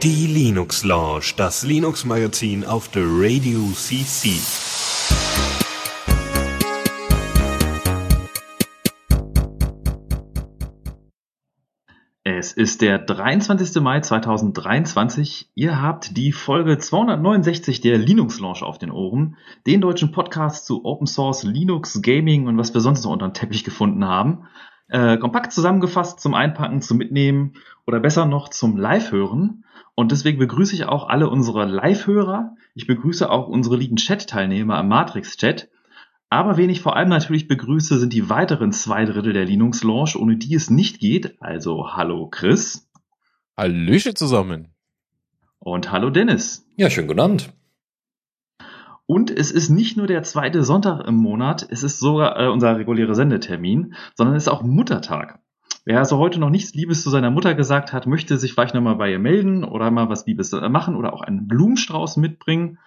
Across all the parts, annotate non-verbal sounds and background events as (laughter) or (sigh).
Die Linux Lounge, das Linux Magazin auf der Radio CC. Es ist der 23. Mai 2023. Ihr habt die Folge 269 der Linux Launch auf den Ohren, den deutschen Podcast zu Open Source, Linux, Gaming und was wir sonst noch unter dem Teppich gefunden haben. Äh, kompakt zusammengefasst zum Einpacken, zum Mitnehmen oder besser noch zum Live-Hören. Und deswegen begrüße ich auch alle unsere Live-Hörer. Ich begrüße auch unsere lieben Chat-Teilnehmer im Matrix-Chat. Aber wen ich vor allem natürlich begrüße, sind die weiteren zwei Drittel der Linux Launch, ohne die es nicht geht. Also hallo Chris. Hallöche zusammen. Und hallo Dennis. Ja, schönen guten Abend. Und es ist nicht nur der zweite Sonntag im Monat, es ist sogar äh, unser regulärer Sendetermin, sondern es ist auch Muttertag. Wer also heute noch nichts Liebes zu seiner Mutter gesagt hat, möchte sich vielleicht nochmal bei ihr melden oder mal was Liebes äh, machen oder auch einen Blumenstrauß mitbringen.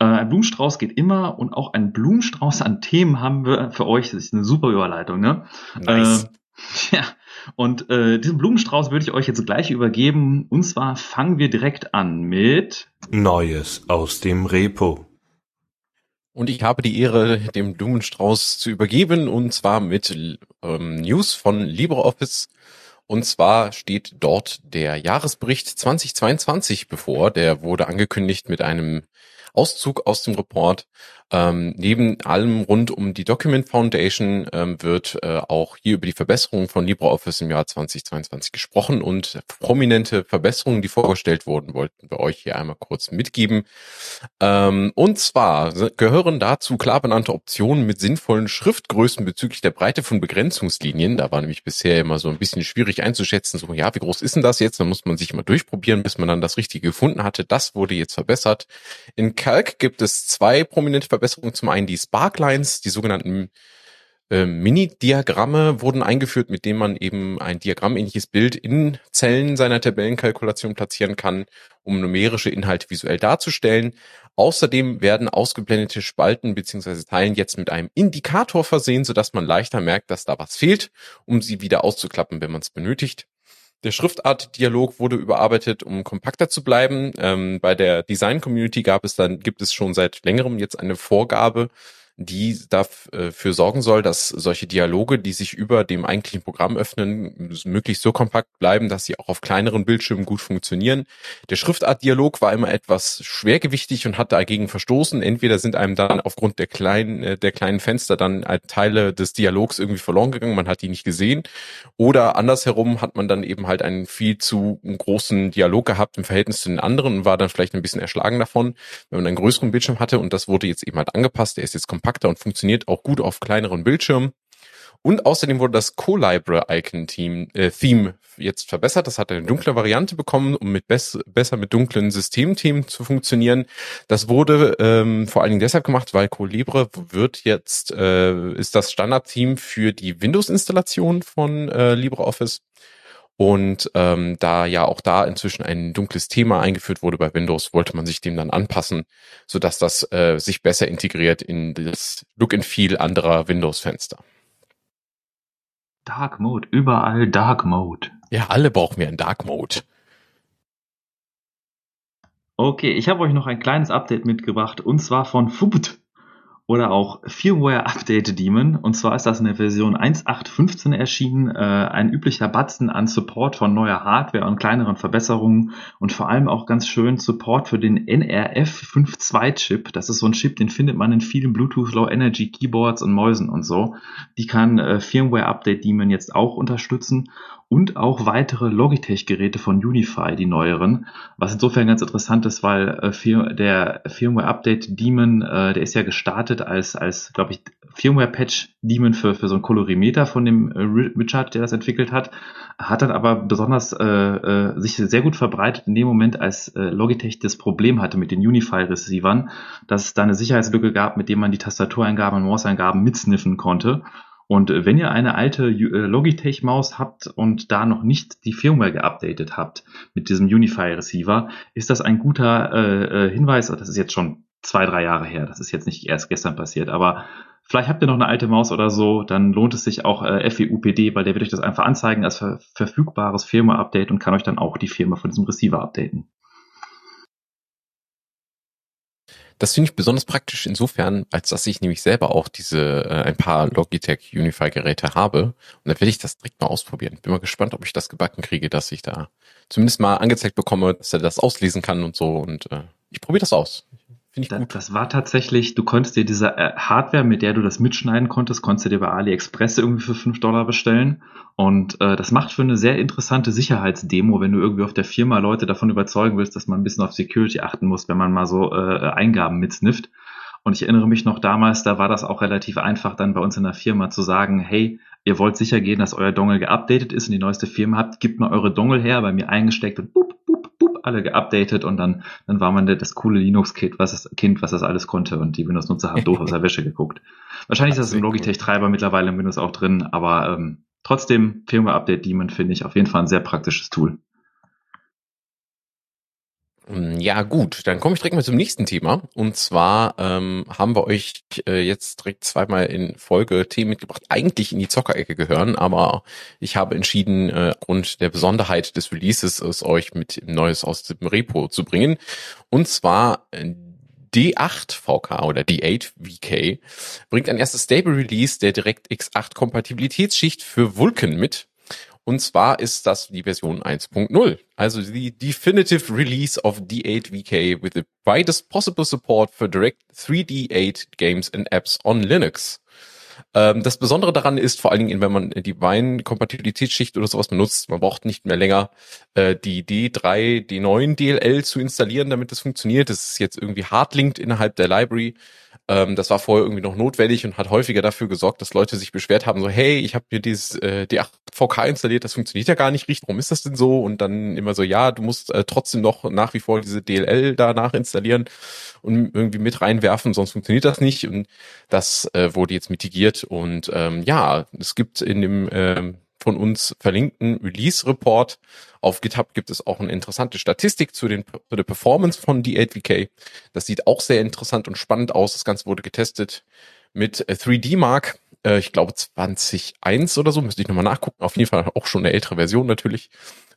Äh, ein Blumenstrauß geht immer und auch ein Blumenstrauß an Themen haben wir für euch. Das ist eine super Überleitung, ne? Nice. Äh, (laughs) ja. Und äh, diesen Blumenstrauß würde ich euch jetzt gleich übergeben. Und zwar fangen wir direkt an mit Neues aus dem Repo. Und ich habe die Ehre, dem Blumenstrauß zu übergeben, und zwar mit ähm, News von LibreOffice. Und zwar steht dort der Jahresbericht 2022 bevor. Der wurde angekündigt mit einem Auszug aus dem Report. Ähm, neben allem rund um die Document Foundation ähm, wird äh, auch hier über die Verbesserungen von LibreOffice im Jahr 2022 gesprochen und prominente Verbesserungen, die vorgestellt wurden, wollten wir euch hier einmal kurz mitgeben. Ähm, und zwar gehören dazu klar benannte Optionen mit sinnvollen Schriftgrößen bezüglich der Breite von Begrenzungslinien. Da war nämlich bisher immer so ein bisschen schwierig einzuschätzen, so ja, wie groß ist denn das jetzt? Da muss man sich mal durchprobieren, bis man dann das Richtige gefunden hatte. Das wurde jetzt verbessert. In Calc gibt es zwei prominente Verbesserungen. Zum einen die Sparklines, die sogenannten äh, Mini-Diagramme wurden eingeführt, mit denen man eben ein diagrammähnliches Bild in Zellen seiner Tabellenkalkulation platzieren kann, um numerische Inhalte visuell darzustellen. Außerdem werden ausgeblendete Spalten bzw. Teilen jetzt mit einem Indikator versehen, sodass man leichter merkt, dass da was fehlt, um sie wieder auszuklappen, wenn man es benötigt. Der Schriftart-Dialog wurde überarbeitet, um kompakter zu bleiben. Ähm, bei der Design-Community gab es dann, gibt es schon seit längerem jetzt eine Vorgabe, die dafür sorgen soll, dass solche Dialoge, die sich über dem eigentlichen Programm öffnen, möglichst so kompakt bleiben, dass sie auch auf kleineren Bildschirmen gut funktionieren. Der Schriftart-Dialog war immer etwas schwergewichtig und hat dagegen verstoßen. Entweder sind einem dann aufgrund der kleinen, äh, der kleinen Fenster dann Teile des Dialogs irgendwie verloren gegangen, man hat die nicht gesehen. Oder andersherum hat man dann eben halt einen viel zu großen Dialog gehabt im Verhältnis zu den anderen und war dann vielleicht ein bisschen erschlagen davon, wenn man einen größeren Bildschirm hatte und das wurde jetzt eben halt angepasst. Der ist jetzt kompakt kompakter und funktioniert auch gut auf kleineren Bildschirmen. Und außerdem wurde das Co-Library-Icon-Theme äh, jetzt verbessert. Das hat eine dunkle Variante bekommen, um mit bess besser mit dunklen Systemthemen zu funktionieren. Das wurde ähm, vor allen Dingen deshalb gemacht, weil Colibre wird jetzt äh, ist das Standard-Theme für die Windows-Installation von äh, LibreOffice. Und ähm, da ja auch da inzwischen ein dunkles Thema eingeführt wurde bei Windows, wollte man sich dem dann anpassen, so dass das äh, sich besser integriert in das Look and Feel anderer Windows-Fenster. Dark Mode, überall Dark Mode. Ja, alle brauchen wir einen Dark Mode. Okay, ich habe euch noch ein kleines Update mitgebracht und zwar von Fubt oder auch Firmware Update Daemon. Und zwar ist das in der Version 1.8.15 erschienen, äh, ein üblicher Batzen an Support von neuer Hardware und kleineren Verbesserungen und vor allem auch ganz schön Support für den NRF 5.2 Chip. Das ist so ein Chip, den findet man in vielen Bluetooth Low Energy Keyboards und Mäusen und so. Die kann äh, Firmware Update Daemon jetzt auch unterstützen und auch weitere Logitech-Geräte von Unify, die neueren. Was insofern ganz interessant ist, weil äh, der Firmware-Update Daemon, äh, der ist ja gestartet als, als glaube ich, Firmware-Patch Daemon für, für so ein Kolorimeter von dem äh, Richard, der das entwickelt hat, hat dann aber besonders äh, äh, sich sehr gut verbreitet in dem Moment, als äh, Logitech das Problem hatte mit den Unify-Receivern, dass es da eine Sicherheitslücke gab, mit dem man die Tastatureingaben und Mauseingaben mitsniffen konnte. Und äh, wenn ihr eine alte äh, Logitech-Maus habt und da noch nicht die Firmware geupdatet habt mit diesem Unify-Receiver, ist das ein guter äh, äh Hinweis. Das ist jetzt schon zwei, drei Jahre her. Das ist jetzt nicht erst gestern passiert, aber Vielleicht habt ihr noch eine alte Maus oder so, dann lohnt es sich auch äh, FEUPD, weil der wird euch das einfach anzeigen als ver verfügbares Firma-Update und kann euch dann auch die Firma von diesem Receiver updaten. Das finde ich besonders praktisch insofern, als dass ich nämlich selber auch diese äh, ein paar Logitech Unify Geräte habe und dann will ich das direkt mal ausprobieren. Bin mal gespannt, ob ich das gebacken kriege, dass ich da zumindest mal angezeigt bekomme, dass er das auslesen kann und so und äh, ich probiere das aus. Finde ich gut. Das war tatsächlich, du konntest dir diese äh, Hardware, mit der du das mitschneiden konntest, konntest du dir bei AliExpress irgendwie für 5 Dollar bestellen. Und äh, das macht für eine sehr interessante Sicherheitsdemo, wenn du irgendwie auf der Firma Leute davon überzeugen willst, dass man ein bisschen auf Security achten muss, wenn man mal so äh, Eingaben mitsnifft. Und ich erinnere mich noch damals, da war das auch relativ einfach, dann bei uns in der Firma zu sagen, hey, ihr wollt sicher gehen, dass euer Dongle geupdatet ist und die neueste Firma habt, gebt mal eure Dongle her, bei mir eingesteckt und boop, alle geupdatet und dann, dann war man das coole Linux-Kind, was das Kind, was das alles konnte und die Windows-Nutzer haben doof aus der Wäsche geguckt. Wahrscheinlich ist das im Logitech-Treiber mittlerweile im Windows auch drin, aber ähm, trotzdem, Firmware-Update Daemon finde ich auf jeden Fall ein sehr praktisches Tool. Ähm, ja, gut, dann komme ich direkt mal zum nächsten Thema. Und zwar ähm, haben wir euch äh, jetzt direkt zweimal in Folge Themen mitgebracht, eigentlich in die Zockerecke gehören, aber ich habe entschieden, äh, aufgrund der Besonderheit des Releases es euch mit Neues aus dem Repo zu bringen. Und zwar äh, D8 VK oder D8 VK bringt ein erstes Stable Release der DirectX 8 Kompatibilitätsschicht für Vulkan mit. Und zwar ist das die Version 1.0, also die Definitive Release of D8VK with the widest possible support for Direct 3D8 games and apps on Linux. Ähm, das Besondere daran ist vor allen Dingen, wenn man die Wine-Kompatibilitätsschicht oder sowas benutzt, man braucht nicht mehr länger äh, die D3, D9 DLL zu installieren, damit das funktioniert. Das ist jetzt irgendwie hardlinked innerhalb der Library. Ähm, das war vorher irgendwie noch notwendig und hat häufiger dafür gesorgt, dass Leute sich beschwert haben, so, hey, ich habe mir dieses äh, D8VK installiert, das funktioniert ja gar nicht richtig, warum ist das denn so? Und dann immer so, ja, du musst äh, trotzdem noch nach wie vor diese DLL danach installieren und irgendwie mit reinwerfen, sonst funktioniert das nicht. Und das äh, wurde jetzt mitigiert. Und ähm, ja, es gibt in dem ähm, von uns verlinkten Release-Report auf GitHub gibt es auch eine interessante Statistik zu, den, zu der Performance von D8VK. Das sieht auch sehr interessant und spannend aus. Das Ganze wurde getestet mit 3D Mark. Äh, ich glaube 20.1 oder so, müsste ich nochmal nachgucken. Auf jeden Fall auch schon eine ältere Version natürlich.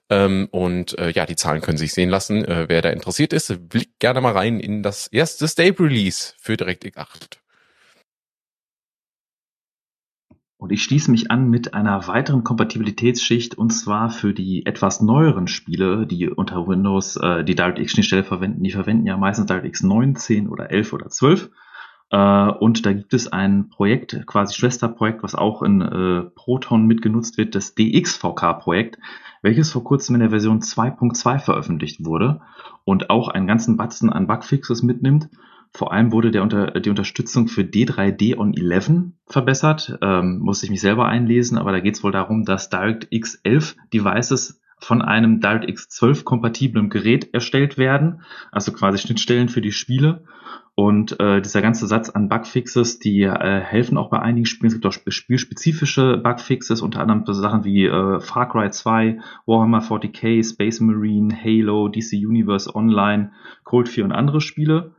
Ähm, und äh, ja, die Zahlen können sich sehen lassen. Äh, wer da interessiert ist, blickt gerne mal rein in das erste Stable Release für DirectX 8. Und ich schließe mich an mit einer weiteren Kompatibilitätsschicht und zwar für die etwas neueren Spiele, die unter Windows äh, die DirectX-Schnittstelle verwenden. Die verwenden ja meistens DirectX 9, 10 oder 11 oder 12. Äh, und da gibt es ein Projekt, quasi Schwesterprojekt, was auch in äh, Proton mitgenutzt wird, das DXVK-Projekt, welches vor kurzem in der Version 2.2 veröffentlicht wurde und auch einen ganzen Batzen an Bugfixes mitnimmt vor allem wurde der unter, die Unterstützung für D3D on 11 verbessert. Ähm, musste ich mich selber einlesen, aber da geht es wohl darum, dass DirectX 11 Devices von einem DirectX 12 kompatiblen Gerät erstellt werden, also quasi Schnittstellen für die Spiele. Und äh, dieser ganze Satz an Bugfixes, die äh, helfen auch bei einigen Spielen. Es gibt auch spielspezifische Bugfixes, unter anderem so Sachen wie äh, Far Cry 2, Warhammer 40k, Space Marine, Halo, DC Universe Online, Cold 4 und andere Spiele.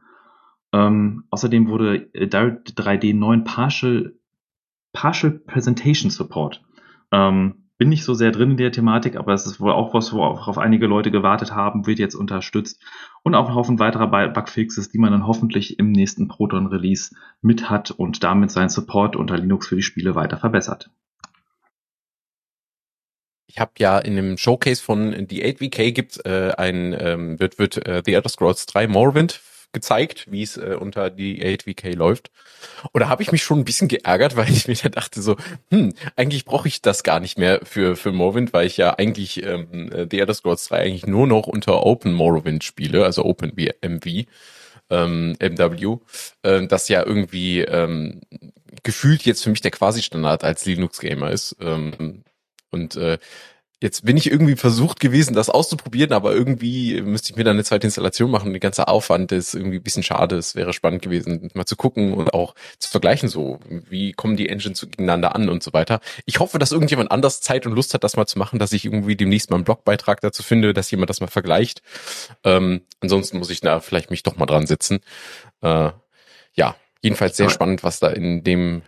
Ähm, außerdem wurde äh, Direct 3D 9 Partial, Partial Presentation Support. Ähm, bin nicht so sehr drin in der Thematik, aber es ist wohl auch was, worauf einige Leute gewartet haben, wird jetzt unterstützt. Und auch ein Haufen weiterer Bugfixes, die man dann hoffentlich im nächsten Proton Release mit hat und damit seinen Support unter Linux für die Spiele weiter verbessert. Ich habe ja in dem Showcase von The 8VK gibt äh, ein ähm, wird wird äh, The Elder Scrolls 3 Morrowind gezeigt, wie es äh, unter die 8VK läuft. Oder habe ich mich schon ein bisschen geärgert, (laughs) weil ich mir da dachte so, hm, eigentlich brauche ich das gar nicht mehr für für Morrowind, weil ich ja eigentlich ähm, The Elder Scrolls 3 eigentlich nur noch unter Open Morrowind spiele, also Open MV, ähm, MW, äh, das ja irgendwie ähm, gefühlt jetzt für mich der Quasi-Standard als Linux-Gamer ist. Ähm, und äh, Jetzt bin ich irgendwie versucht gewesen, das auszuprobieren, aber irgendwie müsste ich mir dann eine zweite Installation machen. Der ganze Aufwand ist irgendwie ein bisschen schade. Es wäre spannend gewesen, mal zu gucken und auch zu vergleichen, so wie kommen die Engines gegeneinander an und so weiter. Ich hoffe, dass irgendjemand anders Zeit und Lust hat, das mal zu machen, dass ich irgendwie demnächst mal einen Blogbeitrag dazu finde, dass jemand das mal vergleicht. Ähm, ansonsten muss ich da vielleicht mich doch mal dran setzen. Äh, ja, jedenfalls sehr spannend, was da in dem,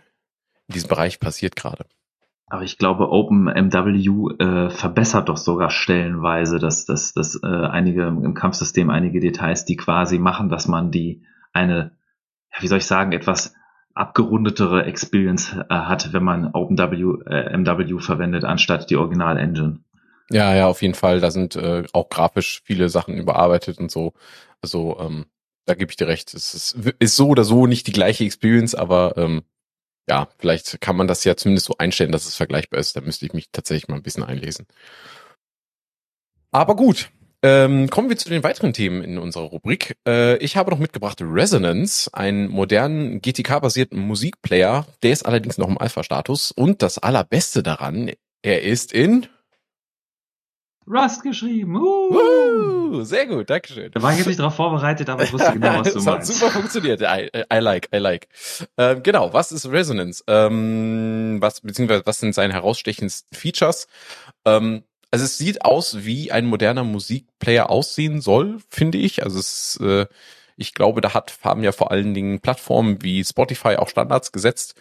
in diesem Bereich passiert gerade. Aber ich glaube, OpenMW äh, verbessert doch sogar stellenweise dass das, das äh, einige im Kampfsystem einige Details, die quasi machen, dass man die eine, wie soll ich sagen, etwas abgerundetere Experience äh, hat, wenn man OpenW äh, MW verwendet anstatt die Original Engine. Ja, ja, auf jeden Fall. Da sind äh, auch grafisch viele Sachen überarbeitet und so. Also ähm, da gebe ich dir recht. Es ist, ist so oder so nicht die gleiche Experience, aber ähm, ja, vielleicht kann man das ja zumindest so einstellen, dass es vergleichbar ist. Da müsste ich mich tatsächlich mal ein bisschen einlesen. Aber gut, ähm, kommen wir zu den weiteren Themen in unserer Rubrik. Äh, ich habe noch mitgebracht Resonance, einen modernen GTK-basierten Musikplayer. Der ist allerdings noch im Alpha-Status. Und das Allerbeste daran, er ist in Rust geschrieben. Uh. Uh, sehr gut, Dankeschön. Da war ich jetzt nicht darauf vorbereitet, aber ich wusste genau, was du (laughs) das meinst. hat super funktioniert. I, I like, I like. Ähm, genau, was ist Resonance? Ähm, was, beziehungsweise was sind seine herausstechendsten Features? Ähm, also es sieht aus, wie ein moderner Musikplayer aussehen soll, finde ich. Also es, äh, ich glaube, da hat, haben ja vor allen Dingen Plattformen wie Spotify auch Standards gesetzt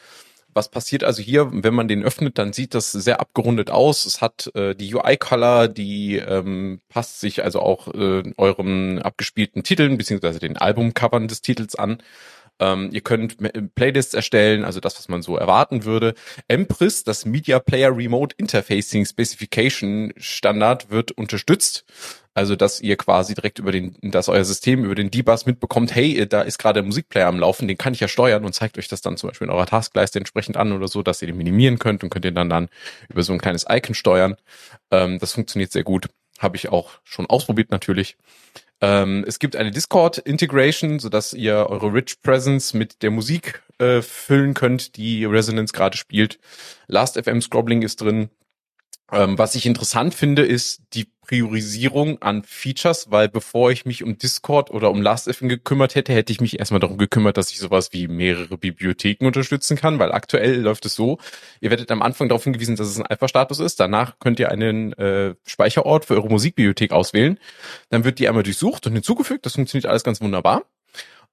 was passiert also hier, wenn man den öffnet, dann sieht das sehr abgerundet aus. Es hat äh, die UI-Color, die ähm, passt sich also auch äh, eurem abgespielten Titeln beziehungsweise den Albumcovern des Titels an. Ähm, ihr könnt Playlists erstellen, also das, was man so erwarten würde. Empress, das Media Player Remote Interfacing Specification Standard, wird unterstützt. Also, dass ihr quasi direkt über den, dass euer System über den Debus mitbekommt, hey, da ist gerade ein Musikplayer am Laufen, den kann ich ja steuern und zeigt euch das dann zum Beispiel in eurer Taskleiste entsprechend an oder so, dass ihr den minimieren könnt und könnt ihr dann dann über so ein kleines Icon steuern. Ähm, das funktioniert sehr gut. Habe ich auch schon ausprobiert natürlich. Ähm, es gibt eine Discord-Integration, sodass ihr eure Rich Presence mit der Musik äh, füllen könnt, die Resonance gerade spielt. Last.fm Scrobbling ist drin. Ähm, was ich interessant finde, ist die Priorisierung an Features, weil bevor ich mich um Discord oder um Last.fm gekümmert hätte, hätte ich mich erstmal darum gekümmert, dass ich sowas wie mehrere Bibliotheken unterstützen kann, weil aktuell läuft es so, ihr werdet am Anfang darauf hingewiesen, dass es ein Alpha-Status ist, danach könnt ihr einen äh, Speicherort für eure Musikbibliothek auswählen, dann wird die einmal durchsucht und hinzugefügt, das funktioniert alles ganz wunderbar.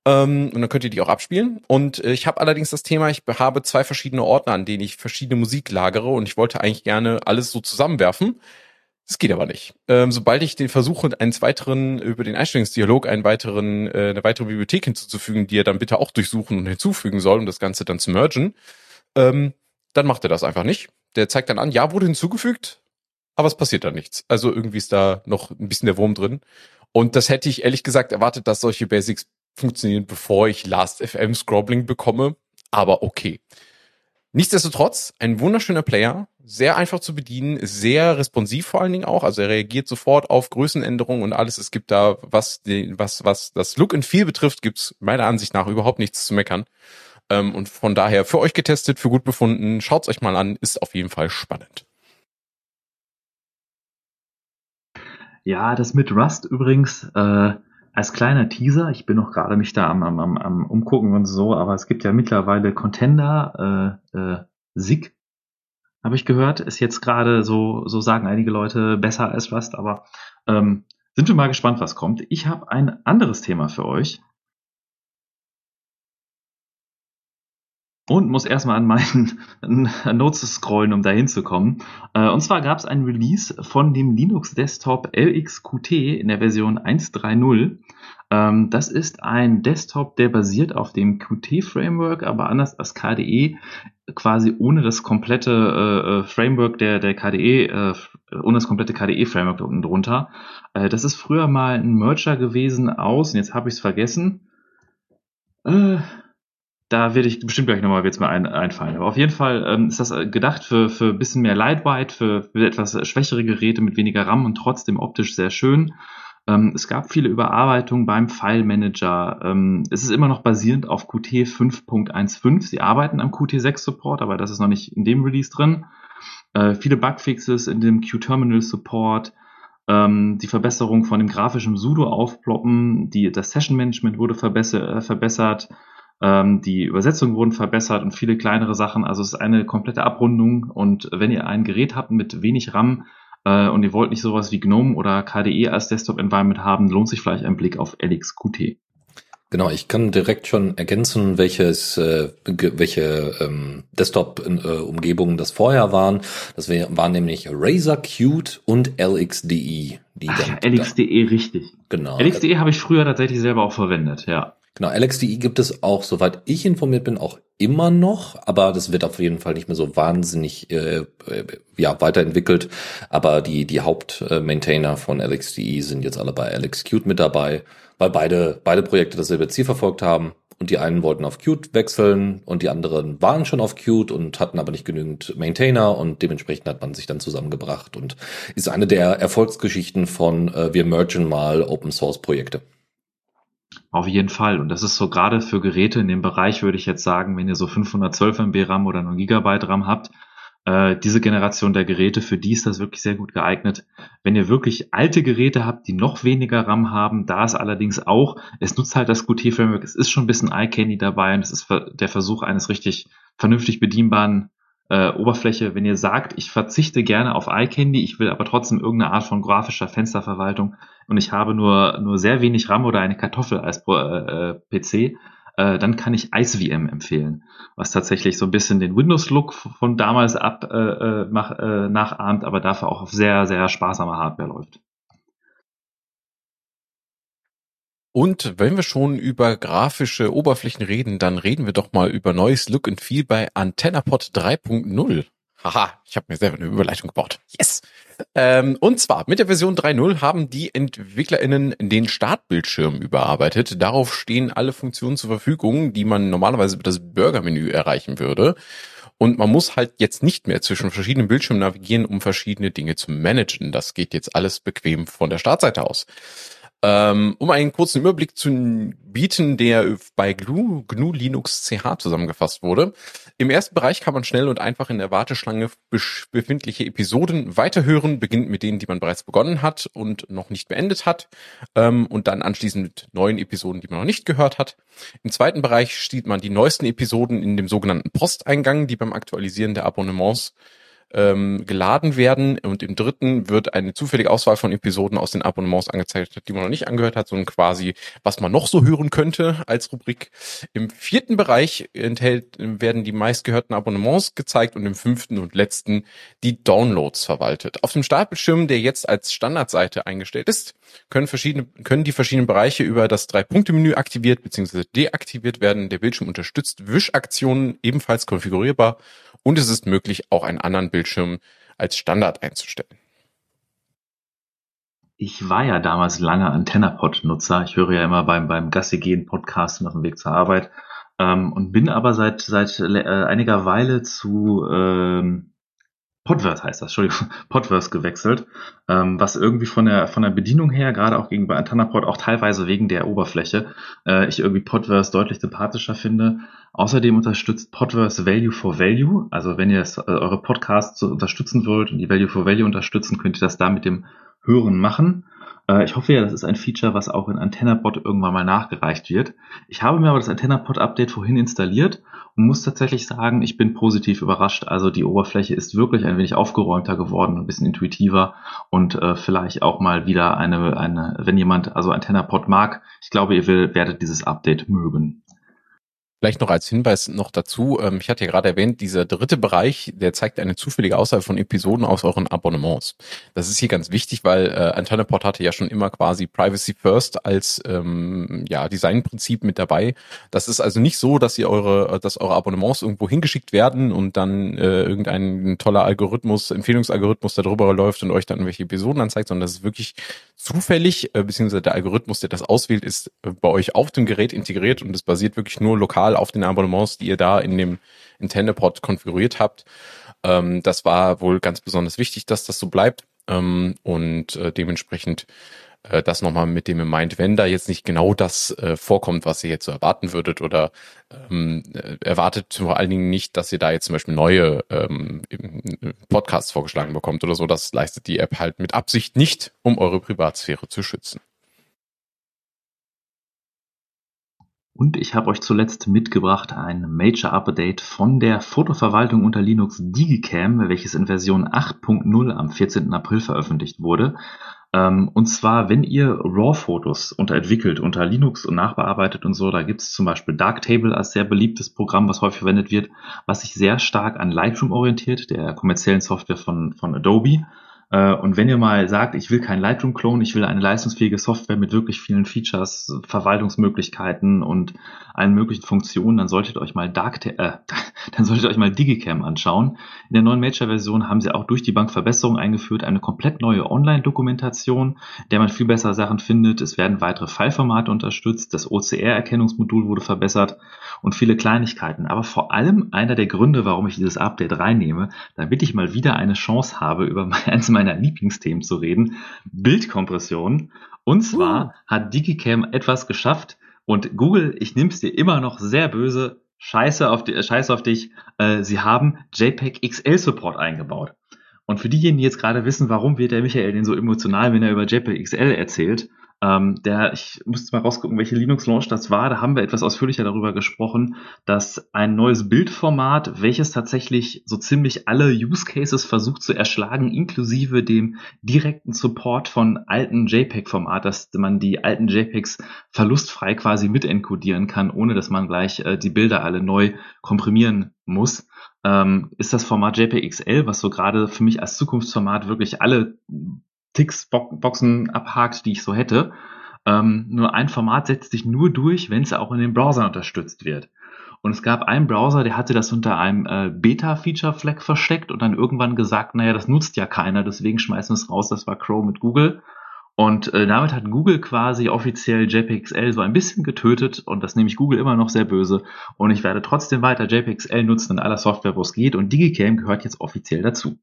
Ähm, und dann könnt ihr die auch abspielen. Und äh, ich habe allerdings das Thema, ich habe zwei verschiedene Ordner, an denen ich verschiedene Musik lagere und ich wollte eigentlich gerne alles so zusammenwerfen. Das geht aber nicht. Ähm, sobald ich den versuche, einen weiteren, über den Einstellungsdialog einen weiteren, äh, eine weitere Bibliothek hinzuzufügen, die er dann bitte auch durchsuchen und hinzufügen soll, um das Ganze dann zu mergen, ähm, dann macht er das einfach nicht. Der zeigt dann an, ja, wurde hinzugefügt, aber es passiert dann nichts. Also irgendwie ist da noch ein bisschen der Wurm drin. Und das hätte ich ehrlich gesagt erwartet, dass solche Basics funktionieren, bevor ich Last.fm Scrobbling bekomme. Aber okay. Nichtsdestotrotz, ein wunderschöner Player, sehr einfach zu bedienen, sehr responsiv vor allen Dingen auch. Also er reagiert sofort auf Größenänderungen und alles. Es gibt da, was, die, was, was das Look and Feel betrifft, gibt's meiner Ansicht nach überhaupt nichts zu meckern. Ähm, und von daher für euch getestet, für gut befunden. Schaut's euch mal an, ist auf jeden Fall spannend. Ja, das mit Rust übrigens, äh, als kleiner Teaser, ich bin noch gerade mich da am, am, am, am umgucken und so, aber es gibt ja mittlerweile Contender, äh, äh, SIG, habe ich gehört, ist jetzt gerade so, so sagen einige Leute, besser als Rust, aber ähm, sind wir mal gespannt, was kommt. Ich habe ein anderes Thema für euch. Und muss erstmal an meinen (laughs) Notes scrollen, um dahin zu kommen. Äh, und zwar gab es ein Release von dem Linux Desktop LXQT in der Version 1.3.0. Ähm, das ist ein Desktop, der basiert auf dem Qt-Framework, aber anders als KDE, quasi ohne das komplette äh, äh, Framework der, der KDE, ohne das komplette KDE-Framework unten drunter. das ist früher mal ein Merger gewesen aus, und jetzt habe ich es vergessen. Äh, da werde ich bestimmt gleich nochmal wird's mir ein, einfallen. Aber auf jeden Fall ähm, ist das äh, gedacht für, für bisschen mehr Lightweight, für, für etwas schwächere Geräte mit weniger RAM und trotzdem optisch sehr schön. Ähm, es gab viele Überarbeitungen beim File Manager. Ähm, es ist immer noch basierend auf Qt 5.15. Sie arbeiten am Qt 6 Support, aber das ist noch nicht in dem Release drin. Äh, viele Bugfixes in dem Qterminal Support. Ähm, die Verbesserung von dem grafischen Sudo aufploppen. Die, das Session Management wurde äh, verbessert ähm, die Übersetzungen wurden verbessert und viele kleinere Sachen. Also es ist eine komplette Abrundung. Und wenn ihr ein Gerät habt mit wenig RAM äh, und ihr wollt nicht sowas wie GNOME oder KDE als Desktop-Environment haben, lohnt sich vielleicht ein Blick auf LXQT. Genau, ich kann direkt schon ergänzen, welches, äh, welche ähm, Desktop-Umgebungen das vorher waren. Das waren nämlich Razer Qt und LXDE. Die Ach, LXDE, richtig. Genau. LXDE habe ich früher tatsächlich selber auch verwendet, ja. Genau, LXDE gibt es auch, soweit ich informiert bin, auch immer noch, aber das wird auf jeden Fall nicht mehr so wahnsinnig äh, äh ja, weiterentwickelt. Aber die, die Hauptmaintainer von LXDE sind jetzt alle bei LXQt mit dabei weil beide, beide Projekte dasselbe Ziel verfolgt haben. Und die einen wollten auf Qt wechseln und die anderen waren schon auf Qt und hatten aber nicht genügend Maintainer und dementsprechend hat man sich dann zusammengebracht und ist eine der Erfolgsgeschichten von äh, wir mergen mal Open Source Projekte. Auf jeden Fall. Und das ist so gerade für Geräte in dem Bereich, würde ich jetzt sagen, wenn ihr so 512 MB RAM oder 9 GB RAM habt, äh, diese Generation der Geräte, für die ist das wirklich sehr gut geeignet. Wenn ihr wirklich alte Geräte habt, die noch weniger RAM haben, da ist allerdings auch, es nutzt halt das Qt-Framework, es ist schon ein bisschen iCandy dabei und es ist der Versuch eines richtig vernünftig bedienbaren äh, Oberfläche. Wenn ihr sagt, ich verzichte gerne auf iCandy, ich will aber trotzdem irgendeine Art von grafischer Fensterverwaltung und ich habe nur, nur sehr wenig RAM oder eine Kartoffel als äh, äh PC, äh, dann kann ich IceVM empfehlen, was tatsächlich so ein bisschen den Windows-Look von damals ab äh, äh, mach, äh, nachahmt, aber dafür auch auf sehr, sehr sparsamer Hardware läuft. Und wenn wir schon über grafische Oberflächen reden, dann reden wir doch mal über neues Look and Feel bei AntennaPod 3.0. Haha, ich habe mir selber eine Überleitung gebaut. Yes! Ähm, und zwar mit der Version 3.0 haben die EntwicklerInnen den Startbildschirm überarbeitet. Darauf stehen alle Funktionen zur Verfügung, die man normalerweise über das Burger-Menü erreichen würde. Und man muss halt jetzt nicht mehr zwischen verschiedenen Bildschirmen navigieren, um verschiedene Dinge zu managen. Das geht jetzt alles bequem von der Startseite aus. Ähm, um einen kurzen Überblick zu bieten, der bei GNU, GNU Linux CH zusammengefasst wurde. Im ersten Bereich kann man schnell und einfach in der Warteschlange befindliche Episoden weiterhören, beginnt mit denen, die man bereits begonnen hat und noch nicht beendet hat, ähm, und dann anschließend mit neuen Episoden, die man noch nicht gehört hat. Im zweiten Bereich sieht man die neuesten Episoden in dem sogenannten Posteingang, die beim Aktualisieren der Abonnements ähm, geladen werden. Und im dritten wird eine zufällige Auswahl von Episoden aus den Abonnements angezeigt, die man noch nicht angehört hat, sondern quasi, was man noch so hören könnte als Rubrik. Im vierten Bereich enthält, werden die meistgehörten Abonnements gezeigt und im fünften und letzten die Downloads verwaltet. Auf dem Startbildschirm, der jetzt als Standardseite eingestellt ist, können verschiedene, können die verschiedenen Bereiche über das Drei-Punkte-Menü aktiviert bzw. deaktiviert werden. Der Bildschirm unterstützt Wischaktionen ebenfalls konfigurierbar und es ist möglich, auch einen anderen Bildschirm als Standard einzustellen. Ich war ja damals lange AntennaPod-Nutzer. Ich höre ja immer beim, beim Gassi gehen Podcast auf dem Weg zur Arbeit ähm, und bin aber seit, seit äh, einiger Weile zu ähm, Podverse heißt das, Entschuldigung, (laughs) Podverse gewechselt, ähm, was irgendwie von der von der Bedienung her, gerade auch gegenüber AntennaPod, auch teilweise wegen der Oberfläche, äh, ich irgendwie Podverse deutlich sympathischer finde. Außerdem unterstützt Podverse Value for Value, also wenn ihr es, äh, eure Podcasts unterstützen wollt und die Value for Value unterstützen, könnt ihr das da mit dem Hören machen. Äh, ich hoffe ja, das ist ein Feature, was auch in AntennaPod irgendwann mal nachgereicht wird. Ich habe mir aber das AntennaPod-Update vorhin installiert und muss tatsächlich sagen, ich bin positiv überrascht. Also die Oberfläche ist wirklich ein wenig aufgeräumter geworden, ein bisschen intuitiver und äh, vielleicht auch mal wieder eine, eine, wenn jemand also AntennaPod mag, ich glaube, ihr werdet dieses Update mögen. Vielleicht noch als Hinweis noch dazu, ähm, ich hatte ja gerade erwähnt, dieser dritte Bereich, der zeigt eine zufällige Auswahl von Episoden aus euren Abonnements. Das ist hier ganz wichtig, weil äh, AntennaPod hatte ja schon immer quasi Privacy First als ähm, ja, Designprinzip mit dabei. Das ist also nicht so, dass ihr eure, dass eure Abonnements irgendwo hingeschickt werden und dann äh, irgendein toller Algorithmus, Empfehlungsalgorithmus darüber läuft und euch dann welche Episoden anzeigt, sondern das ist wirklich zufällig, äh, beziehungsweise der Algorithmus, der das auswählt, ist äh, bei euch auf dem Gerät integriert und es basiert wirklich nur lokal auf den Abonnements, die ihr da in dem IntendePod konfiguriert habt. Ähm, das war wohl ganz besonders wichtig, dass das so bleibt ähm, und äh, dementsprechend äh, das nochmal mit dem ihr meint, wenn da jetzt nicht genau das äh, vorkommt, was ihr jetzt so erwarten würdet oder ähm, äh, erwartet vor allen Dingen nicht, dass ihr da jetzt zum Beispiel neue ähm, Podcasts vorgeschlagen bekommt oder so. Das leistet die App halt mit Absicht nicht, um eure Privatsphäre zu schützen. Und ich habe euch zuletzt mitgebracht ein Major Update von der Fotoverwaltung unter Linux Digicam, welches in Version 8.0 am 14. April veröffentlicht wurde. Ähm, und zwar, wenn ihr RAW-Fotos unterentwickelt unter Linux und nachbearbeitet und so, da gibt es zum Beispiel Darktable als sehr beliebtes Programm, was häufig verwendet wird, was sich sehr stark an Lightroom orientiert, der kommerziellen Software von, von Adobe. Äh, und wenn ihr mal sagt, ich will kein Lightroom-Clone, ich will eine leistungsfähige Software mit wirklich vielen Features, Verwaltungsmöglichkeiten und allen möglichen Funktionen, dann solltet ihr euch mal Dark, äh, (laughs) dann solltet ihr euch mal Digicam anschauen. In der neuen Major-Version haben sie auch durch die Bank Verbesserungen eingeführt, eine komplett neue Online-Dokumentation, der man viel besser Sachen findet. Es werden weitere File-Formate unterstützt, das OCR-Erkennungsmodul wurde verbessert und viele Kleinigkeiten. Aber vor allem einer der Gründe, warum ich dieses Update reinnehme, damit ich mal wieder eine Chance habe, über (laughs) eins meiner Lieblingsthemen zu reden, Bildkompression. Und zwar uh. hat Digicam etwas geschafft und Google, ich es dir immer noch sehr böse, scheiße auf, die, scheiße auf dich, äh, sie haben JPEG XL Support eingebaut. Und für diejenigen, die jetzt gerade wissen, warum wird der Michael denn so emotional, wenn er über JPEG XL erzählt, ähm, der, ich musste mal rausgucken, welche Linux-Launch das war. Da haben wir etwas ausführlicher darüber gesprochen, dass ein neues Bildformat, welches tatsächlich so ziemlich alle Use Cases versucht zu erschlagen, inklusive dem direkten Support von alten JPEG-Format, dass man die alten JPEGs verlustfrei quasi mitenkodieren kann, ohne dass man gleich äh, die Bilder alle neu komprimieren muss. Ähm, ist das Format JPEG XL, was so gerade für mich als Zukunftsformat wirklich alle Ticks-Boxen abhakt, die ich so hätte. Ähm, nur ein Format setzt sich nur durch, wenn es auch in den Browsern unterstützt wird. Und es gab einen Browser, der hatte das unter einem äh, Beta-Feature-Flag versteckt und dann irgendwann gesagt, naja, das nutzt ja keiner, deswegen schmeißen wir es raus, das war Chrome mit Google. Und äh, damit hat Google quasi offiziell JPXL so ein bisschen getötet und das nehme ich Google immer noch sehr böse. Und ich werde trotzdem weiter JPXL nutzen in aller Software, wo es geht. Und Digicam gehört jetzt offiziell dazu.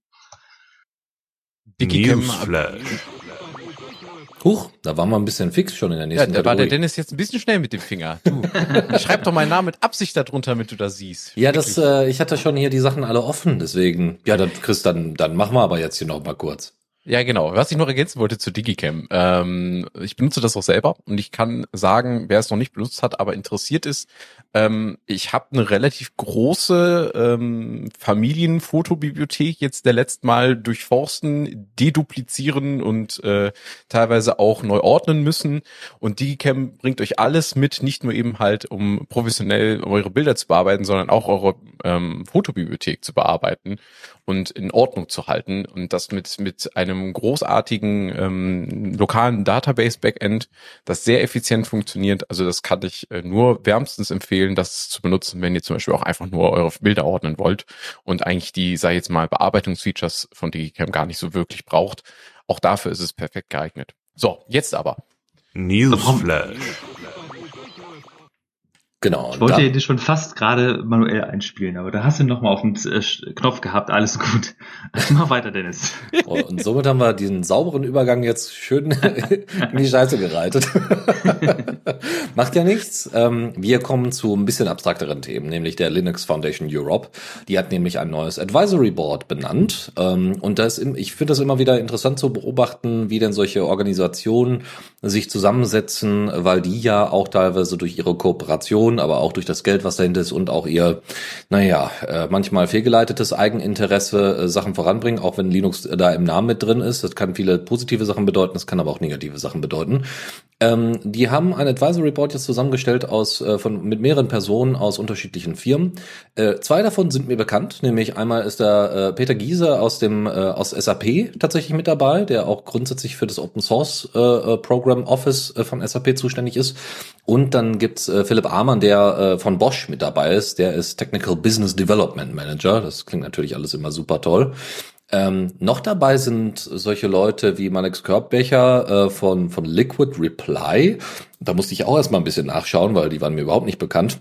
Newsflash. Huch, da waren wir ein bisschen fix schon in der nächsten Ja, da war der Dennis jetzt ein bisschen schnell mit dem Finger. Du, (laughs) schreib doch meinen Namen mit Absicht darunter, damit du das siehst. Ja, das, äh, ich hatte schon hier die Sachen alle offen, deswegen. Ja, dann, Chris, dann, dann machen wir aber jetzt hier noch mal kurz. Ja, genau. Was ich noch ergänzen wollte zu Digicam. Ähm, ich benutze das auch selber und ich kann sagen, wer es noch nicht benutzt hat, aber interessiert ist, ähm, ich habe eine relativ große ähm, Familienfotobibliothek jetzt der letzten Mal durchforsten, deduplizieren und äh, teilweise auch neu ordnen müssen. Und Digicam bringt euch alles mit, nicht nur eben halt, um professionell eure Bilder zu bearbeiten, sondern auch eure ähm, Fotobibliothek zu bearbeiten und in Ordnung zu halten und das mit mit einem großartigen ähm, lokalen Database Backend, das sehr effizient funktioniert. Also das kann ich äh, nur wärmstens empfehlen, das zu benutzen, wenn ihr zum Beispiel auch einfach nur eure Bilder ordnen wollt und eigentlich die, sei jetzt mal Bearbeitungsfeatures von Digicam gar nicht so wirklich braucht. Auch dafür ist es perfekt geeignet. So, jetzt aber. Newsflash. Genau. Ich wollte dir schon fast gerade manuell einspielen, aber da hast du noch mal auf den äh, Knopf gehabt. Alles gut. (laughs) Mach weiter, Dennis. Oh, und somit haben wir diesen sauberen Übergang jetzt schön (laughs) in die Scheiße gereitet. (laughs) Macht ja nichts. Ähm, wir kommen zu ein bisschen abstrakteren Themen, nämlich der Linux Foundation Europe. Die hat nämlich ein neues Advisory Board benannt. Ähm, und das, ich finde das immer wieder interessant zu beobachten, wie denn solche Organisationen sich zusammensetzen, weil die ja auch teilweise durch ihre Kooperation Motivation, aber auch durch das Geld, was dahinter ist und auch ihr, naja, äh, manchmal fehlgeleitetes Eigeninteresse äh, Sachen voranbringen, auch wenn Linux da im Namen mit drin ist. Das kann viele positive Sachen bedeuten, das kann aber auch negative Sachen bedeuten. Ähm, die haben ein Advisory Board jetzt zusammengestellt aus äh, von mit mehreren Personen aus unterschiedlichen Firmen. Äh, zwei davon sind mir bekannt, nämlich einmal ist da äh, Peter Giese aus dem äh, aus SAP tatsächlich mit dabei, der auch grundsätzlich für das Open Source äh, äh Program Office von SAP zuständig ist. Und dann gibt's äh, Philipp Amann, der äh, von Bosch mit dabei ist. Der ist Technical Business Development Manager. Das klingt natürlich alles immer super toll. Ähm, noch dabei sind solche Leute wie Manex Körbbecher äh, von, von Liquid Reply. Da musste ich auch erstmal ein bisschen nachschauen, weil die waren mir überhaupt nicht bekannt.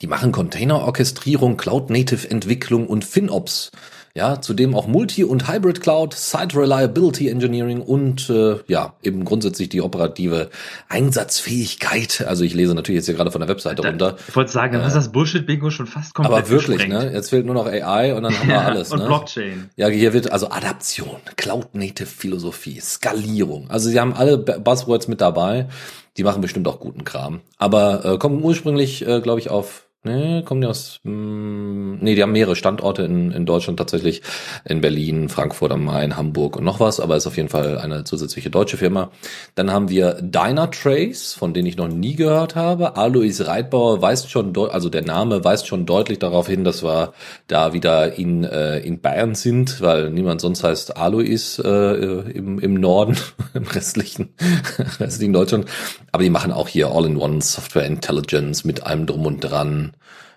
Die machen Container-Orchestrierung, Cloud-Native-Entwicklung und FinOps. Ja, zudem auch Multi- und Hybrid Cloud, Site Reliability Engineering und äh, ja, eben grundsätzlich die operative Einsatzfähigkeit. Also ich lese natürlich jetzt hier gerade von der Webseite da, runter. Ich wollte sagen, dann äh, ist das Bullshit-Bingo schon fast komplett Aber wirklich, gesprengt. ne? Jetzt fehlt nur noch AI und dann haben wir alles. und ne? Blockchain. Ja, hier wird also Adaption, Cloud-Native-Philosophie, Skalierung. Also sie haben alle Buzzwords mit dabei. Die machen bestimmt auch guten Kram. Aber äh, kommen ursprünglich, äh, glaube ich, auf Nee, kommen die aus, mh, hm, nee, die haben mehrere Standorte in, in Deutschland tatsächlich, in Berlin, Frankfurt am Main, Hamburg und noch was, aber ist auf jeden Fall eine zusätzliche deutsche Firma. Dann haben wir Dynatrace, von denen ich noch nie gehört habe. Alois Reitbauer weist schon, also der Name weist schon deutlich darauf hin, dass wir da wieder in, äh, in Bayern sind, weil niemand sonst heißt Alois äh, im, im Norden, (laughs) im restlichen, (laughs) restlichen Deutschland. Aber die machen auch hier All-in-One Software Intelligence mit allem drum und dran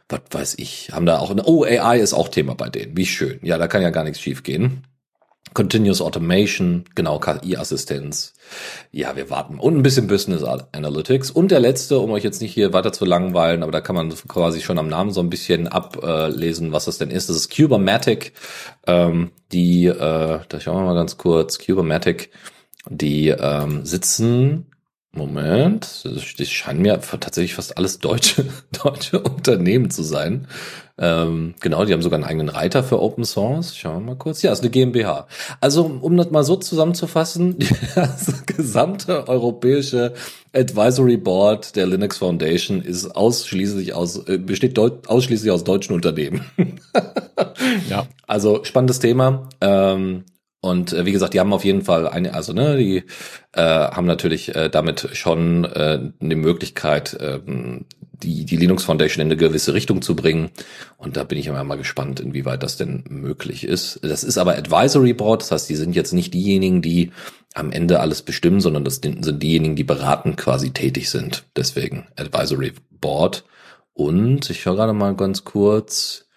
was weiß ich, haben da auch, eine, oh, AI ist auch Thema bei denen, wie schön. Ja, da kann ja gar nichts schief gehen. Continuous Automation, genau, KI-Assistenz. Ja, wir warten. Und ein bisschen Business Analytics. Und der letzte, um euch jetzt nicht hier weiter zu langweilen, aber da kann man quasi schon am Namen so ein bisschen ablesen, was das denn ist. Das ist Cubermatic. Ähm, die, äh, da schauen wir mal ganz kurz, Cubermatic, die ähm, sitzen Moment, das scheinen mir tatsächlich fast alles deutsche, (laughs) deutsche Unternehmen zu sein. Ähm, genau, die haben sogar einen eigenen Reiter für Open Source. Schauen wir mal kurz. Ja, ist eine GmbH. Also, um das mal so zusammenzufassen, (laughs) das gesamte europäische Advisory Board der Linux Foundation ist ausschließlich aus, äh, besteht ausschließlich aus deutschen Unternehmen. (laughs) ja. Also, spannendes Thema. Ähm, und äh, wie gesagt, die haben auf jeden Fall eine, also ne, die äh, haben natürlich äh, damit schon äh, eine Möglichkeit, äh, die, die Linux Foundation in eine gewisse Richtung zu bringen. Und da bin ich immer mal gespannt, inwieweit das denn möglich ist. Das ist aber Advisory Board, das heißt, die sind jetzt nicht diejenigen, die am Ende alles bestimmen, sondern das sind diejenigen, die beratend quasi tätig sind. Deswegen Advisory Board. Und ich höre gerade mal ganz kurz.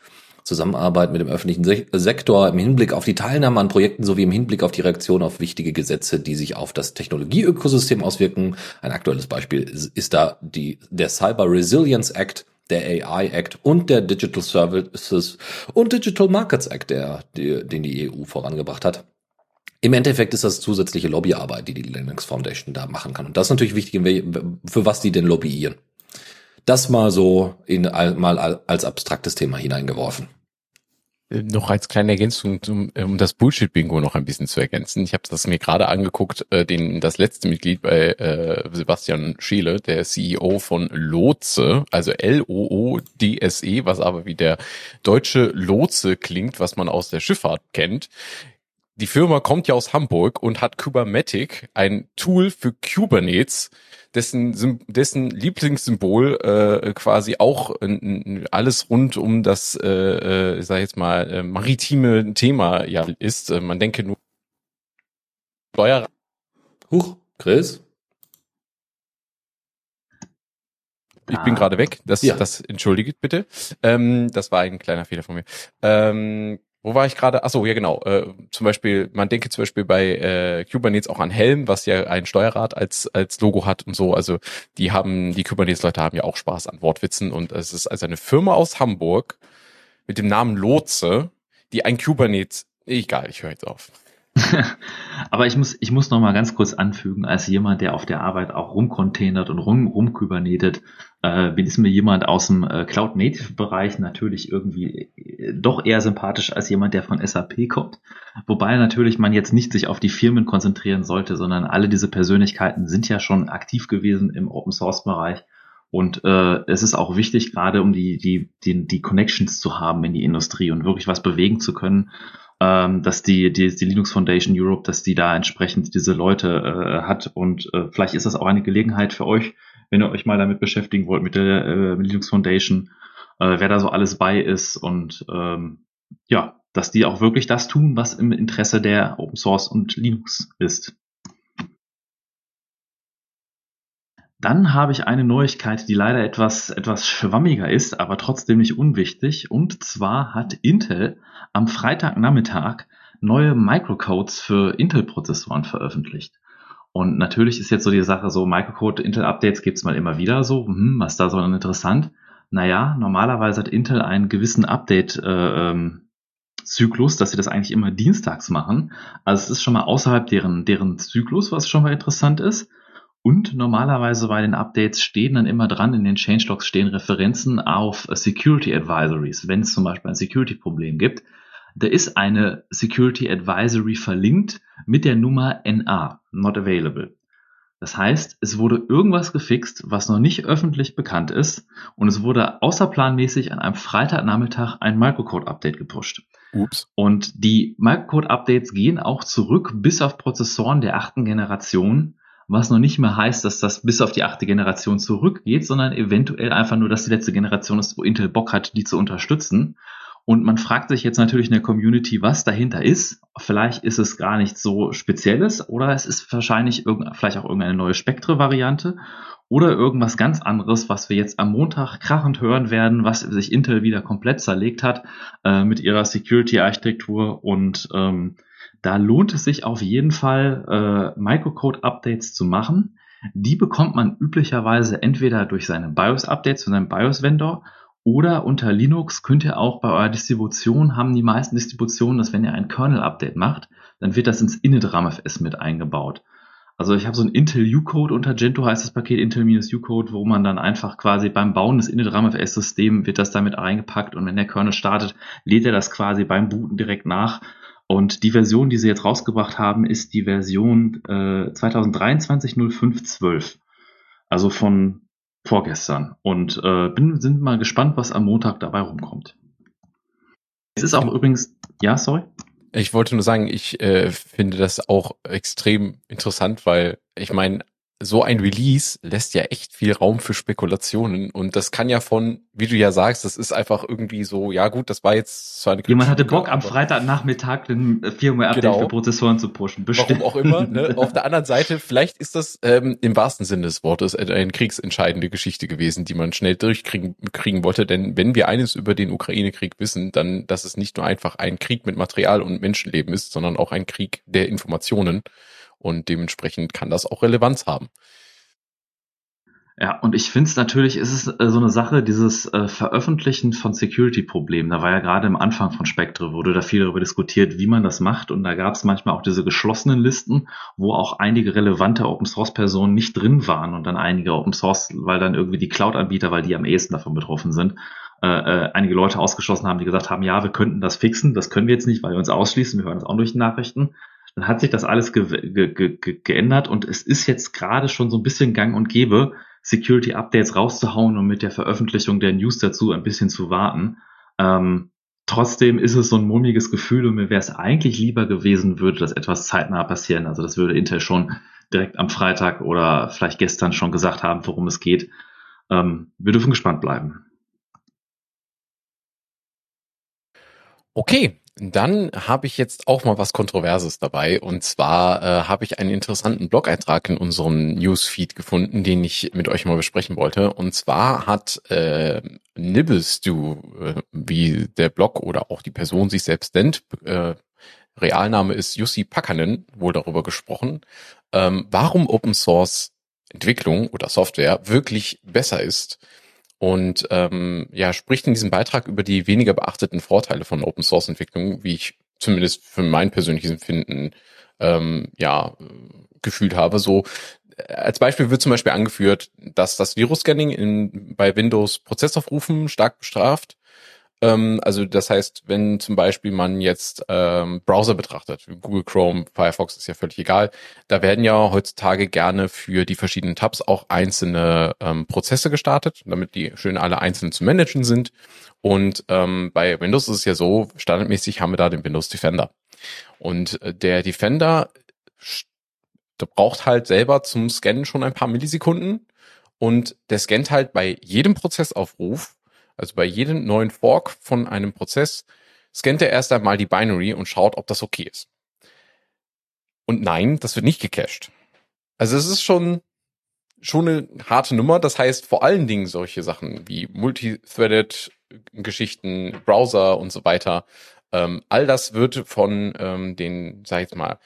Zusammenarbeit mit dem öffentlichen Sektor im Hinblick auf die Teilnahme an Projekten sowie im Hinblick auf die Reaktion auf wichtige Gesetze, die sich auf das Technologieökosystem auswirken. Ein aktuelles Beispiel ist da die, der Cyber Resilience Act, der AI Act und der Digital Services und Digital Markets Act, der, die, den die EU vorangebracht hat. Im Endeffekt ist das zusätzliche Lobbyarbeit, die die Linux Foundation da machen kann. Und das ist natürlich wichtig, für was die denn lobbyieren. Das mal so in, mal als abstraktes Thema hineingeworfen. Äh, noch als kleine Ergänzung, um, um das Bullshit-Bingo noch ein bisschen zu ergänzen. Ich habe das mir gerade angeguckt, äh, den, das letzte Mitglied bei äh, Sebastian Scheele, der CEO von Lotse, also L-O-O-D-S-E, was aber wie der deutsche Lotse klingt, was man aus der Schifffahrt kennt. Die Firma kommt ja aus Hamburg und hat Kubernetic, ein Tool für Kubernetes, dessen, dessen Lieblingssymbol äh, quasi auch äh, alles rund um das, äh, äh, ich sag jetzt mal, äh, maritime Thema ja ist. Äh, man denke nur Steuer. Huch, Chris? Ich bin gerade weg. Das, ja. das entschuldigt bitte. Ähm, das war ein kleiner Fehler von mir. Ähm, wo war ich gerade? Achso, ja genau. Äh, zum Beispiel, man denke zum Beispiel bei äh, Kubernetes auch an Helm, was ja ein Steuerrad als als Logo hat und so. Also die haben, die Kubernetes-Leute haben ja auch Spaß an Wortwitzen und es ist also eine Firma aus Hamburg mit dem Namen Lotse, die ein Kubernetes. Egal, ich höre jetzt auf. (laughs) Aber ich muss, ich muss noch mal ganz kurz anfügen, als jemand, der auf der Arbeit auch rumcontainert und rum, rumkybernetet, äh, ist mir jemand aus dem äh, Cloud-Native-Bereich natürlich irgendwie äh, doch eher sympathisch als jemand, der von SAP kommt. Wobei natürlich man jetzt nicht sich auf die Firmen konzentrieren sollte, sondern alle diese Persönlichkeiten sind ja schon aktiv gewesen im Open-Source-Bereich. Und äh, es ist auch wichtig, gerade um die, die, die, die Connections zu haben in die Industrie und wirklich was bewegen zu können ähm, dass die, die, die Linux Foundation Europe, dass die da entsprechend diese Leute äh, hat. Und äh, vielleicht ist das auch eine Gelegenheit für euch, wenn ihr euch mal damit beschäftigen wollt, mit der äh, Linux Foundation, äh, wer da so alles bei ist und ähm, ja, dass die auch wirklich das tun, was im Interesse der Open Source und Linux ist. Dann habe ich eine Neuigkeit, die leider etwas, etwas schwammiger ist, aber trotzdem nicht unwichtig. Und zwar hat Intel am Freitagnachmittag neue Microcodes für Intel-Prozessoren veröffentlicht. Und natürlich ist jetzt so die Sache so, Microcode Intel-Updates gibt's mal immer wieder so, hm, was da so interessant. Naja, normalerweise hat Intel einen gewissen Update, äh, ähm, Zyklus, dass sie das eigentlich immer dienstags machen. Also es ist schon mal außerhalb deren, deren Zyklus, was schon mal interessant ist. Und normalerweise bei den Updates stehen dann immer dran, in den Changelogs stehen Referenzen auf Security Advisories, wenn es zum Beispiel ein Security-Problem gibt. Da ist eine Security Advisory verlinkt mit der Nummer NA, not available. Das heißt, es wurde irgendwas gefixt, was noch nicht öffentlich bekannt ist und es wurde außerplanmäßig an einem Freitagnachmittag ein Microcode-Update gepusht. Ups. Und die Microcode-Updates gehen auch zurück bis auf Prozessoren der achten Generation, was noch nicht mehr heißt, dass das bis auf die achte Generation zurückgeht, sondern eventuell einfach nur, dass die letzte Generation ist, wo Intel Bock hat, die zu unterstützen. Und man fragt sich jetzt natürlich in der Community, was dahinter ist. Vielleicht ist es gar nicht so Spezielles oder es ist wahrscheinlich vielleicht auch irgendeine neue Spektre-Variante oder irgendwas ganz anderes, was wir jetzt am Montag krachend hören werden, was sich Intel wieder komplett zerlegt hat äh, mit ihrer Security-Architektur und ähm, da lohnt es sich auf jeden Fall, äh, Microcode-Updates zu machen. Die bekommt man üblicherweise entweder durch seine BIOS-Updates von seinem BIOS-Vendor oder unter Linux könnt ihr auch bei eurer Distribution, haben die meisten Distributionen, dass wenn ihr ein Kernel-Update macht, dann wird das ins init-RAMFS mit eingebaut. Also ich habe so ein Intel U-Code unter Gentoo heißt das Paket Intel-U-Code, wo man dann einfach quasi beim Bauen des init-RAMFS-Systems wird das damit eingepackt und wenn der Kernel startet, lädt er das quasi beim Booten direkt nach und die Version, die sie jetzt rausgebracht haben, ist die Version äh, 2023-0512. Also von vorgestern. Und äh, bin, sind mal gespannt, was am Montag dabei rumkommt. Es ist auch übrigens, ja, sorry. Ich wollte nur sagen, ich äh, finde das auch extrem interessant, weil ich meine, so ein Release lässt ja echt viel Raum für Spekulationen und das kann ja von, wie du ja sagst, das ist einfach irgendwie so, ja gut, das war jetzt so eine Jemand hatte Bock am Freitagnachmittag den Firmware-Update genau. für Prozessoren zu pushen. Bestimmt. Warum auch immer. Ne? (laughs) Auf der anderen Seite, vielleicht ist das ähm, im wahrsten Sinne des Wortes eine kriegsentscheidende Geschichte gewesen, die man schnell durchkriegen kriegen wollte, denn wenn wir eines über den Ukraine-Krieg wissen, dann, dass es nicht nur einfach ein Krieg mit Material und Menschenleben ist, sondern auch ein Krieg der Informationen. Und dementsprechend kann das auch Relevanz haben. Ja, und ich finde es natürlich, ist es äh, so eine Sache, dieses äh, Veröffentlichen von Security-Problemen. Da war ja gerade im Anfang von Spectre, wurde da viel darüber diskutiert, wie man das macht. Und da gab es manchmal auch diese geschlossenen Listen, wo auch einige relevante Open-Source-Personen nicht drin waren und dann einige Open-Source, weil dann irgendwie die Cloud-Anbieter, weil die am ehesten davon betroffen sind, äh, äh, einige Leute ausgeschlossen haben, die gesagt haben, ja, wir könnten das fixen, das können wir jetzt nicht, weil wir uns ausschließen, wir hören das auch durch Nachrichten dann hat sich das alles ge ge ge geändert und es ist jetzt gerade schon so ein bisschen gang und gäbe, Security-Updates rauszuhauen und mit der Veröffentlichung der News dazu ein bisschen zu warten. Ähm, trotzdem ist es so ein mulmiges Gefühl und mir wäre es eigentlich lieber gewesen, würde das etwas zeitnah passieren. Also das würde Intel schon direkt am Freitag oder vielleicht gestern schon gesagt haben, worum es geht. Ähm, wir dürfen gespannt bleiben. Okay, dann habe ich jetzt auch mal was Kontroverses dabei. Und zwar äh, habe ich einen interessanten Blog-Eintrag in unserem Newsfeed gefunden, den ich mit euch mal besprechen wollte. Und zwar hat äh, Nibblestew, äh, wie der Blog oder auch die Person sich selbst nennt, äh, Realname ist Jussi Pakanen, wohl darüber gesprochen, ähm, warum Open Source Entwicklung oder Software wirklich besser ist und ähm, ja, spricht in diesem Beitrag über die weniger beachteten Vorteile von Open Source Entwicklung, wie ich zumindest für mein persönliches Empfinden ähm, ja gefühlt habe. So als Beispiel wird zum Beispiel angeführt, dass das Virus-Scanning in, bei Windows Prozessaufrufen stark bestraft ähm, also das heißt, wenn zum Beispiel man jetzt ähm, Browser betrachtet, Google Chrome, Firefox ist ja völlig egal, da werden ja heutzutage gerne für die verschiedenen Tabs auch einzelne ähm, Prozesse gestartet, damit die schön alle einzeln zu managen sind. Und ähm, bei Windows ist es ja so, standardmäßig haben wir da den Windows Defender. Und äh, der Defender der braucht halt selber zum Scannen schon ein paar Millisekunden und der scannt halt bei jedem Prozessaufruf also bei jedem neuen Fork von einem Prozess scannt er erst einmal die Binary und schaut, ob das okay ist. Und nein, das wird nicht gecached. Also es ist schon, schon eine harte Nummer. Das heißt vor allen Dingen solche Sachen wie Multithreaded Geschichten, Browser und so weiter. Ähm, all das wird von ähm, den, sag ich jetzt mal,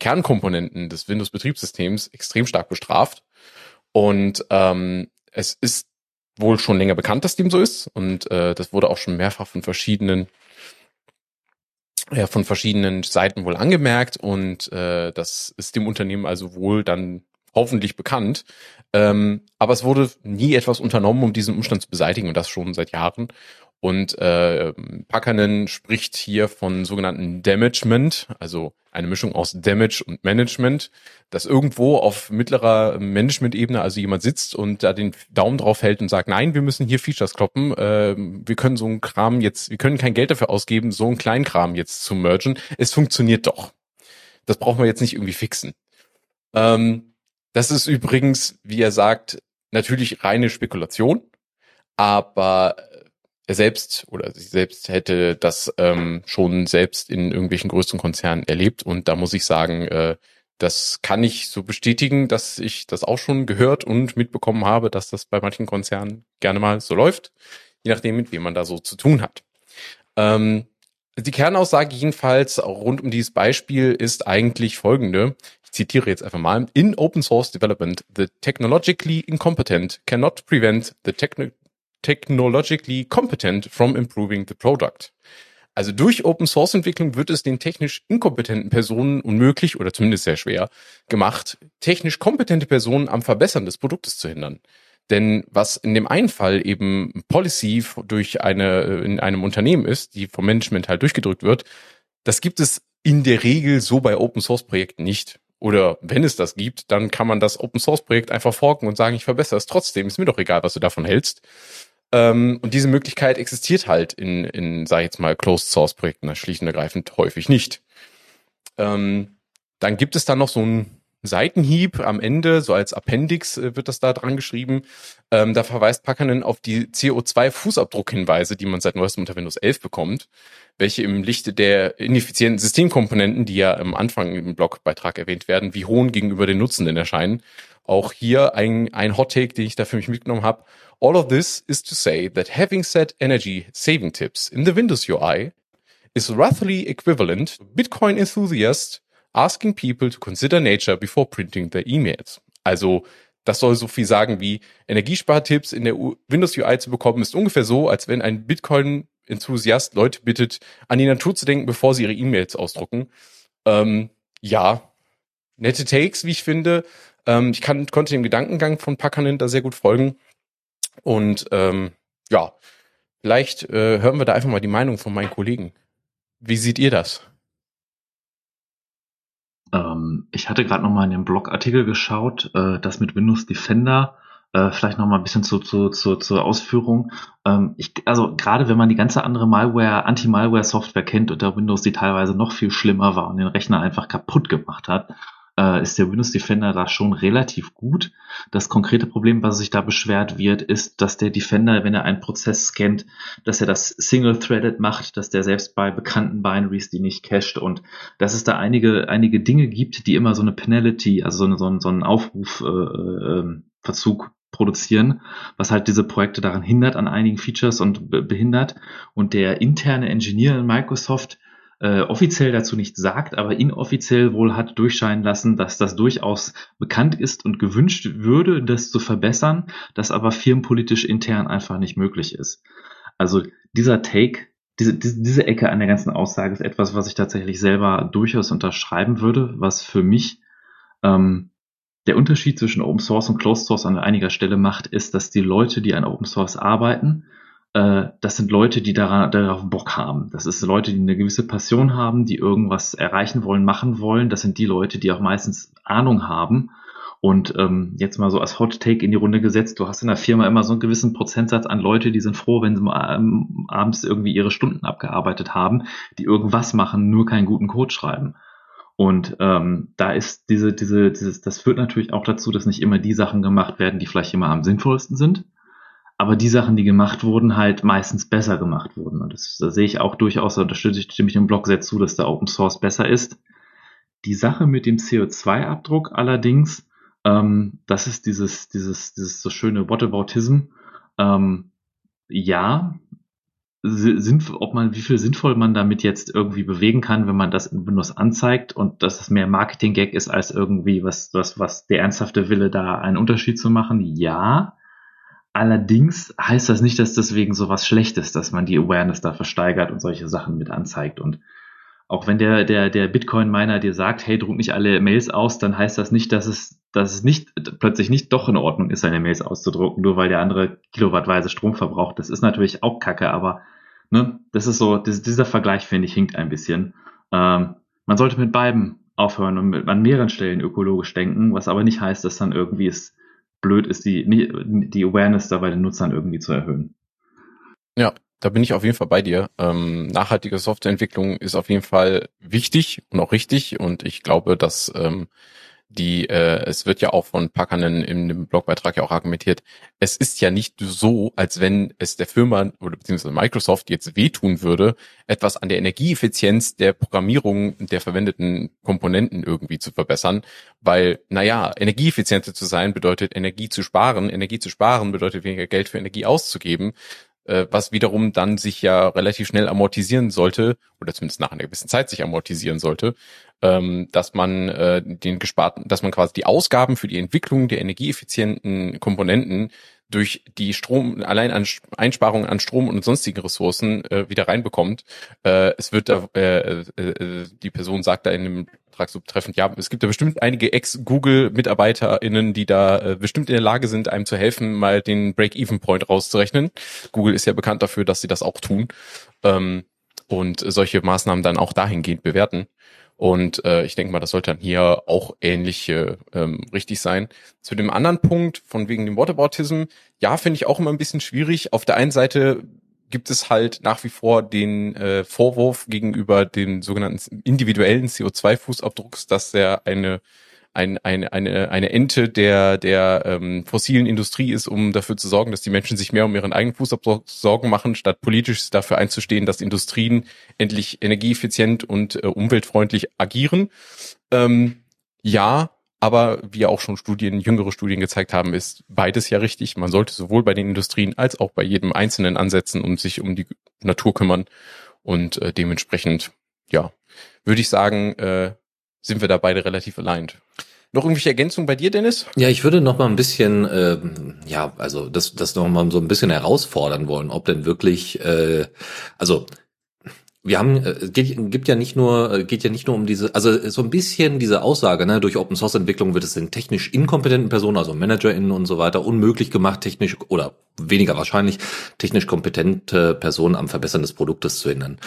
Kernkomponenten des Windows-Betriebssystems extrem stark bestraft. Und ähm, es ist wohl schon länger bekannt, dass dem so ist. Und äh, das wurde auch schon mehrfach von verschiedenen ja, von verschiedenen Seiten wohl angemerkt und äh, das ist dem Unternehmen also wohl dann hoffentlich bekannt. Ähm, aber es wurde nie etwas unternommen, um diesen Umstand zu beseitigen und das schon seit Jahren. Und äh, Packanen spricht hier von sogenannten Damagement, also eine Mischung aus Damage und Management, dass irgendwo auf mittlerer Management-Ebene also jemand sitzt und da den Daumen drauf hält und sagt, nein, wir müssen hier Features kloppen, äh, wir können so einen Kram jetzt, wir können kein Geld dafür ausgeben, so einen Kleinkram jetzt zu mergen. Es funktioniert doch. Das brauchen wir jetzt nicht irgendwie fixen. Ähm, das ist übrigens, wie er sagt, natürlich reine Spekulation, aber er selbst oder sie selbst hätte das ähm, schon selbst in irgendwelchen größeren Konzernen erlebt und da muss ich sagen, äh, das kann ich so bestätigen, dass ich das auch schon gehört und mitbekommen habe, dass das bei manchen Konzernen gerne mal so läuft, je nachdem, mit wem man da so zu tun hat. Ähm, die Kernaussage jedenfalls rund um dieses Beispiel ist eigentlich folgende. Ich zitiere jetzt einfach mal. In Open Source Development, the technologically incompetent cannot prevent the techno technologically competent from improving the product. Also durch Open Source Entwicklung wird es den technisch inkompetenten Personen unmöglich oder zumindest sehr schwer gemacht, technisch kompetente Personen am Verbessern des Produktes zu hindern. Denn was in dem einen Fall eben Policy durch eine, in einem Unternehmen ist, die vom Management halt durchgedrückt wird, das gibt es in der Regel so bei Open Source Projekten nicht. Oder wenn es das gibt, dann kann man das Open Source Projekt einfach forken und sagen, ich verbessere es trotzdem. Ist mir doch egal, was du davon hältst. Ähm, und diese Möglichkeit existiert halt in, in sag ich jetzt mal, Closed Source Projekten schlicht und ergreifend häufig nicht. Ähm, dann gibt es da noch so ein Seitenhieb am Ende, so als Appendix äh, wird das da dran geschrieben. Ähm, da verweist Packanen auf die CO2-Fußabdruckhinweise, die man seit neuestem unter Windows 11 bekommt, welche im Lichte der ineffizienten Systemkomponenten, die ja am Anfang im Blogbeitrag erwähnt werden, wie hohen gegenüber den Nutzenden erscheinen. Auch hier ein, ein Hot Take, den ich da für mich mitgenommen habe. All of this is to say that having set energy saving tips in the Windows UI is roughly equivalent to Bitcoin enthusiast asking people to consider nature before printing their emails. Also das soll so viel sagen wie Energiespartipps in der Windows UI zu bekommen, ist ungefähr so, als wenn ein Bitcoin-Enthusiast Leute bittet, an die Natur zu denken, bevor sie ihre E-Mails ausdrucken. Ähm, ja, nette Takes, wie ich finde. Ähm, ich kann, konnte dem Gedankengang von Packanen da sehr gut folgen. Und ähm, ja, vielleicht äh, hören wir da einfach mal die Meinung von meinen Kollegen. Wie seht ihr das? Ähm, ich hatte gerade noch mal in den Blogartikel geschaut, äh, das mit Windows Defender. Äh, vielleicht noch mal ein bisschen zu, zu, zu, zur Ausführung. Ähm, ich, also gerade wenn man die ganze andere Malware, Anti-Malware-Software kennt unter Windows, die teilweise noch viel schlimmer war und den Rechner einfach kaputt gemacht hat, äh, ist der Windows Defender da schon relativ gut. Das konkrete Problem, was sich da beschwert wird, ist, dass der Defender, wenn er einen Prozess scannt, dass er das Single-Threaded macht, dass der selbst bei bekannten Binaries die nicht cached und dass es da einige, einige Dinge gibt, die immer so eine Penalty, also so, eine, so, einen, so einen Aufrufverzug äh, äh, produzieren, was halt diese Projekte daran hindert an einigen Features und behindert. Und der interne Engineer in Microsoft, äh, offiziell dazu nicht sagt, aber inoffiziell wohl hat durchscheinen lassen, dass das durchaus bekannt ist und gewünscht würde, das zu verbessern, das aber firmenpolitisch intern einfach nicht möglich ist. Also dieser Take, diese, diese, diese Ecke an der ganzen Aussage ist etwas, was ich tatsächlich selber durchaus unterschreiben würde, was für mich ähm, der Unterschied zwischen Open Source und Closed Source an einiger Stelle macht, ist, dass die Leute, die an Open Source arbeiten, äh, das sind Leute, die darauf Bock haben. Das ist Leute, die eine gewisse Passion haben, die irgendwas erreichen wollen, machen wollen. Das sind die Leute, die auch meistens Ahnung haben. Und ähm, jetzt mal so als Hot Take in die Runde gesetzt, du hast in der Firma immer so einen gewissen Prozentsatz an Leute, die sind froh, wenn sie ähm, abends irgendwie ihre Stunden abgearbeitet haben, die irgendwas machen, nur keinen guten Code schreiben. Und ähm, da ist diese, diese, dieses, das führt natürlich auch dazu, dass nicht immer die Sachen gemacht werden, die vielleicht immer am sinnvollsten sind aber die Sachen, die gemacht wurden, halt meistens besser gemacht wurden. Und das, das sehe ich auch durchaus, da unterstütze ich stimme ich dem Blog sehr zu, dass der Open Source besser ist. Die Sache mit dem CO2-Abdruck allerdings, ähm, das ist dieses, dieses, dieses so schöne Whataboutism. Ähm, ja, sind, ob man, wie viel sinnvoll man damit jetzt irgendwie bewegen kann, wenn man das in Windows anzeigt und dass es mehr Marketing-Gag ist als irgendwie was, was, was der ernsthafte Wille da einen Unterschied zu machen. Ja, Allerdings heißt das nicht, dass deswegen so was Schlechtes, dass man die Awareness da versteigert und solche Sachen mit anzeigt. Und auch wenn der, der, der Bitcoin-Miner dir sagt, hey, druck nicht alle Mails aus, dann heißt das nicht, dass es dass es nicht plötzlich nicht doch in Ordnung ist, seine Mails auszudrucken, nur weil der andere kilowattweise Strom verbraucht. Das ist natürlich auch Kacke, aber ne, das ist so, das, dieser Vergleich, finde ich, hinkt ein bisschen. Ähm, man sollte mit beiden aufhören und mit, an mehreren Stellen ökologisch denken, was aber nicht heißt, dass dann irgendwie es blöd ist, die, die Awareness da bei den Nutzern irgendwie zu erhöhen. Ja, da bin ich auf jeden Fall bei dir. Ähm, nachhaltige Softwareentwicklung ist auf jeden Fall wichtig und auch richtig und ich glaube, dass ähm, die, äh, es wird ja auch von Packernen in dem Blogbeitrag ja auch argumentiert, es ist ja nicht so, als wenn es der Firma oder beziehungsweise Microsoft jetzt wehtun würde, etwas an der Energieeffizienz der Programmierung der verwendeten Komponenten irgendwie zu verbessern, weil, naja, energieeffizienter zu sein bedeutet Energie zu sparen, Energie zu sparen bedeutet weniger Geld für Energie auszugeben, äh, was wiederum dann sich ja relativ schnell amortisieren sollte, oder zumindest nach einer gewissen Zeit sich amortisieren sollte, ähm, dass man äh, den gesparten, dass man quasi die Ausgaben für die Entwicklung der energieeffizienten Komponenten durch die Strom, allein an Einsparungen an Strom und sonstigen Ressourcen äh, wieder reinbekommt. Äh, es wird da, äh, äh, äh, die Person sagt da in dem Vertrag so treffend, ja, es gibt da bestimmt einige Ex-Google-MitarbeiterInnen, die da äh, bestimmt in der Lage sind, einem zu helfen, mal den Break-Even-Point rauszurechnen. Google ist ja bekannt dafür, dass sie das auch tun. Ähm, und solche Maßnahmen dann auch dahingehend bewerten. Und äh, ich denke mal, das sollte dann hier auch ähnlich äh, ähm, richtig sein. Zu dem anderen Punkt von wegen dem Whataboutism, ja, finde ich auch immer ein bisschen schwierig. Auf der einen Seite gibt es halt nach wie vor den äh, Vorwurf gegenüber den sogenannten individuellen CO2-Fußabdrucks, dass er eine ein, eine, eine, eine Ente der, der ähm, fossilen Industrie ist, um dafür zu sorgen, dass die Menschen sich mehr um ihren eigenen Fußabdruck Sorgen machen, statt politisch dafür einzustehen, dass Industrien endlich energieeffizient und äh, umweltfreundlich agieren. Ähm, ja, aber wie auch schon Studien, jüngere Studien gezeigt haben, ist beides ja richtig. Man sollte sowohl bei den Industrien als auch bei jedem Einzelnen ansetzen und sich um die Natur kümmern. Und äh, dementsprechend, ja, würde ich sagen, äh, sind wir da beide relativ aligned. Noch irgendwelche Ergänzungen bei dir, Dennis? Ja, ich würde noch mal ein bisschen, äh, ja, also das, das noch mal so ein bisschen herausfordern wollen, ob denn wirklich, äh, also wir haben, äh, geht, gibt ja nicht nur, äh, geht ja nicht nur um diese, also so ein bisschen diese Aussage, ne, durch Open Source Entwicklung wird es den technisch inkompetenten Personen, also ManagerInnen und so weiter, unmöglich gemacht, technisch oder weniger wahrscheinlich, technisch kompetente Personen am Verbessern des Produktes zu hindern.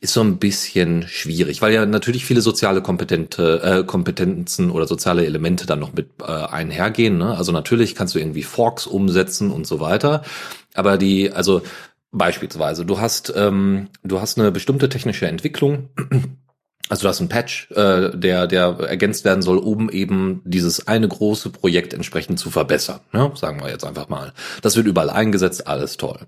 Ist so ein bisschen schwierig, weil ja natürlich viele soziale kompetente äh, Kompetenzen oder soziale Elemente dann noch mit äh, einhergehen. Ne? Also natürlich kannst du irgendwie Forks umsetzen und so weiter. Aber die, also Beispielsweise, du hast, ähm, du hast eine bestimmte technische Entwicklung. Also du hast einen Patch, äh, der, der ergänzt werden soll, um eben dieses eine große Projekt entsprechend zu verbessern. Ja, sagen wir jetzt einfach mal. Das wird überall eingesetzt, alles toll.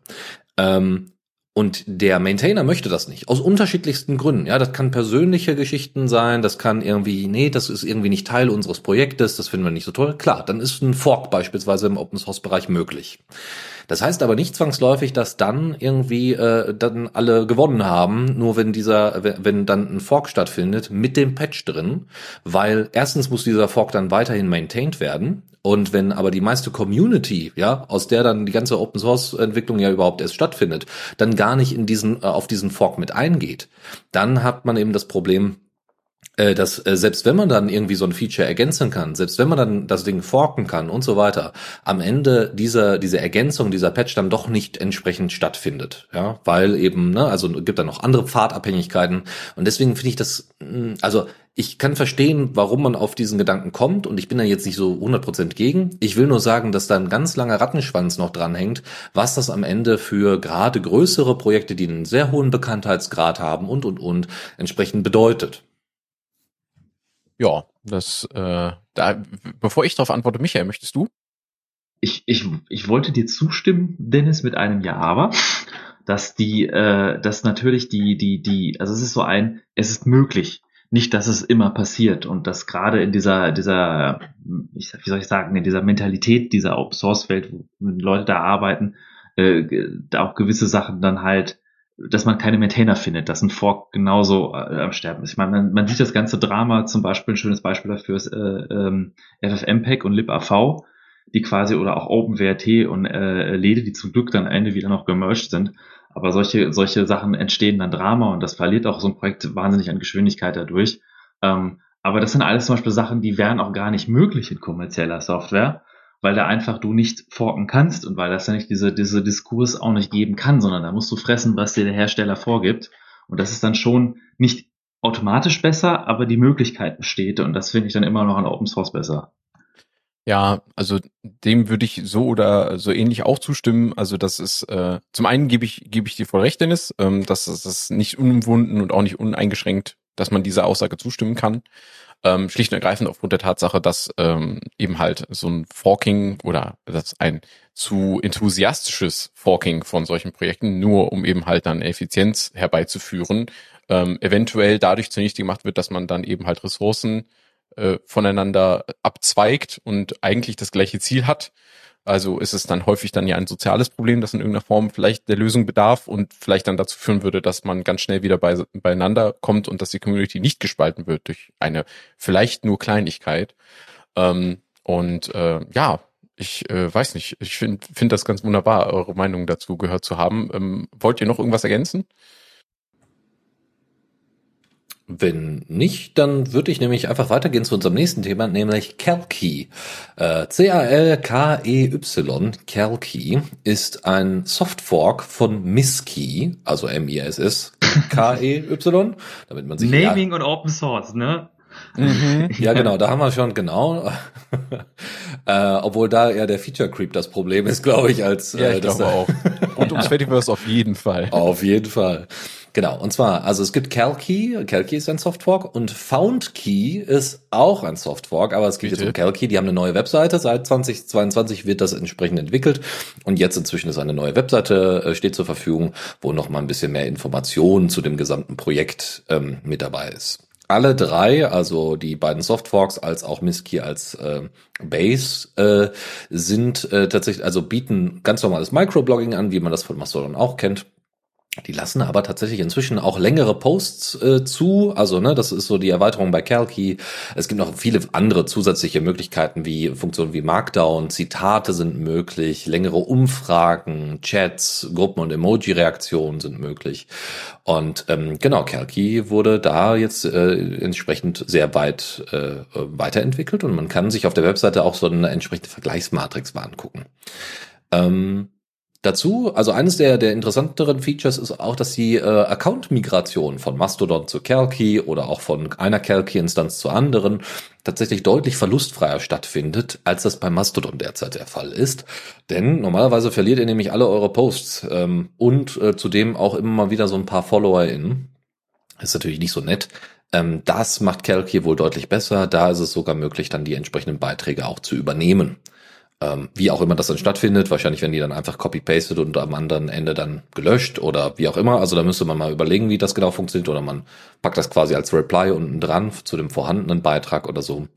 Ähm, und der Maintainer möchte das nicht. Aus unterschiedlichsten Gründen. Ja, das kann persönliche Geschichten sein, das kann irgendwie, nee, das ist irgendwie nicht Teil unseres Projektes, das finden wir nicht so toll. Klar, dann ist ein Fork beispielsweise im Open Source Bereich möglich. Das heißt aber nicht zwangsläufig, dass dann irgendwie äh, dann alle gewonnen haben, nur wenn dieser, wenn dann ein Fork stattfindet mit dem Patch drin, weil erstens muss dieser Fork dann weiterhin maintained werden und wenn aber die meiste Community, ja, aus der dann die ganze Open Source Entwicklung ja überhaupt erst stattfindet, dann gar nicht in diesen, äh, auf diesen Fork mit eingeht, dann hat man eben das Problem, dass äh, selbst wenn man dann irgendwie so ein Feature ergänzen kann, selbst wenn man dann das Ding forken kann und so weiter, am Ende dieser diese Ergänzung, dieser Patch dann doch nicht entsprechend stattfindet, ja, weil eben, ne, also gibt da noch andere Pfadabhängigkeiten und deswegen finde ich das, hm, also ich kann verstehen, warum man auf diesen Gedanken kommt und ich bin da jetzt nicht so 100% gegen. Ich will nur sagen, dass da ein ganz langer Rattenschwanz noch dranhängt, was das am Ende für gerade größere Projekte, die einen sehr hohen Bekanntheitsgrad haben und, und, und entsprechend bedeutet. Ja, das, äh, da, bevor ich darauf antworte, Michael, möchtest du? Ich, ich, ich wollte dir zustimmen, Dennis, mit einem Ja, aber, dass die, äh, dass natürlich die, die, die, also es ist so ein, es ist möglich, nicht, dass es immer passiert und dass gerade in dieser, dieser, ich, wie soll ich sagen, in dieser Mentalität dieser Open Source Welt, wo Leute da arbeiten, äh, da auch gewisse Sachen dann halt dass man keine Maintainer findet, dass ein Fork genauso äh, am Sterben ist. Ich meine, man, man, sieht das ganze Drama, zum Beispiel ein schönes Beispiel dafür ist äh, ähm, FFmpeg und libav, die quasi oder auch OpenWrt und äh, Lede, die zum Glück dann am Ende wieder noch gemerged sind. Aber solche, solche Sachen entstehen dann Drama und das verliert auch so ein Projekt wahnsinnig an Geschwindigkeit dadurch. Ähm, Aber das sind alles zum Beispiel Sachen, die wären auch gar nicht möglich in kommerzieller Software, weil da einfach du nicht forken kannst und weil das ja nicht diese, diese Diskurs auch nicht geben kann, sondern da musst du fressen, was dir der Hersteller vorgibt. Und das ist dann schon nicht automatisch besser, aber die Möglichkeit besteht und das finde ich dann immer noch an Open Source besser. Ja, also dem würde ich so oder so ähnlich auch zustimmen. Also das ist äh, zum einen gebe ich gebe ich dir voll recht, Dennis, ähm, dass das nicht unumwunden und auch nicht uneingeschränkt, dass man dieser Aussage zustimmen kann. Ähm, schlicht und ergreifend aufgrund der Tatsache, dass ähm, eben halt so ein Forking oder dass ein zu enthusiastisches Forking von solchen Projekten, nur um eben halt dann Effizienz herbeizuführen, ähm, eventuell dadurch zunichte gemacht wird, dass man dann eben halt Ressourcen äh, voneinander abzweigt und eigentlich das gleiche Ziel hat. Also ist es dann häufig dann ja ein soziales Problem, das in irgendeiner Form vielleicht der Lösung bedarf und vielleicht dann dazu führen würde, dass man ganz schnell wieder bei, beieinander kommt und dass die Community nicht gespalten wird durch eine vielleicht nur Kleinigkeit. Ähm, und äh, ja, ich äh, weiß nicht, ich finde find das ganz wunderbar, eure Meinung dazu gehört zu haben. Ähm, wollt ihr noch irgendwas ergänzen? Wenn nicht, dann würde ich nämlich einfach weitergehen zu unserem nächsten Thema, nämlich Calkey. Äh, C-A-L-K-E-Y, Calkey, ist ein Softfork von Miskey, also M-I-S-S, K-E-Y, damit man sich... Naming ja, und Open Source, ne? Mhm. ja, genau, da haben wir schon genau. (laughs) äh, obwohl da eher der Feature Creep das Problem ist, glaube ich, als ja, ich äh, das glaube auch. Und ums (laughs) Fediverse auf jeden Fall. Auf jeden Fall. Genau, und zwar, also es gibt CalKey, CalKey ist ein Softfork und FoundKey ist auch ein Softfork, aber es geht Bitte? jetzt um CalKey, die haben eine neue Webseite, seit 2022 wird das entsprechend entwickelt und jetzt inzwischen ist eine neue Webseite, äh, steht zur Verfügung, wo noch mal ein bisschen mehr Informationen zu dem gesamten Projekt ähm, mit dabei ist. Alle drei, also die beiden Softforks als auch Miski als äh, Base, äh, sind äh, tatsächlich, also bieten ganz normales Microblogging an, wie man das von Mastodon auch kennt die lassen aber tatsächlich inzwischen auch längere Posts äh, zu. Also, ne, das ist so die Erweiterung bei Calky. Es gibt noch viele andere zusätzliche Möglichkeiten wie Funktionen wie Markdown, Zitate sind möglich, längere Umfragen, Chats, Gruppen- und Emoji-Reaktionen sind möglich. Und ähm, genau, Calky wurde da jetzt äh, entsprechend sehr weit äh, weiterentwickelt und man kann sich auf der Webseite auch so eine entsprechende Vergleichsmatrix mal angucken. Ähm, Dazu, also eines der, der interessanteren Features ist auch, dass die äh, Account-Migration von Mastodon zu Calkey oder auch von einer Calkey-Instanz zur anderen tatsächlich deutlich verlustfreier stattfindet, als das bei Mastodon derzeit der Fall ist. Denn normalerweise verliert ihr nämlich alle eure Posts ähm, und äh, zudem auch immer mal wieder so ein paar FollowerInnen. Ist natürlich nicht so nett. Ähm, das macht Calkey wohl deutlich besser. Da ist es sogar möglich, dann die entsprechenden Beiträge auch zu übernehmen. Ähm, wie auch immer das dann stattfindet, wahrscheinlich werden die dann einfach copy-pasted und am anderen Ende dann gelöscht oder wie auch immer. Also da müsste man mal überlegen, wie das genau funktioniert oder man packt das quasi als Reply unten dran zu dem vorhandenen Beitrag oder so.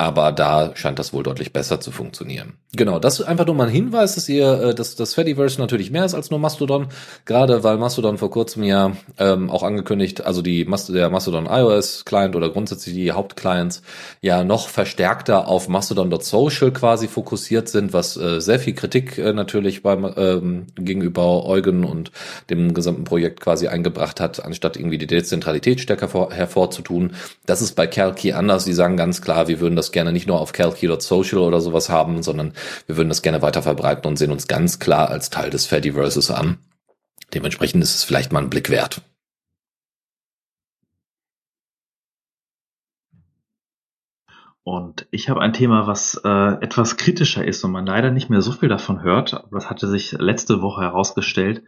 Aber da scheint das wohl deutlich besser zu funktionieren. Genau, das ist einfach nur mal ein Hinweis, dass ihr, äh, dass das Fediverse natürlich mehr ist als nur Mastodon. Gerade weil Mastodon vor kurzem ja ähm, auch angekündigt, also die der Mastodon iOS Client oder grundsätzlich die Hauptclients ja noch verstärkter auf Mastodon.social quasi fokussiert sind, was äh, sehr viel Kritik äh, natürlich beim ähm, gegenüber Eugen und dem gesamten Projekt quasi eingebracht hat, anstatt irgendwie die Dezentralität stärker vor, hervorzutun. Das ist bei Calkey anders. Die sagen ganz klar, wir würden das gerne nicht nur auf calkey.social oder sowas haben, sondern wir würden das gerne weiter verbreiten und sehen uns ganz klar als Teil des Fediverses an. Dementsprechend ist es vielleicht mal ein Blick wert. Und ich habe ein Thema, was äh, etwas kritischer ist und man leider nicht mehr so viel davon hört. Das hatte sich letzte Woche herausgestellt,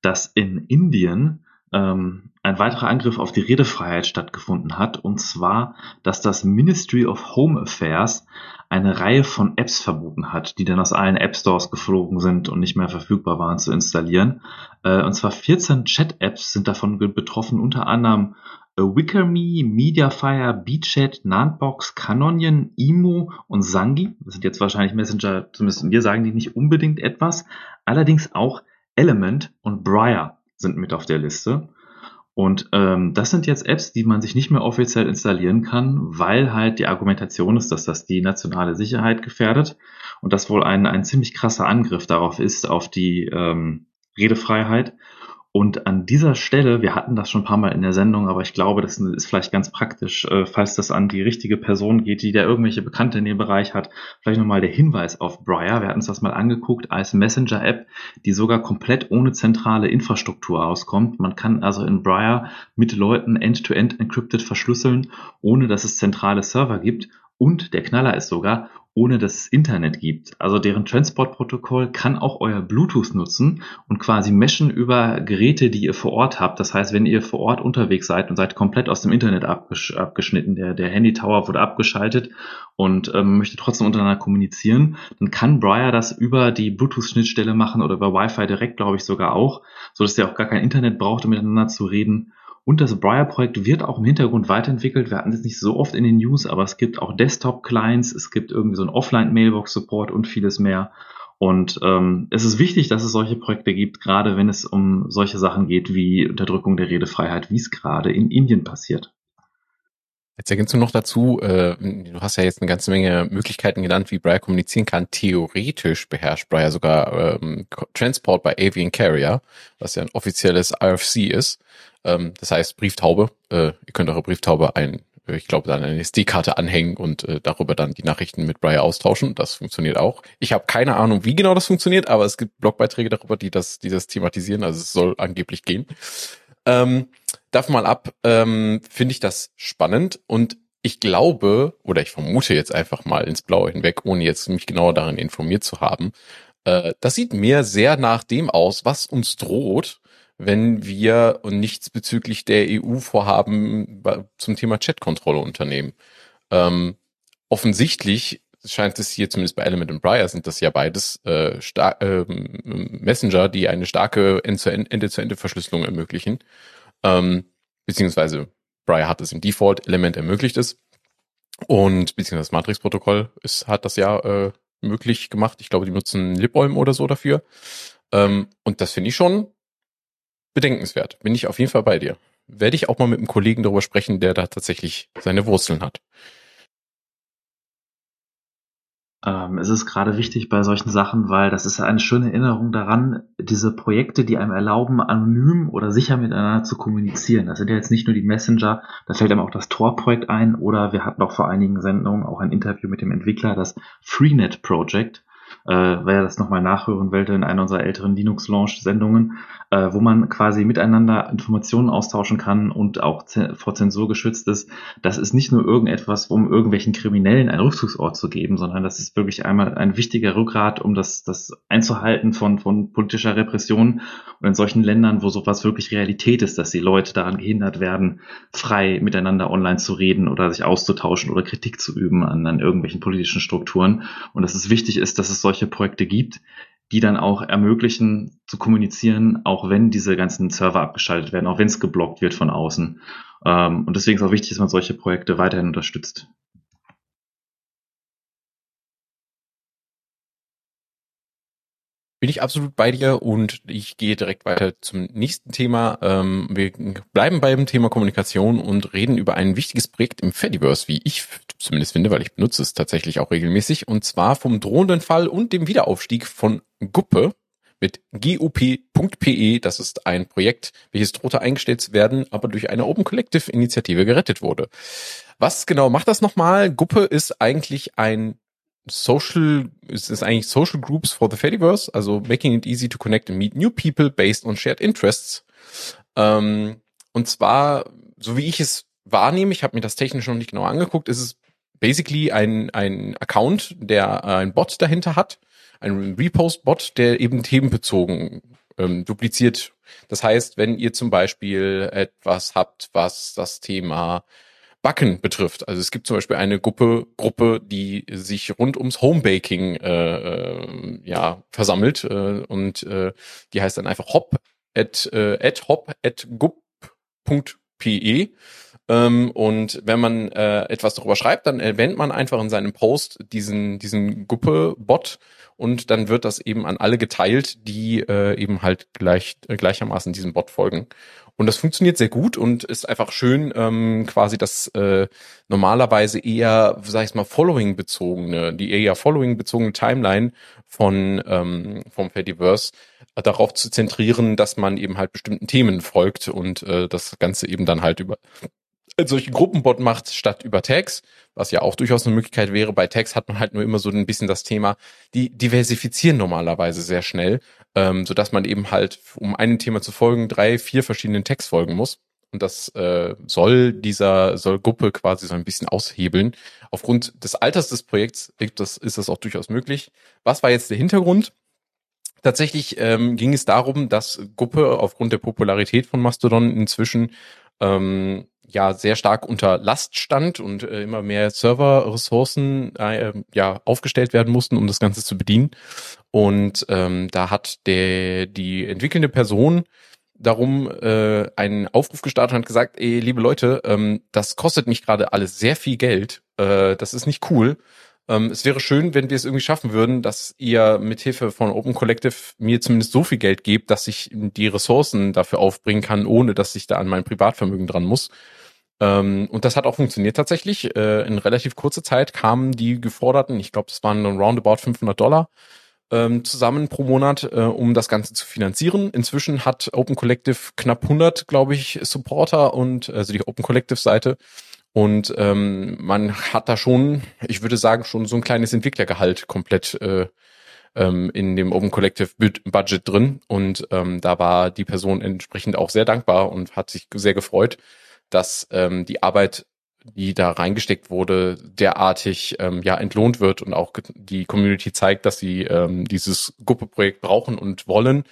dass in Indien ähm, ein weiterer Angriff auf die Redefreiheit stattgefunden hat, und zwar, dass das Ministry of Home Affairs eine Reihe von Apps verboten hat, die dann aus allen App Stores geflogen sind und nicht mehr verfügbar waren zu installieren. Äh, und zwar 14 Chat-Apps sind davon betroffen, unter anderem äh, WickerMe, Mediafire, BeChat, Nantbox, Canonian, Imo und Sangi. Das sind jetzt wahrscheinlich Messenger, zumindest wir sagen die nicht unbedingt etwas. Allerdings auch Element und Briar sind mit auf der Liste. Und ähm, das sind jetzt Apps, die man sich nicht mehr offiziell installieren kann, weil halt die Argumentation ist, dass das die nationale Sicherheit gefährdet und das wohl ein, ein ziemlich krasser Angriff darauf ist, auf die ähm, Redefreiheit. Und an dieser Stelle, wir hatten das schon ein paar Mal in der Sendung, aber ich glaube, das ist vielleicht ganz praktisch, äh, falls das an die richtige Person geht, die da irgendwelche Bekannte in dem Bereich hat, vielleicht nochmal der Hinweis auf Briar. Wir hatten uns das mal angeguckt als Messenger-App, die sogar komplett ohne zentrale Infrastruktur auskommt. Man kann also in Briar mit Leuten end-to-end -end encrypted verschlüsseln, ohne dass es zentrale Server gibt. Und der Knaller ist sogar, ohne dass es Internet gibt. Also deren Transport-Protokoll kann auch euer Bluetooth nutzen und quasi meshen über Geräte, die ihr vor Ort habt. Das heißt, wenn ihr vor Ort unterwegs seid und seid komplett aus dem Internet abgesch abgeschnitten, der, der Handy-Tower wurde abgeschaltet und ähm, möchte trotzdem untereinander kommunizieren, dann kann Briar das über die Bluetooth-Schnittstelle machen oder über Wi-Fi direkt, glaube ich, sogar auch, so dass ihr auch gar kein Internet braucht, um miteinander zu reden. Und das Briar-Projekt wird auch im Hintergrund weiterentwickelt. Wir hatten es nicht so oft in den News, aber es gibt auch Desktop-Clients, es gibt irgendwie so einen Offline-Mailbox-Support und vieles mehr. Und ähm, es ist wichtig, dass es solche Projekte gibt, gerade wenn es um solche Sachen geht wie Unterdrückung der Redefreiheit, wie es gerade in Indien passiert. Jetzt ergänzt du noch dazu, äh, du hast ja jetzt eine ganze Menge Möglichkeiten genannt, wie Briar kommunizieren kann. Theoretisch beherrscht Briar sogar ähm, Transport by Avian Carrier, was ja ein offizielles RFC ist. Ähm, das heißt Brieftaube. Äh, ihr könnt eure Brieftaube ein, äh, ich glaube, dann eine SD-Karte anhängen und äh, darüber dann die Nachrichten mit Briar austauschen. Das funktioniert auch. Ich habe keine Ahnung, wie genau das funktioniert, aber es gibt Blogbeiträge darüber, die das, die das thematisieren. Also es soll angeblich gehen. Ähm, davon mal ab, ähm, finde ich das spannend und ich glaube, oder ich vermute jetzt einfach mal ins Blaue hinweg, ohne jetzt mich genauer darin informiert zu haben, äh, das sieht mir sehr nach dem aus, was uns droht, wenn wir nichts bezüglich der EU-Vorhaben zum Thema Chatkontrolle unternehmen. Ähm, offensichtlich scheint es hier zumindest bei Element und Briar sind das ja beides äh, äh, Messenger, die eine starke Ende-zu-Ende-Verschlüsselung ermöglichen. Ähm, beziehungsweise Briar hat es im Default, Element ermöglicht es. Und beziehungsweise das Matrix-Protokoll hat das ja äh, möglich gemacht. Ich glaube, die nutzen LibOlm oder so dafür. Ähm, und das finde ich schon bedenkenswert. Bin ich auf jeden Fall bei dir. Werde ich auch mal mit einem Kollegen darüber sprechen, der da tatsächlich seine Wurzeln hat. Ähm, es ist gerade wichtig bei solchen Sachen, weil das ist eine schöne Erinnerung daran, diese Projekte, die einem erlauben, anonym oder sicher miteinander zu kommunizieren. Das sind ja jetzt nicht nur die Messenger, da fällt einem auch das Tor-Projekt ein oder wir hatten auch vor einigen Sendungen auch ein Interview mit dem Entwickler, das Freenet Project. Äh, wer das nochmal nachhören wollte in einer unserer älteren Linux-Launch-Sendungen, äh, wo man quasi miteinander Informationen austauschen kann und auch vor Zensur geschützt ist. Das ist nicht nur irgendetwas, um irgendwelchen Kriminellen einen Rückzugsort zu geben, sondern das ist wirklich einmal ein wichtiger Rückgrat, um das, das einzuhalten von, von politischer Repression. Und in solchen Ländern, wo sowas wirklich Realität ist, dass die Leute daran gehindert werden, frei miteinander online zu reden oder sich auszutauschen oder Kritik zu üben an, an irgendwelchen politischen Strukturen. Und dass es wichtig ist, dass es solche Projekte gibt, die dann auch ermöglichen zu kommunizieren, auch wenn diese ganzen Server abgeschaltet werden, auch wenn es geblockt wird von außen. Ähm, und deswegen ist auch wichtig, dass man solche Projekte weiterhin unterstützt. Ich absolut bei dir und ich gehe direkt weiter zum nächsten Thema. Ähm, wir bleiben beim Thema Kommunikation und reden über ein wichtiges Projekt im Fediverse, wie ich zumindest finde, weil ich benutze es tatsächlich auch regelmäßig, und zwar vom drohenden Fall und dem Wiederaufstieg von Guppe mit gup.pe. Das ist ein Projekt, welches drohte eingestellt zu werden, aber durch eine Open Collective Initiative gerettet wurde. Was genau macht das nochmal? Guppe ist eigentlich ein Social, es ist eigentlich Social Groups for the Fediverse, also making it easy to connect and meet new people based on shared interests. Ähm, und zwar, so wie ich es wahrnehme, ich habe mir das technisch noch nicht genau angeguckt, ist es basically ein, ein Account, der äh, ein Bot dahinter hat, ein Repost-Bot, der eben themenbezogen ähm, dupliziert. Das heißt, wenn ihr zum Beispiel etwas habt, was das Thema Backen betrifft. Also es gibt zum Beispiel eine Gruppe, Gruppe, die sich rund ums Homebaking äh, äh, ja versammelt äh, und äh, die heißt dann einfach hop at, äh, at hop at gup.pe Ähm, und wenn man äh, etwas darüber schreibt, dann erwähnt man einfach in seinem Post diesen, diesen Guppe-Bot und dann wird das eben an alle geteilt, die äh, eben halt gleich, äh, gleichermaßen diesem Bot folgen. Und das funktioniert sehr gut und ist einfach schön, ähm, quasi das äh, normalerweise eher, sag ich mal, Following-bezogene, die eher Following-bezogene Timeline von ähm, vom Fediverse äh, darauf zu zentrieren, dass man eben halt bestimmten Themen folgt und äh, das Ganze eben dann halt über solche Gruppenbot macht statt über Tags, was ja auch durchaus eine Möglichkeit wäre. Bei Tags hat man halt nur immer so ein bisschen das Thema, die diversifizieren normalerweise sehr schnell, ähm, so dass man eben halt, um einem Thema zu folgen, drei, vier verschiedenen Tags folgen muss. Und das äh, soll dieser, soll Gruppe quasi so ein bisschen aushebeln. Aufgrund des Alters des Projekts das, ist das auch durchaus möglich. Was war jetzt der Hintergrund? Tatsächlich ähm, ging es darum, dass Gruppe aufgrund der Popularität von Mastodon inzwischen ähm, ja sehr stark unter Last stand und äh, immer mehr Serverressourcen äh, ja aufgestellt werden mussten, um das Ganze zu bedienen. Und ähm, da hat der die entwickelnde Person darum äh, einen Aufruf gestartet und hat gesagt, ey, liebe Leute, ähm, das kostet mich gerade alles sehr viel Geld, äh, das ist nicht cool. Ähm, es wäre schön, wenn wir es irgendwie schaffen würden, dass ihr mit Hilfe von Open Collective mir zumindest so viel Geld gebt, dass ich die Ressourcen dafür aufbringen kann, ohne dass ich da an mein Privatvermögen dran muss. Ähm, und das hat auch funktioniert tatsächlich. Äh, in relativ kurzer Zeit kamen die geforderten, ich glaube, das waren roundabout 500 Dollar ähm, zusammen pro Monat, äh, um das Ganze zu finanzieren. Inzwischen hat Open Collective knapp 100, glaube ich, Supporter und also die Open Collective Seite. Und ähm, man hat da schon, ich würde sagen, schon so ein kleines Entwicklergehalt komplett äh, ähm, in dem Open Collective Budget drin. Und ähm, da war die Person entsprechend auch sehr dankbar und hat sich sehr gefreut dass ähm, die Arbeit, die da reingesteckt wurde, derartig ähm, ja entlohnt wird und auch die Community zeigt, dass sie ähm, dieses Gruppeprojekt brauchen und wollen.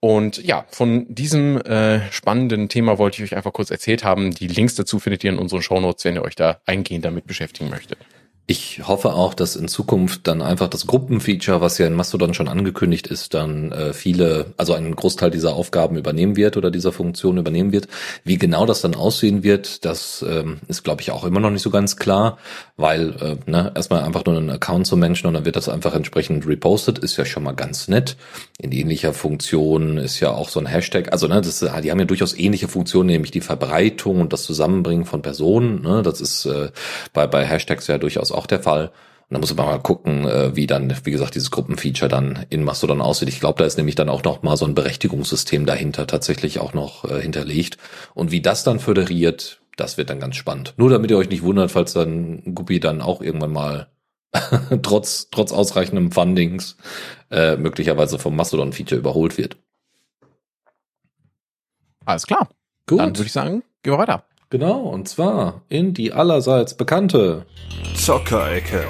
Und ja, von diesem äh, spannenden Thema wollte ich euch einfach kurz erzählt haben. Die Links dazu findet ihr in unseren Shownotes, wenn ihr euch da eingehend damit beschäftigen möchtet. Ich hoffe auch, dass in Zukunft dann einfach das Gruppenfeature, was ja in Mastodon schon angekündigt ist, dann äh, viele, also einen Großteil dieser Aufgaben übernehmen wird oder dieser Funktion übernehmen wird. Wie genau das dann aussehen wird, das ähm, ist, glaube ich, auch immer noch nicht so ganz klar, weil äh, ne, erstmal einfach nur einen Account zu Menschen und dann wird das einfach entsprechend repostet, ist ja schon mal ganz nett. In ähnlicher Funktion ist ja auch so ein Hashtag, also ne, das, die haben ja durchaus ähnliche Funktionen, nämlich die Verbreitung und das Zusammenbringen von Personen. Ne, das ist äh, bei, bei Hashtags ja durchaus auch der Fall. Und da muss man mal gucken, äh, wie dann, wie gesagt, dieses Gruppenfeature dann in Mastodon aussieht. Ich glaube, da ist nämlich dann auch noch mal so ein Berechtigungssystem dahinter tatsächlich auch noch äh, hinterlegt. Und wie das dann föderiert, das wird dann ganz spannend. Nur damit ihr euch nicht wundert, falls dann Guppy dann auch irgendwann mal (laughs) trotz, trotz ausreichendem Fundings äh, möglicherweise vom Mastodon-Feature überholt wird. Alles klar. Gut. Dann würde ich sagen, gehen wir weiter. Genau, und zwar in die allerseits bekannte Zockerecke.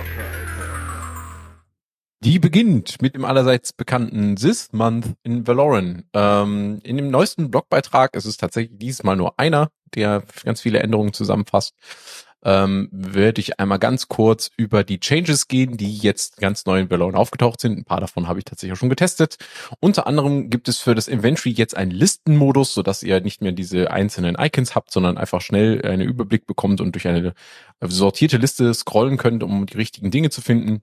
Die beginnt mit dem allerseits bekannten This Month in Valoran. Ähm, in dem neuesten Blogbeitrag ist es tatsächlich diesmal nur einer, der ganz viele Änderungen zusammenfasst ähm, werde ich einmal ganz kurz über die Changes gehen, die jetzt ganz neu in Bellone aufgetaucht sind. Ein paar davon habe ich tatsächlich auch schon getestet. Unter anderem gibt es für das Inventory jetzt einen Listenmodus, sodass ihr nicht mehr diese einzelnen Icons habt, sondern einfach schnell einen Überblick bekommt und durch eine sortierte Liste scrollen könnt, um die richtigen Dinge zu finden.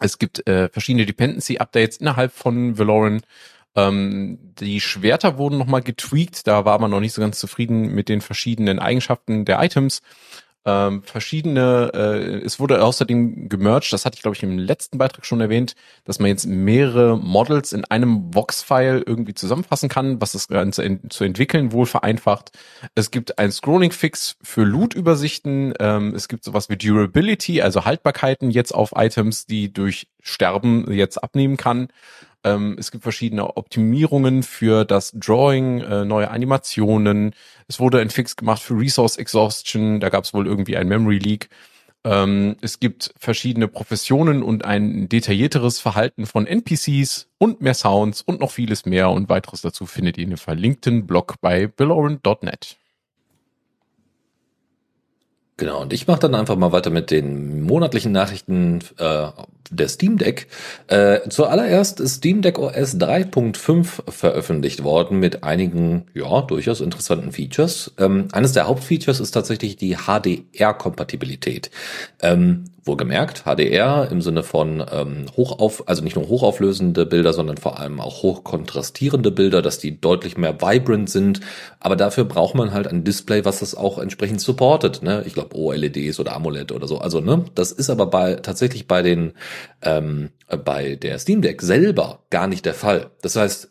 Es gibt äh, verschiedene Dependency-Updates innerhalb von Valoran. Ähm, die Schwerter wurden nochmal getweakt. Da war man noch nicht so ganz zufrieden mit den verschiedenen Eigenschaften der Items ähm, verschiedene, äh, es wurde außerdem gemerged, das hatte ich glaube ich im letzten Beitrag schon erwähnt, dass man jetzt mehrere Models in einem Vox-File irgendwie zusammenfassen kann, was das Ganze in, zu entwickeln wohl vereinfacht. Es gibt ein Scrolling-Fix für Loot-Übersichten, ähm, es gibt sowas wie Durability, also Haltbarkeiten jetzt auf Items, die durch Sterben jetzt abnehmen kann. Ähm, es gibt verschiedene Optimierungen für das Drawing, äh, neue Animationen. Es wurde ein Fix gemacht für Resource Exhaustion. Da gab es wohl irgendwie ein Memory Leak. Ähm, es gibt verschiedene Professionen und ein detaillierteres Verhalten von NPCs und mehr Sounds und noch vieles mehr und weiteres dazu findet ihr in dem verlinkten Blog bei billoran.net. Genau, und ich mache dann einfach mal weiter mit den monatlichen Nachrichten äh, der Steam Deck. Äh, zuallererst ist Steam Deck OS 3.5 veröffentlicht worden mit einigen, ja, durchaus interessanten Features. Ähm, eines der Hauptfeatures ist tatsächlich die HDR-Kompatibilität. Ähm, Wohlgemerkt, HDR im Sinne von ähm, hochauf, also nicht nur hochauflösende Bilder, sondern vor allem auch hochkontrastierende Bilder, dass die deutlich mehr vibrant sind. Aber dafür braucht man halt ein Display, was das auch entsprechend supportet. Ne? Ich glaube OLEDs oder AMOLED oder so. Also ne, das ist aber bei tatsächlich bei den ähm, bei der Steam Deck selber gar nicht der Fall. Das heißt,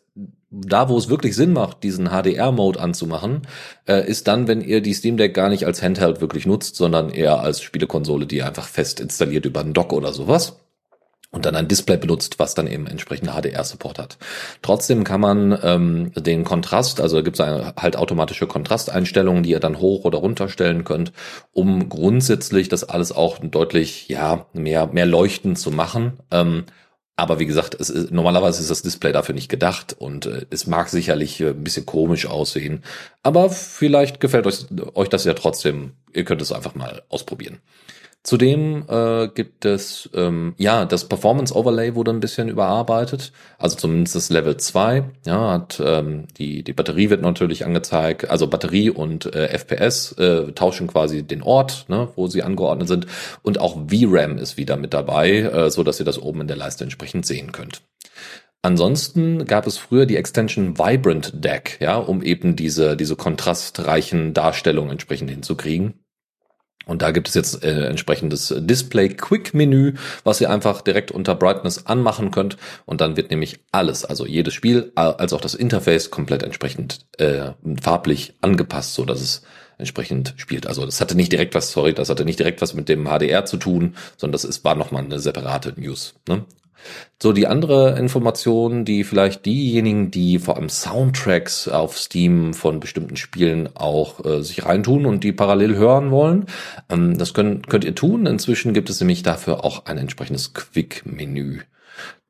da, wo es wirklich Sinn macht, diesen HDR-Mode anzumachen, äh, ist dann, wenn ihr die Steam Deck gar nicht als Handheld wirklich nutzt, sondern eher als Spielekonsole, die ihr einfach fest installiert über einen Dock oder sowas und dann ein Display benutzt, was dann eben entsprechende HDR-Support hat. Trotzdem kann man ähm, den Kontrast, also gibt es halt automatische Kontrasteinstellungen, die ihr dann hoch oder runter stellen könnt, um grundsätzlich das alles auch deutlich ja mehr mehr leuchten zu machen. Ähm, aber wie gesagt, es ist, normalerweise ist das Display dafür nicht gedacht und äh, es mag sicherlich äh, ein bisschen komisch aussehen. Aber vielleicht gefällt euch, euch das ja trotzdem. Ihr könnt es einfach mal ausprobieren. Zudem äh, gibt es, ähm, ja, das Performance Overlay wurde ein bisschen überarbeitet, also zumindest das Level 2, ja, hat ähm, die, die Batterie wird natürlich angezeigt, also Batterie und äh, FPS äh, tauschen quasi den Ort, ne, wo sie angeordnet sind und auch VRAM ist wieder mit dabei, äh, so dass ihr das oben in der Leiste entsprechend sehen könnt. Ansonsten gab es früher die Extension Vibrant Deck, ja, um eben diese, diese kontrastreichen Darstellungen entsprechend hinzukriegen. Und da gibt es jetzt äh, entsprechendes Display Quick Menü, was ihr einfach direkt unter Brightness anmachen könnt. Und dann wird nämlich alles, also jedes Spiel, als auch das Interface komplett entsprechend äh, farblich angepasst, so dass es entsprechend spielt. Also das hatte nicht direkt was, sorry, das hatte nicht direkt was mit dem HDR zu tun, sondern das ist, war nochmal eine separate News. Ne? So, die andere Information, die vielleicht diejenigen, die vor allem Soundtracks auf Steam von bestimmten Spielen auch äh, sich reintun und die parallel hören wollen, ähm, das könnt, könnt ihr tun. Inzwischen gibt es nämlich dafür auch ein entsprechendes Quick-Menü.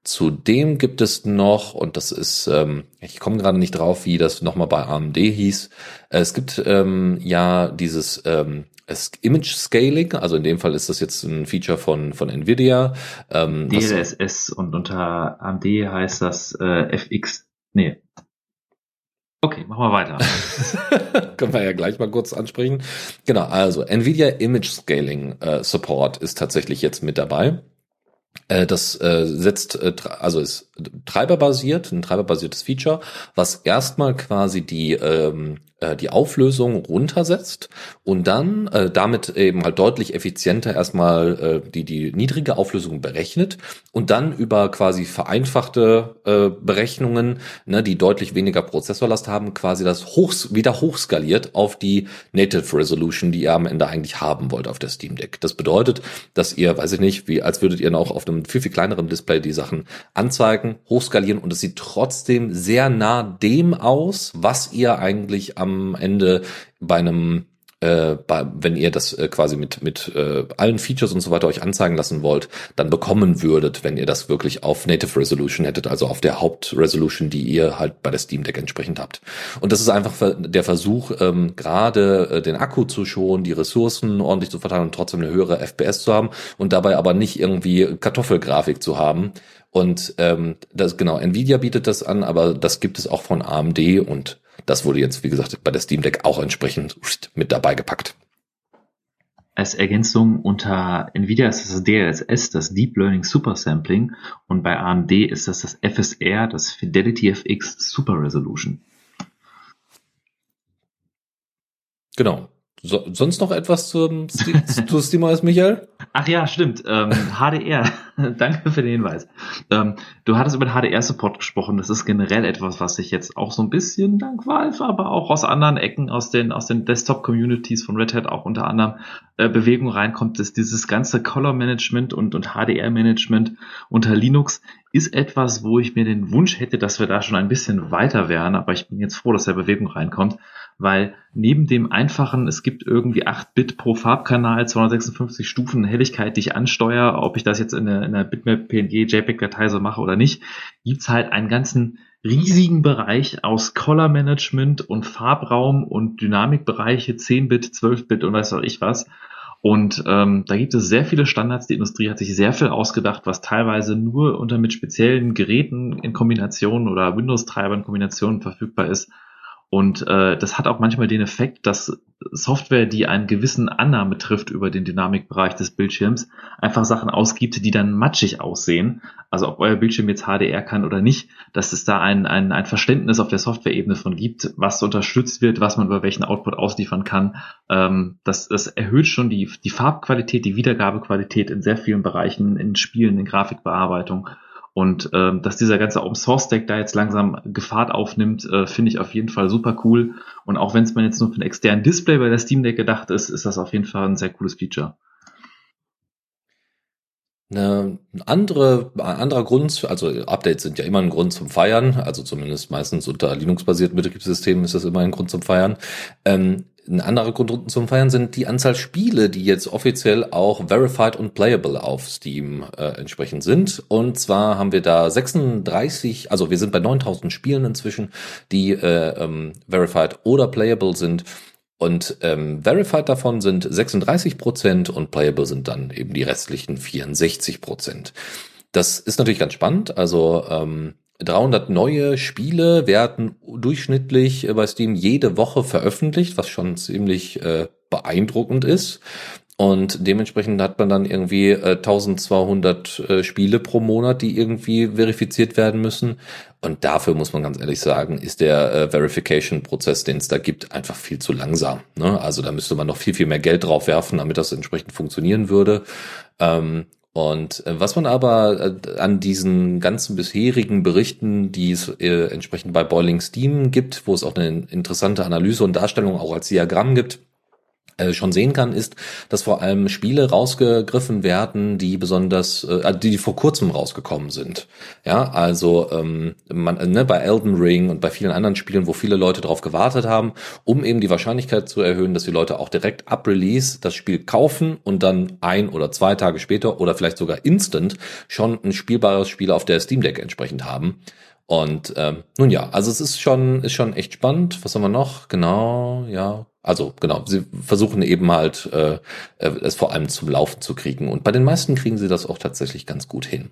Zudem gibt es noch, und das ist, ähm, ich komme gerade nicht drauf, wie das nochmal bei AMD hieß, es gibt ähm, ja dieses ähm, Image Scaling, also in dem Fall ist das jetzt ein Feature von, von Nvidia. Ähm, DLSS und unter AMD heißt das äh, FX, nee. Okay, machen wir weiter. (laughs) Können wir ja gleich mal kurz ansprechen. Genau, also Nvidia Image Scaling äh, Support ist tatsächlich jetzt mit dabei. Äh, das äh, setzt, äh, also ist treiberbasiert, ein treiberbasiertes Feature, was erstmal quasi die ähm, äh, die Auflösung runtersetzt und dann äh, damit eben halt deutlich effizienter erstmal äh, die, die niedrige Auflösung berechnet und dann über quasi vereinfachte äh, Berechnungen, ne, die deutlich weniger Prozessorlast haben, quasi das hochs wieder hochskaliert auf die Native Resolution, die ihr am Ende eigentlich haben wollt auf der Steam Deck. Das bedeutet, dass ihr, weiß ich nicht, wie als würdet ihr noch auf einem viel, viel kleineren Display die Sachen anzeigen, hochskalieren und es sieht trotzdem sehr nah dem aus, was ihr eigentlich am am Ende bei einem äh, bei, wenn ihr das äh, quasi mit mit äh, allen Features und so weiter euch anzeigen lassen wollt, dann bekommen würdet, wenn ihr das wirklich auf Native Resolution hättet, also auf der Hauptresolution, die ihr halt bei der Steam Deck entsprechend habt. Und das ist einfach der Versuch, ähm, gerade äh, den Akku zu schonen, die Ressourcen ordentlich zu verteilen und trotzdem eine höhere FPS zu haben und dabei aber nicht irgendwie Kartoffelgrafik zu haben. Und ähm, das genau, Nvidia bietet das an, aber das gibt es auch von AMD und das wurde jetzt, wie gesagt, bei der Steam Deck auch entsprechend mit dabei gepackt. Als Ergänzung unter Nvidia ist das DLSS, das Deep Learning Super Sampling, und bei AMD ist das das FSR, das Fidelity FX Super Resolution. Genau. So, sonst noch etwas zum, (laughs) zu SteamOS, Michael? Ach ja, stimmt. Ähm, (laughs) HDR. (laughs) Danke für den Hinweis. Ähm, du hattest über den HDR-Support gesprochen. Das ist generell etwas, was sich jetzt auch so ein bisschen dank Valve, aber auch aus anderen Ecken, aus den, aus den Desktop-Communities von Red Hat auch unter anderem äh, Bewegung reinkommt, dass dieses ganze Color-Management und, und HDR-Management unter Linux ist etwas, wo ich mir den Wunsch hätte, dass wir da schon ein bisschen weiter wären. Aber ich bin jetzt froh, dass da Bewegung reinkommt weil neben dem einfachen, es gibt irgendwie 8 Bit pro Farbkanal, 256 Stufen Helligkeit, die ich ansteuere, ob ich das jetzt in einer, in einer Bitmap, PNG, JPEG-Datei so mache oder nicht, gibt's halt einen ganzen riesigen Bereich aus Color Management und Farbraum und Dynamikbereiche, 10 Bit, 12 Bit und weiß auch ich was. Und ähm, da gibt es sehr viele Standards. Die Industrie hat sich sehr viel ausgedacht, was teilweise nur unter mit speziellen Geräten in Kombination oder Windows-Treiber in Kombination verfügbar ist. Und äh, das hat auch manchmal den Effekt, dass Software, die einen gewissen Annahme trifft über den Dynamikbereich des Bildschirms, einfach Sachen ausgibt, die dann matschig aussehen. Also ob euer Bildschirm jetzt HDR kann oder nicht, dass es da ein, ein, ein Verständnis auf der Software-Ebene von gibt, was unterstützt wird, was man über welchen Output ausliefern kann. Ähm, das, das erhöht schon die, die Farbqualität, die Wiedergabequalität in sehr vielen Bereichen, in Spielen, in Grafikbearbeitung. Und ähm, dass dieser ganze Open Source Stack da jetzt langsam Gefahrt aufnimmt, äh, finde ich auf jeden Fall super cool. Und auch wenn es man jetzt nur für ein externen Display bei der Steam Deck gedacht ist, ist das auf jeden Fall ein sehr cooles Feature. Eine andere, ein anderer Grund, also Updates sind ja immer ein Grund zum Feiern, also zumindest meistens unter Linux-basierten Betriebssystemen ist das immer ein Grund zum Feiern. Ähm, ein anderer Grund zum Feiern sind die Anzahl Spiele, die jetzt offiziell auch verified und playable auf Steam äh, entsprechend sind. Und zwar haben wir da 36, also wir sind bei 9000 Spielen inzwischen, die äh, ähm, verified oder playable sind. Und ähm, verified davon sind 36 Prozent und playable sind dann eben die restlichen 64 Prozent. Das ist natürlich ganz spannend. Also ähm, 300 neue Spiele werden durchschnittlich bei Steam jede Woche veröffentlicht, was schon ziemlich äh, beeindruckend ist. Und dementsprechend hat man dann irgendwie äh, 1200 äh, Spiele pro Monat, die irgendwie verifiziert werden müssen. Und dafür muss man ganz ehrlich sagen, ist der äh, Verification-Prozess, den es da gibt, einfach viel zu langsam. Ne? Also da müsste man noch viel, viel mehr Geld drauf werfen, damit das entsprechend funktionieren würde. Ähm, und äh, was man aber äh, an diesen ganzen bisherigen Berichten, die es äh, entsprechend bei Boiling Steam gibt, wo es auch eine interessante Analyse und Darstellung auch als Diagramm gibt, äh, schon sehen kann, ist, dass vor allem Spiele rausgegriffen werden, die besonders, äh, die vor kurzem rausgekommen sind. Ja, also ähm, man, ne, bei Elden Ring und bei vielen anderen Spielen, wo viele Leute darauf gewartet haben, um eben die Wahrscheinlichkeit zu erhöhen, dass die Leute auch direkt ab Release das Spiel kaufen und dann ein oder zwei Tage später oder vielleicht sogar instant schon ein spielbares Spiel auf der Steam Deck entsprechend haben. Und ähm, nun ja, also es ist schon, ist schon echt spannend. Was haben wir noch? Genau, ja. Also genau, sie versuchen eben halt äh, äh, es vor allem zum Laufen zu kriegen. Und bei den meisten kriegen sie das auch tatsächlich ganz gut hin.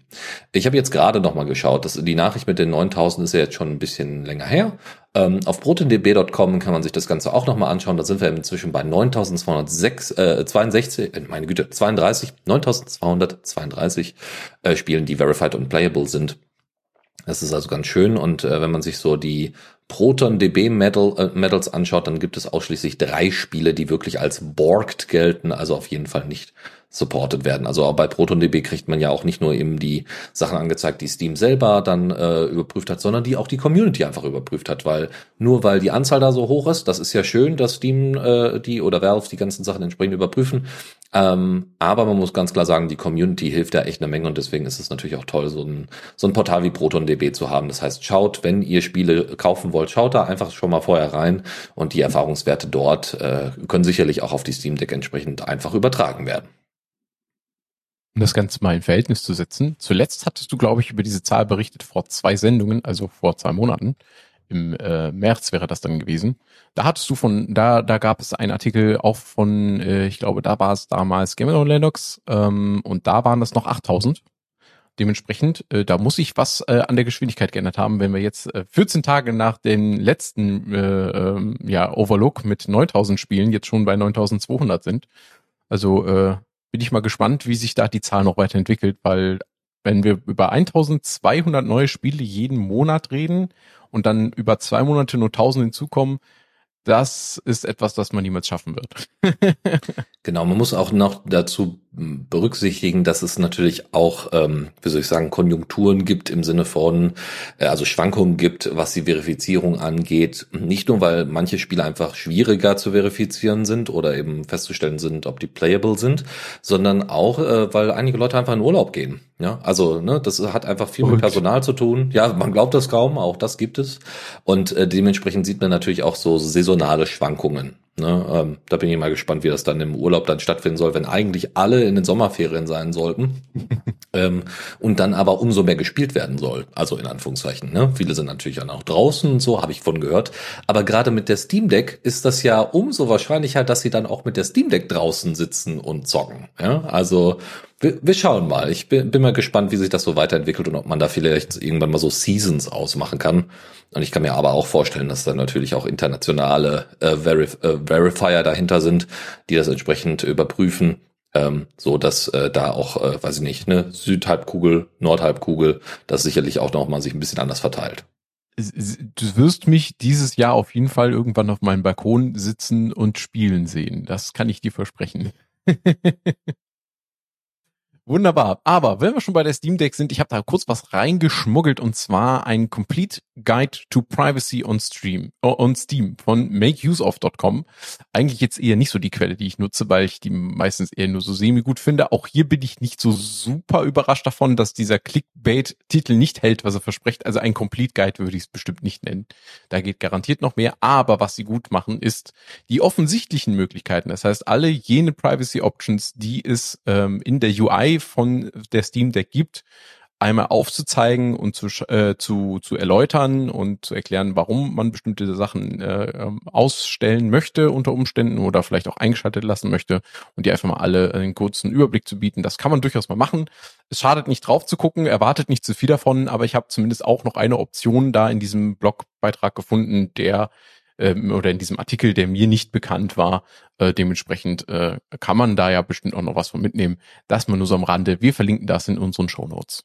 Ich habe jetzt gerade noch mal geschaut, dass die Nachricht mit den 9000 ist ja jetzt schon ein bisschen länger her. Ähm, auf protendb.com kann man sich das Ganze auch noch mal anschauen. Da sind wir inzwischen bei 9262, äh, 62, äh, meine Güte, 32, 9232 äh, Spielen, die verified und playable sind. Das ist also ganz schön und äh, wenn man sich so die Proton DB Medal, äh, Medals anschaut, dann gibt es ausschließlich drei Spiele, die wirklich als borged gelten, also auf jeden Fall nicht supported werden. Also auch bei ProtonDB kriegt man ja auch nicht nur eben die Sachen angezeigt, die Steam selber dann äh, überprüft hat, sondern die auch die Community einfach überprüft hat, weil nur weil die Anzahl da so hoch ist, das ist ja schön, dass Steam äh, die oder Valve die ganzen Sachen entsprechend überprüfen, ähm, aber man muss ganz klar sagen, die Community hilft da echt eine Menge und deswegen ist es natürlich auch toll, so ein, so ein Portal wie ProtonDB zu haben. Das heißt, schaut, wenn ihr Spiele kaufen wollt, schaut da einfach schon mal vorher rein und die Erfahrungswerte dort äh, können sicherlich auch auf die Steam Deck entsprechend einfach übertragen werden. Um das Ganze mal in Verhältnis zu setzen. Zuletzt hattest du, glaube ich, über diese Zahl berichtet vor zwei Sendungen, also vor zwei Monaten. Im äh, März wäre das dann gewesen. Da hattest du von, da, da gab es einen Artikel auch von, äh, ich glaube, da war es damals Gamer Linux ähm, und da waren das noch 8000. Dementsprechend, äh, da muss sich was äh, an der Geschwindigkeit geändert haben, wenn wir jetzt äh, 14 Tage nach den letzten äh, äh, ja, Overlook mit 9000 Spielen jetzt schon bei 9200 sind. Also äh, bin ich mal gespannt, wie sich da die Zahl noch weiterentwickelt, weil wenn wir über 1200 neue Spiele jeden Monat reden und dann über zwei Monate nur 1000 hinzukommen, das ist etwas, das man niemals schaffen wird. (laughs) genau, man muss auch noch dazu berücksichtigen, dass es natürlich auch, ähm, wie soll ich sagen, Konjunkturen gibt im Sinne von, äh, also Schwankungen gibt, was die Verifizierung angeht. Nicht nur, weil manche Spiele einfach schwieriger zu verifizieren sind oder eben festzustellen sind, ob die playable sind, sondern auch, äh, weil einige Leute einfach in Urlaub gehen. Ja, also ne, das hat einfach viel mit Personal zu tun. Ja, man glaubt das kaum, auch das gibt es. Und äh, dementsprechend sieht man natürlich auch so saisonale Schwankungen. Ne? Ähm, da bin ich mal gespannt, wie das dann im Urlaub dann stattfinden soll, wenn eigentlich alle in den Sommerferien sein sollten (laughs) ähm, und dann aber umso mehr gespielt werden soll. Also in Anführungszeichen. Ne? Viele sind natürlich auch draußen und so, habe ich von gehört. Aber gerade mit der Steam Deck ist das ja umso wahrscheinlicher, dass sie dann auch mit der Steam Deck draußen sitzen und zocken. Ja? Also wir, wir schauen mal. Ich bin, bin mal gespannt, wie sich das so weiterentwickelt und ob man da vielleicht irgendwann mal so Seasons ausmachen kann. Und ich kann mir aber auch vorstellen, dass da natürlich auch internationale äh, Verif äh, Verifier dahinter sind, die das entsprechend überprüfen, ähm, so dass äh, da auch, äh, weiß ich nicht, ne Südhalbkugel, Nordhalbkugel, das sicherlich auch noch mal sich ein bisschen anders verteilt. Du wirst mich dieses Jahr auf jeden Fall irgendwann auf meinem Balkon sitzen und spielen sehen. Das kann ich dir versprechen. (laughs) Wunderbar. Aber wenn wir schon bei der Steam Deck sind, ich habe da kurz was reingeschmuggelt und zwar ein Complete Guide to Privacy on Stream uh, on Steam von makeuseof.com. Eigentlich jetzt eher nicht so die Quelle, die ich nutze, weil ich die meistens eher nur so semi gut finde. Auch hier bin ich nicht so super überrascht davon, dass dieser Clickbait-Titel nicht hält, was er verspricht. Also ein Complete Guide würde ich es bestimmt nicht nennen. Da geht garantiert noch mehr. Aber was sie gut machen, ist die offensichtlichen Möglichkeiten. Das heißt, alle jene Privacy Options, die es ähm, in der UI von der Steam Deck gibt, einmal aufzuzeigen und zu, äh, zu, zu erläutern und zu erklären, warum man bestimmte Sachen äh, ähm, ausstellen möchte unter Umständen oder vielleicht auch eingeschaltet lassen möchte und die einfach mal alle einen kurzen Überblick zu bieten. Das kann man durchaus mal machen. Es schadet nicht drauf zu gucken, erwartet nicht zu viel davon, aber ich habe zumindest auch noch eine Option da in diesem Blogbeitrag gefunden, der ähm, oder in diesem Artikel, der mir nicht bekannt war. Äh, dementsprechend äh, kann man da ja bestimmt auch noch was von mitnehmen. Das mal nur so am Rande. Wir verlinken das in unseren Show Notes.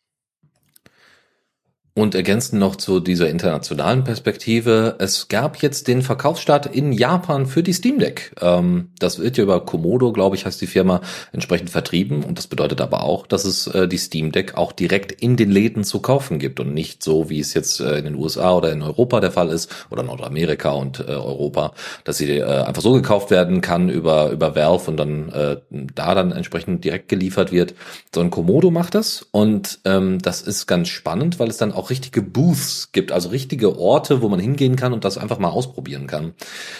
Und ergänzend noch zu dieser internationalen Perspektive. Es gab jetzt den Verkaufsstart in Japan für die Steam Deck. Ähm, das wird ja über Komodo, glaube ich, heißt die Firma, entsprechend vertrieben. Und das bedeutet aber auch, dass es äh, die Steam Deck auch direkt in den Läden zu kaufen gibt und nicht so, wie es jetzt äh, in den USA oder in Europa der Fall ist oder Nordamerika und äh, Europa, dass sie äh, einfach so gekauft werden kann über, über Valve und dann äh, da dann entsprechend direkt geliefert wird. Sondern Komodo macht das und ähm, das ist ganz spannend, weil es dann auch auch richtige Booths gibt, also richtige Orte, wo man hingehen kann und das einfach mal ausprobieren kann.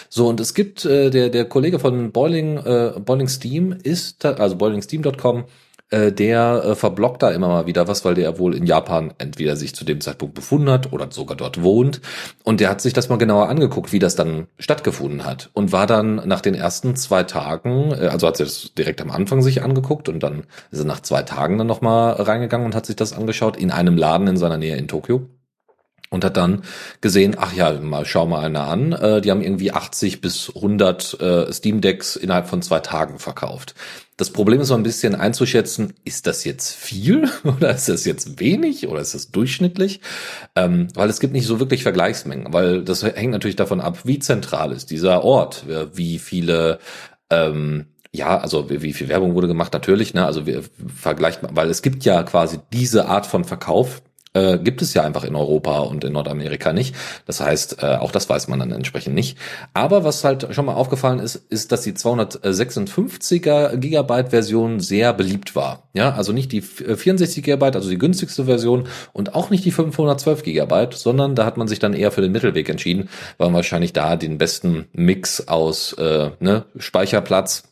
So, und es gibt, äh, der, der Kollege von Boiling, äh, Boiling Steam ist, also boilingsteam.com, äh, der äh, verblockt da immer mal wieder was, weil der wohl in Japan entweder sich zu dem Zeitpunkt befunden hat oder sogar dort wohnt. Und der hat sich das mal genauer angeguckt, wie das dann stattgefunden hat. Und war dann nach den ersten zwei Tagen, äh, also hat sich das direkt am Anfang sich angeguckt und dann ist er nach zwei Tagen dann nochmal reingegangen und hat sich das angeschaut in einem Laden in seiner Nähe in Tokio und hat dann gesehen, ach ja, mal schau mal einer an, äh, die haben irgendwie 80 bis 100 äh, Steam Decks innerhalb von zwei Tagen verkauft. Das Problem ist so ein bisschen einzuschätzen, ist das jetzt viel (laughs) oder ist das jetzt wenig oder ist das durchschnittlich? Ähm, weil es gibt nicht so wirklich Vergleichsmengen, weil das hängt natürlich davon ab, wie zentral ist dieser Ort, wie viele ähm, ja, also wie, viel Werbung wurde gemacht, natürlich, ne? Also wir vergleichen, weil es gibt ja quasi diese Art von Verkauf, äh, gibt es ja einfach in Europa und in Nordamerika nicht. Das heißt, äh, auch das weiß man dann entsprechend nicht. Aber was halt schon mal aufgefallen ist, ist, dass die 256er Gigabyte Version sehr beliebt war. Ja, also nicht die 64 äh, Gigabyte, also die günstigste Version und auch nicht die 512 Gigabyte, sondern da hat man sich dann eher für den Mittelweg entschieden, weil man wahrscheinlich da den besten Mix aus äh, ne, Speicherplatz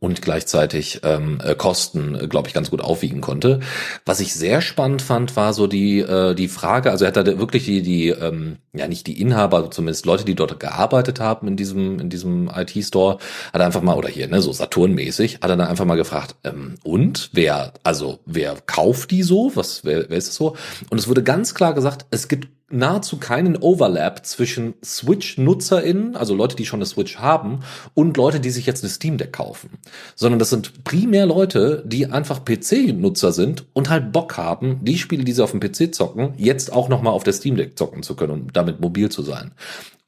und gleichzeitig ähm, äh, Kosten, äh, glaube ich, ganz gut aufwiegen konnte. Was ich sehr spannend fand, war so die äh, die Frage, also er hat da wirklich die die ähm, ja nicht die Inhaber, zumindest Leute, die dort gearbeitet haben in diesem in diesem IT-Store, hat er einfach mal oder hier ne so Saturn-mäßig, hat er dann einfach mal gefragt ähm, und wer also wer kauft die so? Was wer, wer ist das so? Und es wurde ganz klar gesagt, es gibt nahezu keinen Overlap zwischen Switch-NutzerInnen, also Leute, die schon eine Switch haben, und Leute, die sich jetzt eine Steam Deck kaufen. Sondern das sind primär Leute, die einfach PC-Nutzer sind und halt Bock haben, die Spiele, die sie auf dem PC zocken, jetzt auch nochmal auf der Steam Deck zocken zu können und damit mobil zu sein.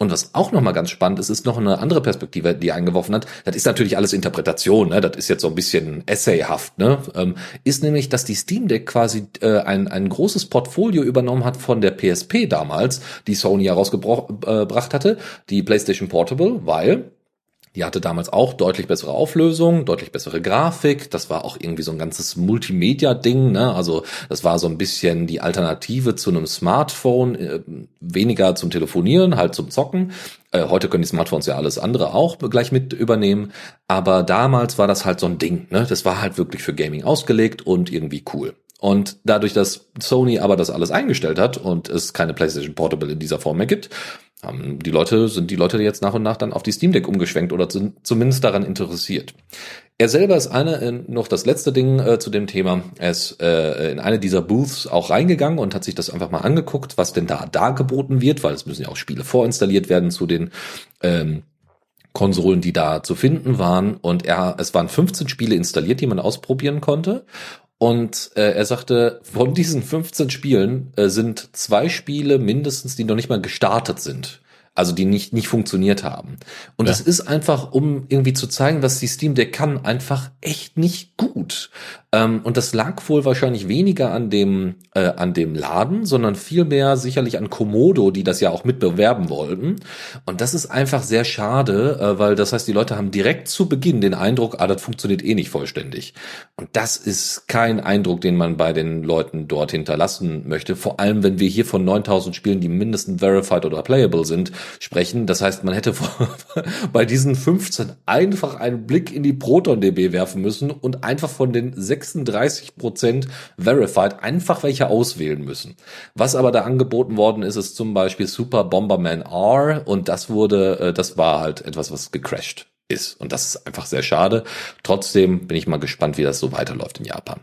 Und was auch nochmal ganz spannend ist, ist noch eine andere Perspektive, die eingeworfen hat. Das ist natürlich alles Interpretation, ne? das ist jetzt so ein bisschen essayhaft, ne? Ähm, ist nämlich, dass die Steam Deck quasi äh, ein, ein großes Portfolio übernommen hat von der PSP damals, die Sony herausgebracht äh, hatte, die PlayStation Portable, weil Die hatte damals auch deutlich bessere Auflösung, deutlich bessere Grafik. Das war auch irgendwie so ein ganzes Multimedia-Ding. Ne? Also das war so ein bisschen die Alternative zu einem Smartphone, äh, weniger zum Telefonieren, halt zum Zocken. Äh, heute können die Smartphones ja alles andere auch gleich mit übernehmen. Aber damals war das halt so ein Ding. Ne? Das war halt wirklich für Gaming ausgelegt und irgendwie cool. Und dadurch, dass Sony aber das alles eingestellt hat und es keine PlayStation Portable in dieser Form mehr gibt, die Leute, sind die Leute jetzt nach und nach dann auf die Steam Deck umgeschwenkt oder sind zumindest daran interessiert. Er selber ist eine, äh, noch das letzte Ding äh, zu dem Thema. Er ist äh, in eine dieser Booths auch reingegangen und hat sich das einfach mal angeguckt, was denn da dargeboten wird, weil es müssen ja auch Spiele vorinstalliert werden zu den ähm, Konsolen, die da zu finden waren. Und er, es waren 15 Spiele installiert, die man ausprobieren konnte. Und äh, er sagte, von diesen 15 Spielen äh, sind zwei Spiele mindestens, die noch nicht mal gestartet sind also die nicht, nicht funktioniert haben. Und ja. das ist einfach, um irgendwie zu zeigen, was die Steam Deck kann, einfach echt nicht gut. Ähm, und das lag wohl wahrscheinlich weniger an dem, äh, an dem Laden, sondern vielmehr sicherlich an Komodo, die das ja auch mitbewerben wollten. Und das ist einfach sehr schade, äh, weil das heißt, die Leute haben direkt zu Beginn den Eindruck, ah, das funktioniert eh nicht vollständig. Und das ist kein Eindruck, den man bei den Leuten dort hinterlassen möchte. Vor allem, wenn wir hier von 9000 Spielen, die mindestens verified oder playable sind, sprechen. Das heißt, man hätte (laughs) bei diesen 15 einfach einen Blick in die ProtonDB werfen müssen und einfach von den 36 Prozent verified einfach welche auswählen müssen. Was aber da angeboten worden ist, ist zum Beispiel Super Bomberman R und das wurde, äh, das war halt etwas, was gecrashed ist. Und das ist einfach sehr schade. Trotzdem bin ich mal gespannt, wie das so weiterläuft in Japan.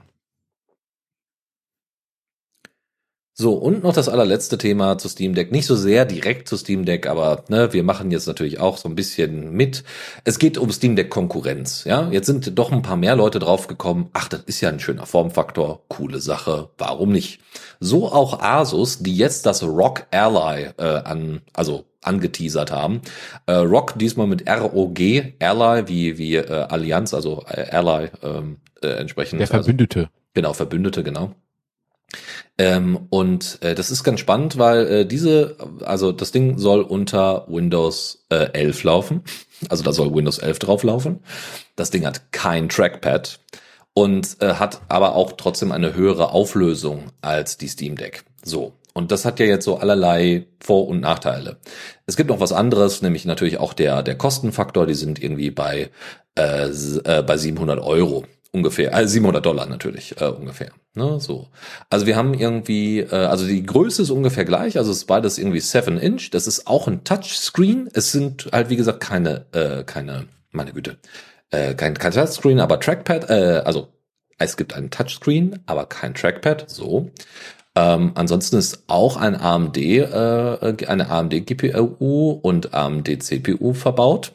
So, und noch das allerletzte Thema zu Steam Deck. Nicht so sehr direkt zu Steam Deck, aber ne, wir machen jetzt natürlich auch so ein bisschen mit. Es geht um Steam Deck Konkurrenz. Ja, jetzt sind doch ein paar mehr Leute draufgekommen. Ach, das ist ja ein schöner Formfaktor. Coole Sache. Warum nicht? So auch Asus, die jetzt das Rock Ally äh, an, also angeteasert haben. Äh, Rock diesmal mit ROG, Ally wie, wie äh, Allianz, also äh, Ally ähm, äh, entsprechend. Der Verbündete. Also, genau, Verbündete, genau. Ähm, und äh, das ist ganz spannend, weil äh, diese, also das Ding soll unter Windows äh, 11 laufen. Also da soll Windows 11 drauf laufen. Das Ding hat kein Trackpad und äh, hat aber auch trotzdem eine höhere Auflösung als die Steam Deck. So. Und das hat ja jetzt so allerlei Vor- und Nachteile. Es gibt noch was anderes, nämlich natürlich auch der, der Kostenfaktor. Die sind irgendwie bei, äh, äh bei 700 Euro ungefähr, also 700 Dollar natürlich äh, ungefähr. Ne, so. Also wir haben irgendwie, äh, also die Größe ist ungefähr gleich, also es ist beides irgendwie 7 Inch. Das ist auch ein Touchscreen. Es sind halt wie gesagt keine, äh, keine, meine Güte, äh, kein, kein Touchscreen, aber Trackpad. Äh, also es gibt einen Touchscreen, aber kein Trackpad. So. Ähm, ansonsten ist auch ein AMD, äh, eine AMD GPU und AMD CPU verbaut.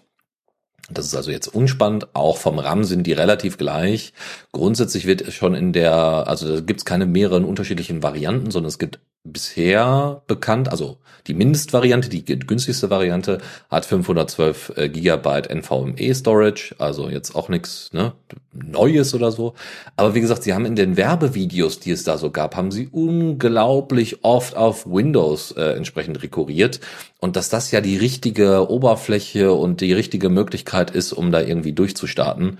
Das ist also jetzt unspannend. Auch vom RAM sind die relativ gleich. Grundsätzlich wird schon in der, also da gibt es keine mehreren unterschiedlichen Varianten, sondern es gibt bisher bekannt, also die Mindestvariante, die günstigste Variante hat 512 äh, Gigabyte NVMe Storage, also jetzt auch nichts ne, Neues oder so. Aber wie gesagt, sie haben in den Werbevideos, die es da so gab, haben sie unglaublich oft auf Windows äh, entsprechend rekurriert und dass das ja die richtige Oberfläche und die richtige Möglichkeit ist, um da irgendwie durchzustarten.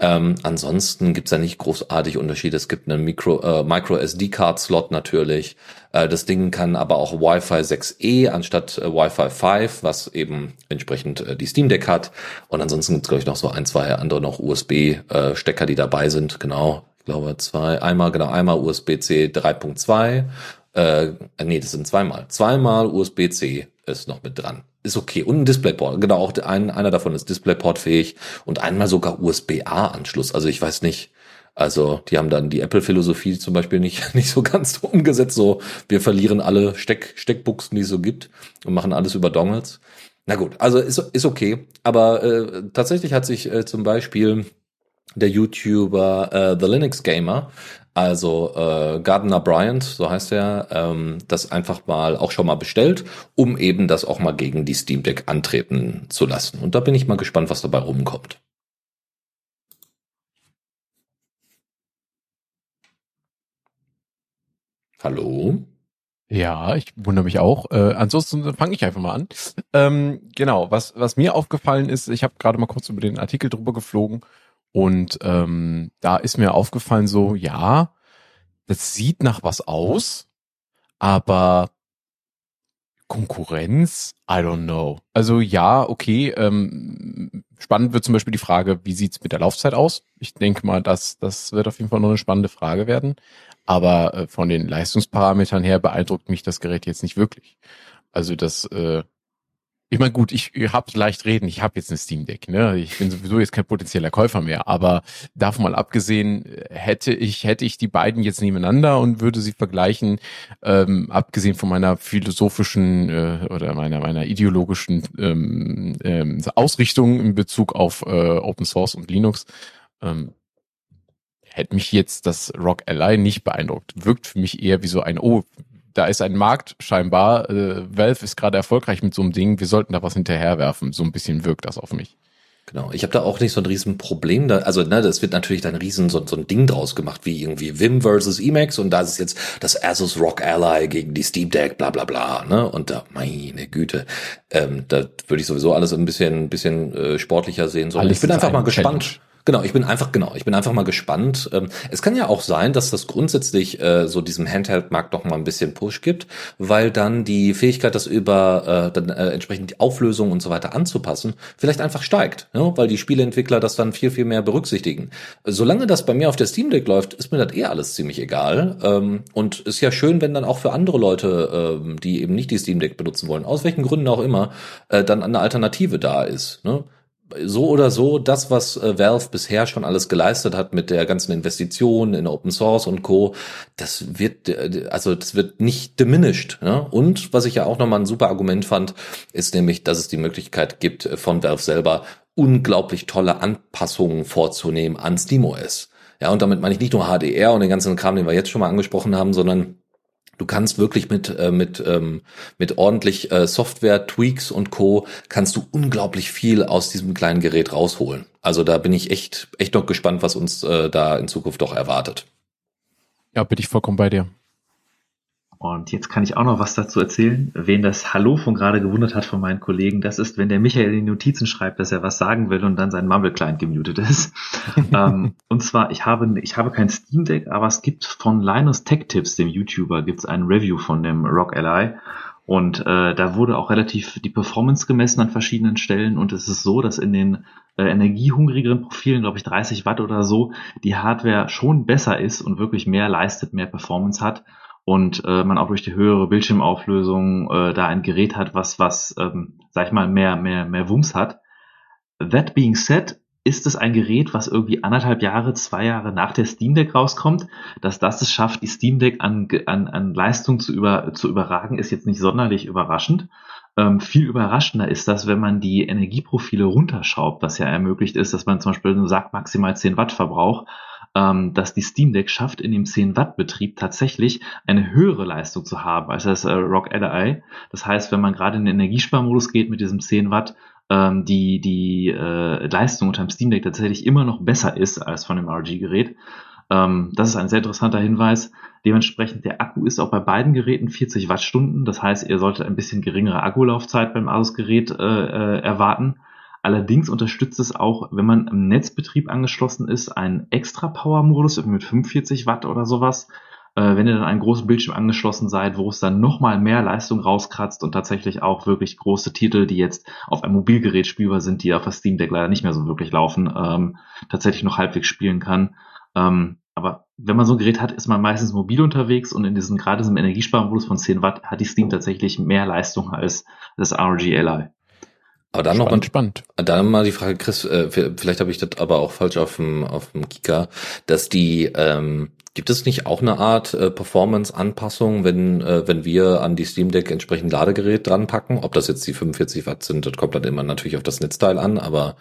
Ähm, ansonsten gibt's da nicht großartig Unterschiede. Es gibt einen Micro, äh, Micro SD-Card-Slot natürlich. Äh, das Ding kann aber auch Wi-Fi 6E anstatt äh, Wi-Fi 5, was eben entsprechend äh, die Steam Deck hat. Und ansonsten gibt's glaube ich noch so ein, zwei andere noch USB-Stecker, äh, die dabei sind. Genau, ich glaube zwei, einmal genau einmal USB-C 3.2. Äh, nee, das sind zweimal. Zweimal USB-C ist noch mit dran ist okay. Und ein DisplayPort. Genau, auch ein, einer davon ist DisplayPort fähig und einmal sogar USB-A-Anschluss. Also ich weiß nicht. Also die haben dann die Apple-Philosophie zum Beispiel nicht, (laughs) nicht so ganz umgesetzt. So, wir verlieren alle Steck, Steckbuchsen, die es so gibt und machen alles über Dongles. Na gut, also ist, ist okay. Aber äh, tatsächlich hat sich äh, zum Beispiel der YouTuber äh, The Linux Gamer also äh, Gardner Bryant, so heißt er, ähm, das einfach mal auch schon mal bestellt, um eben das auch mal gegen die Steam Deck antreten zu lassen. Und da bin ich mal gespannt, was dabei rumkommt. Hallo? Ja, ich wundere mich auch. Äh, ansonsten fange ich einfach mal an. Ähm, genau, was, was mir aufgefallen ist, ich habe gerade mal kurz über den Artikel drüber geflogen und ähm, da ist mir aufgefallen so, ja, das sieht nach was aus, aber Konkurrenz? I don't know. Also ja, okay. Ähm, spannend wird zum Beispiel die Frage, wie sieht's mit der Laufzeit aus? Ich denke mal, dass das wird auf jeden Fall noch eine spannende Frage werden. Aber äh, von den Leistungsparametern her beeindruckt mich das Gerät jetzt nicht wirklich. Also das, äh, ich meine, gut, ich, ich habe leicht reden, ich habe jetzt ein Steam Deck, ne? Ich bin sowieso jetzt kein potenzieller Käufer mehr, aber davon mal abgesehen, hätte ich, hätte ich die beiden jetzt nebeneinander und würde sie vergleichen, ähm, abgesehen von meiner philosophischen äh, oder meiner, meiner ideologischen ähm, ähm, Ausrichtung in Bezug auf äh, Open Source und Linux, ähm, hätte mich jetzt das Rock Ally nicht beeindruckt. Wirkt für mich eher wie so ein, oh, da ist ein Markt scheinbar. Äh, Valve ist gerade erfolgreich mit so einem Ding. Wir sollten da was hinterherwerfen. So ein bisschen wirkt das auf mich. Genau, ich habe da auch nicht so ein riesen Problem. Da, also ne, das wird natürlich dann riesen so, so ein Ding draus gemacht, wie irgendwie Vim versus Emacs und da ist jetzt das Asus Rock Ally gegen die Steam Deck, bla bla bla. Ne? Und da, meine Güte, ähm, da würde ich sowieso alles ein bisschen, ein bisschen äh, sportlicher sehen. So. Alles ich bin einfach mal Challenge. Genau, ich bin einfach genau, ich bin einfach mal gespannt. Ähm, es kann ja auch sein, dass das grundsätzlich äh, so diesem Handheld-Markt noch mal ein bisschen Push gibt, weil dann die Fähigkeit, das über äh, dann äh, entsprechend die Auflösung und so weiter anzupassen, vielleicht einfach steigt, ne? weil die Spieleentwickler das dann viel viel mehr berücksichtigen. Solange das bei mir auf der Steam Deck läuft, ist mir das eh alles ziemlich egal. Ähm, und ist ja schön, wenn dann auch für andere Leute, ähm, die eben nicht die Steam Deck benutzen wollen, aus welchen Gründen auch immer, äh, dann eine Alternative da ist. Ne? So oder so, das, was äh, Valve bisher schon alles geleistet hat mit der ganzen Investition in Open Source und Co., das wird, äh, also das wird nicht diminished. Ne? Und was ich ja auch nochmal ein super Argument fand, ist nämlich, dass es die Möglichkeit gibt, äh, von Valve selber unglaublich tolle Anpassungen vorzunehmen an SteamOS. Ja, und damit meine ich nicht nur HDR und den ganzen Kram, den wir jetzt schon mal angesprochen haben, sondern Du kannst wirklich mit äh, mit ähm, mit ordentlich äh, Software Tweaks und Co kannst du unglaublich viel aus diesem kleinen Gerät rausholen. Also da bin ich echt echt noch gespannt, was uns äh, da in Zukunft doch erwartet. Ja, bin ich vollkommen bei dir. Und jetzt kann ich auch noch was dazu erzählen. Wen das Hallo von gerade gewundert hat von meinen Kollegen, das ist, wenn der Michael in die Notizen schreibt, dass er was sagen will und dann sein Mumble-Client gemutet ist. (laughs) ähm, und zwar, ich habe, ich habe kein Steam Deck, aber es gibt von Linus Tech Tips, dem YouTuber, gibt es ein Review von dem Rock Ally. Und äh, da wurde auch relativ die Performance gemessen an verschiedenen Stellen. Und es ist so, dass in den äh, energiehungrigeren Profilen, glaube ich 30 Watt oder so, die Hardware schon besser ist und wirklich mehr leistet, mehr Performance hat und äh, man auch durch die höhere Bildschirmauflösung äh, da ein Gerät hat, was, was, ähm, sag ich mal, mehr, mehr, mehr Wumms hat. That being said, ist es ein Gerät, was irgendwie anderthalb Jahre, zwei Jahre nach der Steam Deck rauskommt, dass das es schafft, die Steam Deck an, an, an Leistung zu, über, zu überragen, ist jetzt nicht sonderlich überraschend. Ähm, viel überraschender ist das, wenn man die Energieprofile runterschraubt, was ja ermöglicht ist, dass man zum Beispiel sagt maximal 10 Watt Verbrauch ähm, dass die Steam Deck schafft, in dem 10 Watt Betrieb tatsächlich eine höhere Leistung zu haben als das äh, Rock Ally. Das heißt, wenn man gerade in den Energiesparmodus geht mit diesem 10 Watt, ähm, die, die äh, Leistung unter dem Steam Deck tatsächlich immer noch besser ist als von dem RG-Gerät. Ähm, das ist ein sehr interessanter Hinweis. Dementsprechend, der Akku ist auch bei beiden Geräten 40 Wattstunden. Das heißt, ihr solltet ein bisschen geringere Akkulaufzeit beim Asus-Gerät äh, äh, erwarten. Allerdings unterstützt es auch, wenn man im Netzbetrieb angeschlossen ist, einen extra Power-Modus mit 45 Watt oder sowas. Äh, wenn ihr dann einen großen Bildschirm angeschlossen seid, wo es dann nochmal mehr Leistung rauskratzt und tatsächlich auch wirklich große Titel, die jetzt auf einem Mobilgerät spielbar sind, die auf der Steam Deck leider nicht mehr so wirklich laufen, ähm, tatsächlich noch halbwegs spielen kann. Ähm, aber wenn man so ein Gerät hat, ist man meistens mobil unterwegs und in diesem, gerade diesem Energiesparmodus von 10 Watt hat die Steam tatsächlich mehr Leistung als das ROG Ally. Aber dann spannend, noch mal, spannend. dann mal die Frage, Chris, äh, vielleicht habe ich das aber auch falsch auf dem auf dem Kika, dass die ähm, gibt es nicht auch eine Art äh, Performance-Anpassung, wenn äh, wenn wir an die Steam Deck entsprechend Ladegerät dran packen? Ob das jetzt die 45 Watt sind, das kommt dann immer natürlich auf das Netzteil an, aber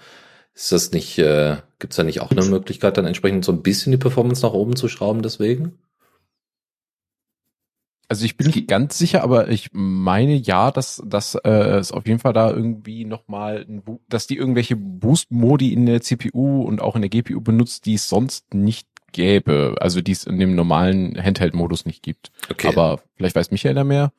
ist das nicht, äh, gibt es da nicht auch eine Möglichkeit, dann entsprechend so ein bisschen die Performance nach oben zu schrauben deswegen? Also ich bin nicht ganz sicher, aber ich meine ja, dass, dass äh, es auf jeden Fall da irgendwie nochmal, dass die irgendwelche Boost-Modi in der CPU und auch in der GPU benutzt, die es sonst nicht gäbe, also die es in dem normalen Handheld-Modus nicht gibt. Okay. Aber vielleicht weiß Michael da mehr.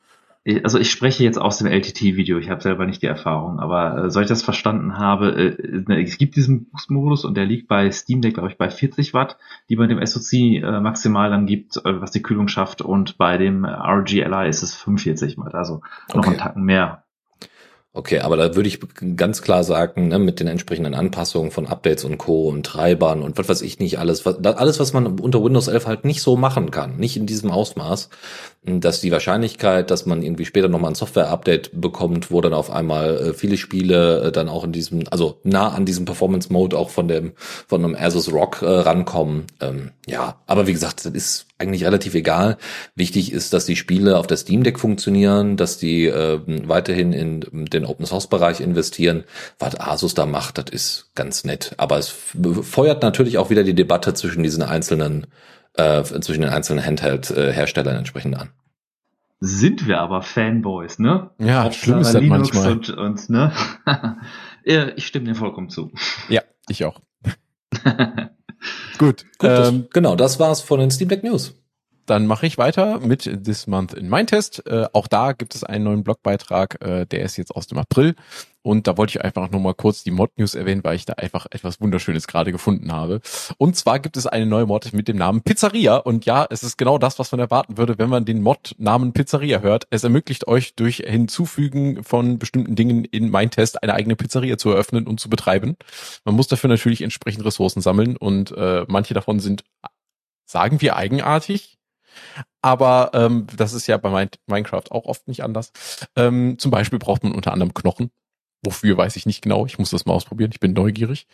Also ich spreche jetzt aus dem LTT-Video, ich habe selber nicht die Erfahrung, aber äh, so ich das verstanden habe, äh, es gibt diesen Boost-Modus und der liegt bei Steam Deck, glaube ich, bei 40 Watt, die bei dem SoC äh, maximal dann gibt, äh, was die Kühlung schafft und bei dem RGLI ist es 45 Watt, also noch Okay. einen Tacken mehr. Okay, aber da würde ich ganz klar sagen, ne, mit den entsprechenden Anpassungen von Updates und Co. und Treibern und was weiß ich nicht alles, was, alles, was man unter Windows 11 halt nicht so machen kann, nicht in diesem Ausmaß, dass die Wahrscheinlichkeit, dass man irgendwie später nochmal ein Software-Update bekommt, wo dann auf einmal äh, viele Spiele äh, dann auch in diesem, also nah an diesem Performance-Mode auch von dem, von einem Asus Rock äh, rankommen. Ähm, ja, aber wie gesagt, das ist eigentlich relativ egal. Wichtig ist, dass die Spiele auf der Steam Deck funktionieren, dass die äh, weiterhin in den Open Source Bereich investieren. Was Asus da macht, das ist ganz nett. Aber es feuert natürlich auch wieder die Debatte zwischen diesen einzelnen, äh, zwischen den einzelnen Handheld-Herstellern entsprechend an. Sind wir aber Fanboys, ne? Ja, Hauptsache schlimm ist das Linux manchmal. Und, und, ne? (laughs) Ich stimme dir vollkommen zu. Ja, ich auch. (laughs) Gut, Gut, das, ähm, genau, das war's von den Steam Deck News. Dann mache ich weiter mit This Month in Mind Test. Äh, auch da gibt es einen neuen Blogbeitrag, äh, der ist jetzt aus dem April. Und da wollte ich einfach noch mal kurz die Mod-News erwähnen, weil ich da einfach etwas Wunderschönes gerade gefunden habe. Und zwar gibt es eine neue Mod mit dem Namen Pizzeria. Und ja, es ist genau das, was man erwarten würde, wenn man den Mod-Namen Pizzeria hört. Es ermöglicht euch durch Hinzufügen von bestimmten Dingen in Mindtest eine eigene Pizzeria zu eröffnen und zu betreiben. Man muss dafür natürlich entsprechend Ressourcen sammeln und äh, manche davon sind, sagen wir, eigenartig. Aber ähm, das ist ja bei Min- Minecraft auch oft nicht anders. Ähm, zum Beispiel braucht man unter anderem Knochen. Wofür weiß ich nicht genau. Ich muss das mal ausprobieren. Ich bin neugierig.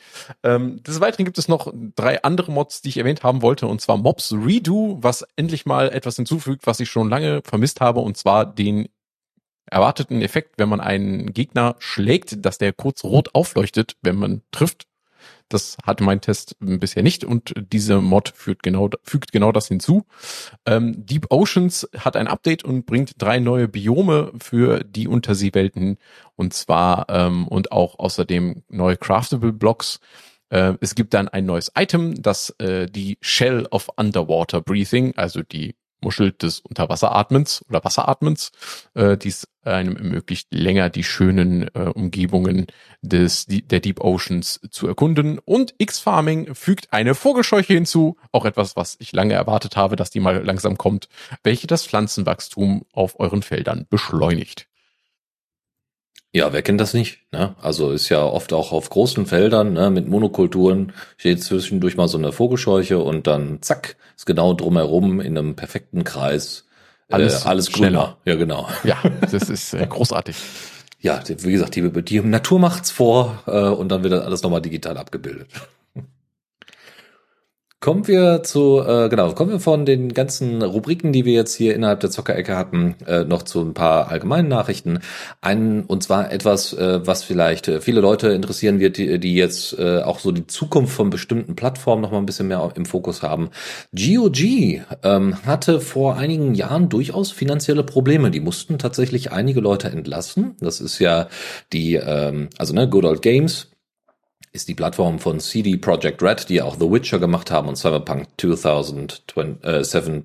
Ähm, des Weiteren gibt es noch drei andere Mods, die ich erwähnt haben wollte, und zwar Mobs Redo, was endlich mal etwas hinzufügt, was ich schon lange vermisst habe, und zwar den erwarteten Effekt, wenn man einen Gegner schlägt, dass der kurz rot aufleuchtet, wenn man trifft. Das hatte mein Test bisher nicht und diese Mod fügt genau, fügt genau das hinzu. Ähm, Deep Oceans hat ein Update und bringt drei neue Biome für die Unterseewelten und zwar ähm, und auch außerdem neue Craftable Blocks. Äh, es gibt dann ein neues Item, das äh, die Shell of Underwater Breathing, also die Muschel des Unterwasseratmens oder Wasseratmens, äh, dies einem ermöglicht, länger die schönen äh, Umgebungen des, die, der Deep Oceans zu erkunden. Und X-Farming fügt eine Vogelscheuche hinzu, auch etwas, was ich lange erwartet habe, dass die mal langsam kommt, welche das Pflanzenwachstum auf euren Feldern beschleunigt. Ja, wer kennt das nicht? Ne? Also ist ja oft auch auf großen Feldern ne, mit Monokulturen steht zwischendurch mal so eine Vogelscheuche und dann zack ist genau drumherum in einem perfekten Kreis Alles äh, alles schneller. grüner. Ja, genau. Ja, das ist äh, großartig. Ja, wie gesagt, die, die Natur macht's vor äh, und dann wird das alles nochmal digital abgebildet. Kommen wir zu, äh, genau, kommen wir von den ganzen Rubriken, die wir jetzt hier innerhalb der Zockerecke hatten, äh, noch zu ein paar allgemeinen Nachrichten. Ein, und zwar etwas, äh, was vielleicht äh, viele Leute interessieren wird, die, die jetzt äh, auch so die Zukunft von bestimmten Plattformen noch mal ein bisschen mehr im Fokus haben. GOG ähm, hatte vor einigen Jahren durchaus finanzielle Probleme. Die mussten tatsächlich einige Leute entlassen. Das ist ja die, ähm, also ne, Good Old Games ist die Plattform von CD Projekt Red, die auch The Witcher gemacht haben und Cyberpunk 2077.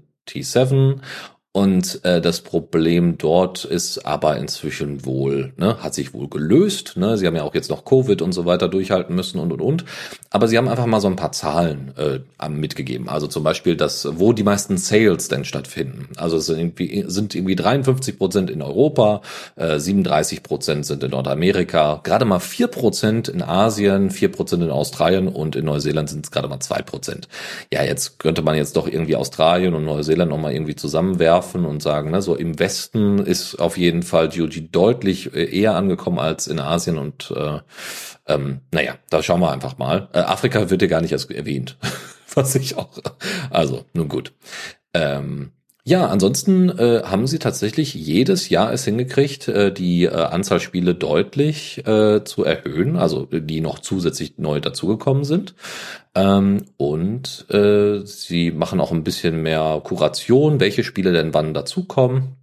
Und äh, das Problem dort ist aber inzwischen wohl, ne, hat sich wohl gelöst. Ne? Sie haben ja auch jetzt noch Covid und so weiter durchhalten müssen und und und. Aber sie haben einfach mal so ein paar Zahlen äh, mitgegeben. Also zum Beispiel, dass wo die meisten Sales denn stattfinden. Also es sind irgendwie, sind irgendwie 53 Prozent in Europa, äh, 37 Prozent sind in Nordamerika, gerade mal 4 Prozent in Asien, 4 Prozent in Australien und in Neuseeland sind es gerade mal 2 Prozent. Ja, jetzt könnte man jetzt doch irgendwie Australien und Neuseeland noch mal irgendwie zusammenwerfen und sagen, ne, so im Westen ist auf jeden Fall GOG deutlich äh, eher angekommen als in Asien und äh, ähm, naja, da schauen wir einfach mal. Äh, Afrika wird ja gar nicht erst erwähnt. (laughs) Was ich auch. Also, nun gut. Ähm, ja, ansonsten äh, haben sie tatsächlich jedes Jahr es hingekriegt, äh, die äh, Anzahl Spiele deutlich äh, zu erhöhen, also die noch zusätzlich neu dazugekommen sind. Ähm, und äh, sie machen auch ein bisschen mehr Kuration, welche Spiele denn wann dazukommen.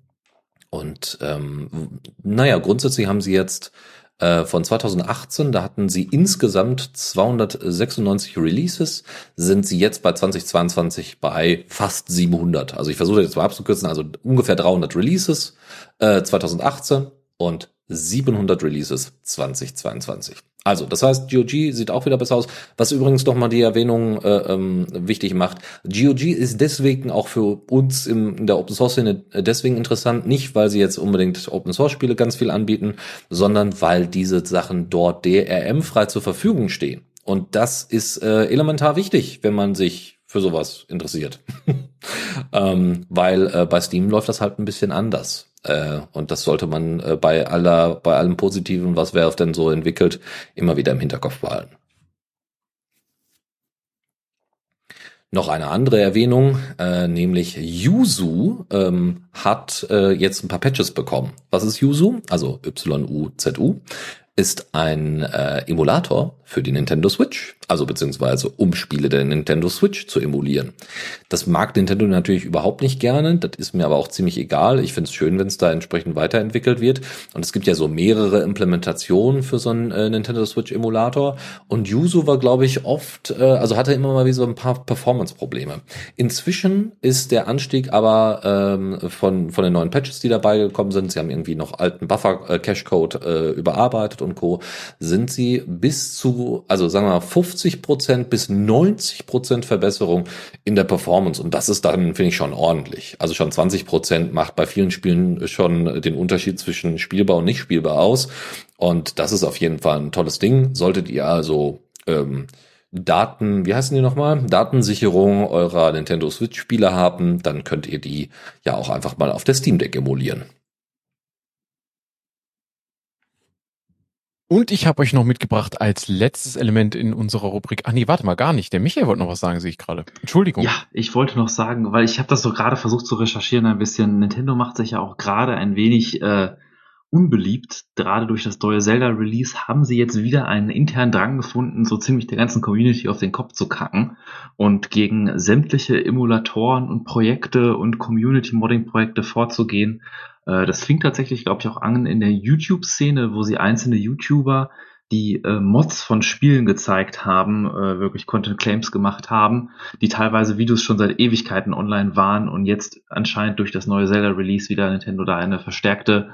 Und ähm, naja, grundsätzlich haben sie jetzt äh, von 2018. Da hatten sie insgesamt 296 Releases, sind sie jetzt bei 2022 bei fast 700. Also ich versuche jetzt mal abzukürzen, also ungefähr 300 Releases äh, 2018 und 700 Releases 2022. Also, das heißt, GOG sieht auch wieder besser aus. Was übrigens noch mal die Erwähnung äh, ähm, wichtig macht. GOG ist deswegen auch für uns im, in der Open Source Szene deswegen interessant, nicht weil sie jetzt unbedingt Open Source Spiele ganz viel anbieten, sondern weil diese Sachen dort DRM frei zur Verfügung stehen. Und das ist äh, elementar wichtig, wenn man sich für sowas interessiert. (laughs) ähm, weil äh, bei Steam läuft das halt ein bisschen anders. Äh, und das sollte man äh, bei aller, bei allem Positiven, was Valve denn so entwickelt, immer wieder im Hinterkopf behalten. Noch eine andere Erwähnung, äh, nämlich Yuzu ähm, hat äh, jetzt ein paar Patches bekommen. Was ist Yuzu? Also Y-U-Z-U ist ein äh, Emulator für die Nintendo Switch, also beziehungsweise um Spiele der Nintendo Switch zu emulieren. Das mag Nintendo natürlich überhaupt nicht gerne, das ist mir aber auch ziemlich egal. Ich finde es schön, wenn es da entsprechend weiterentwickelt wird. Und es gibt ja so mehrere Implementationen für so einen äh, Nintendo Switch Emulator. Und Yuzu war, glaube ich, oft, äh, also hatte immer mal wieder so ein paar Performance-Probleme. Inzwischen ist der Anstieg aber ähm, von, von den neuen Patches, die dabei gekommen sind, sie haben irgendwie noch alten Buffer-Cache-Code äh, überarbeitet und Co., sind sie bis zu, also sagen wir mal, 50 Prozent bis 90 Prozent Verbesserung in der Performance. Und das ist dann, finde ich, schon ordentlich. Also schon 20 Prozent macht bei vielen Spielen schon den Unterschied zwischen spielbar und nicht spielbar aus. Und das ist auf jeden Fall ein tolles Ding. Solltet ihr also ähm, Daten, wie heißen die nochmal? Datensicherung eurer Nintendo Switch Spiele haben, dann könnt ihr die ja auch einfach mal auf der Steam Deck emulieren. Und ich habe euch noch mitgebracht als letztes Element in unserer Rubrik. Ah nee, warte mal, gar nicht. Der Michael wollte noch was sagen, sehe ich gerade. Entschuldigung. Ja, ich wollte noch sagen, weil ich habe das so gerade versucht zu recherchieren ein bisschen. Nintendo macht sich ja auch gerade ein wenig äh, unbeliebt. Gerade durch das neue Zelda-Release haben sie jetzt wieder einen internen Drang gefunden, so ziemlich der ganzen Community auf den Kopf zu kacken und gegen sämtliche Emulatoren und Projekte und Community-Modding-Projekte vorzugehen, äh, das fing tatsächlich, glaube ich, auch an in der YouTube-Szene, wo sie einzelne YouTuber, die äh, Mods von Spielen gezeigt haben, äh, wirklich Content Claims gemacht haben, die teilweise Videos schon seit Ewigkeiten online waren und jetzt anscheinend durch das neue Zelda-Release wieder Nintendo da eine verstärkte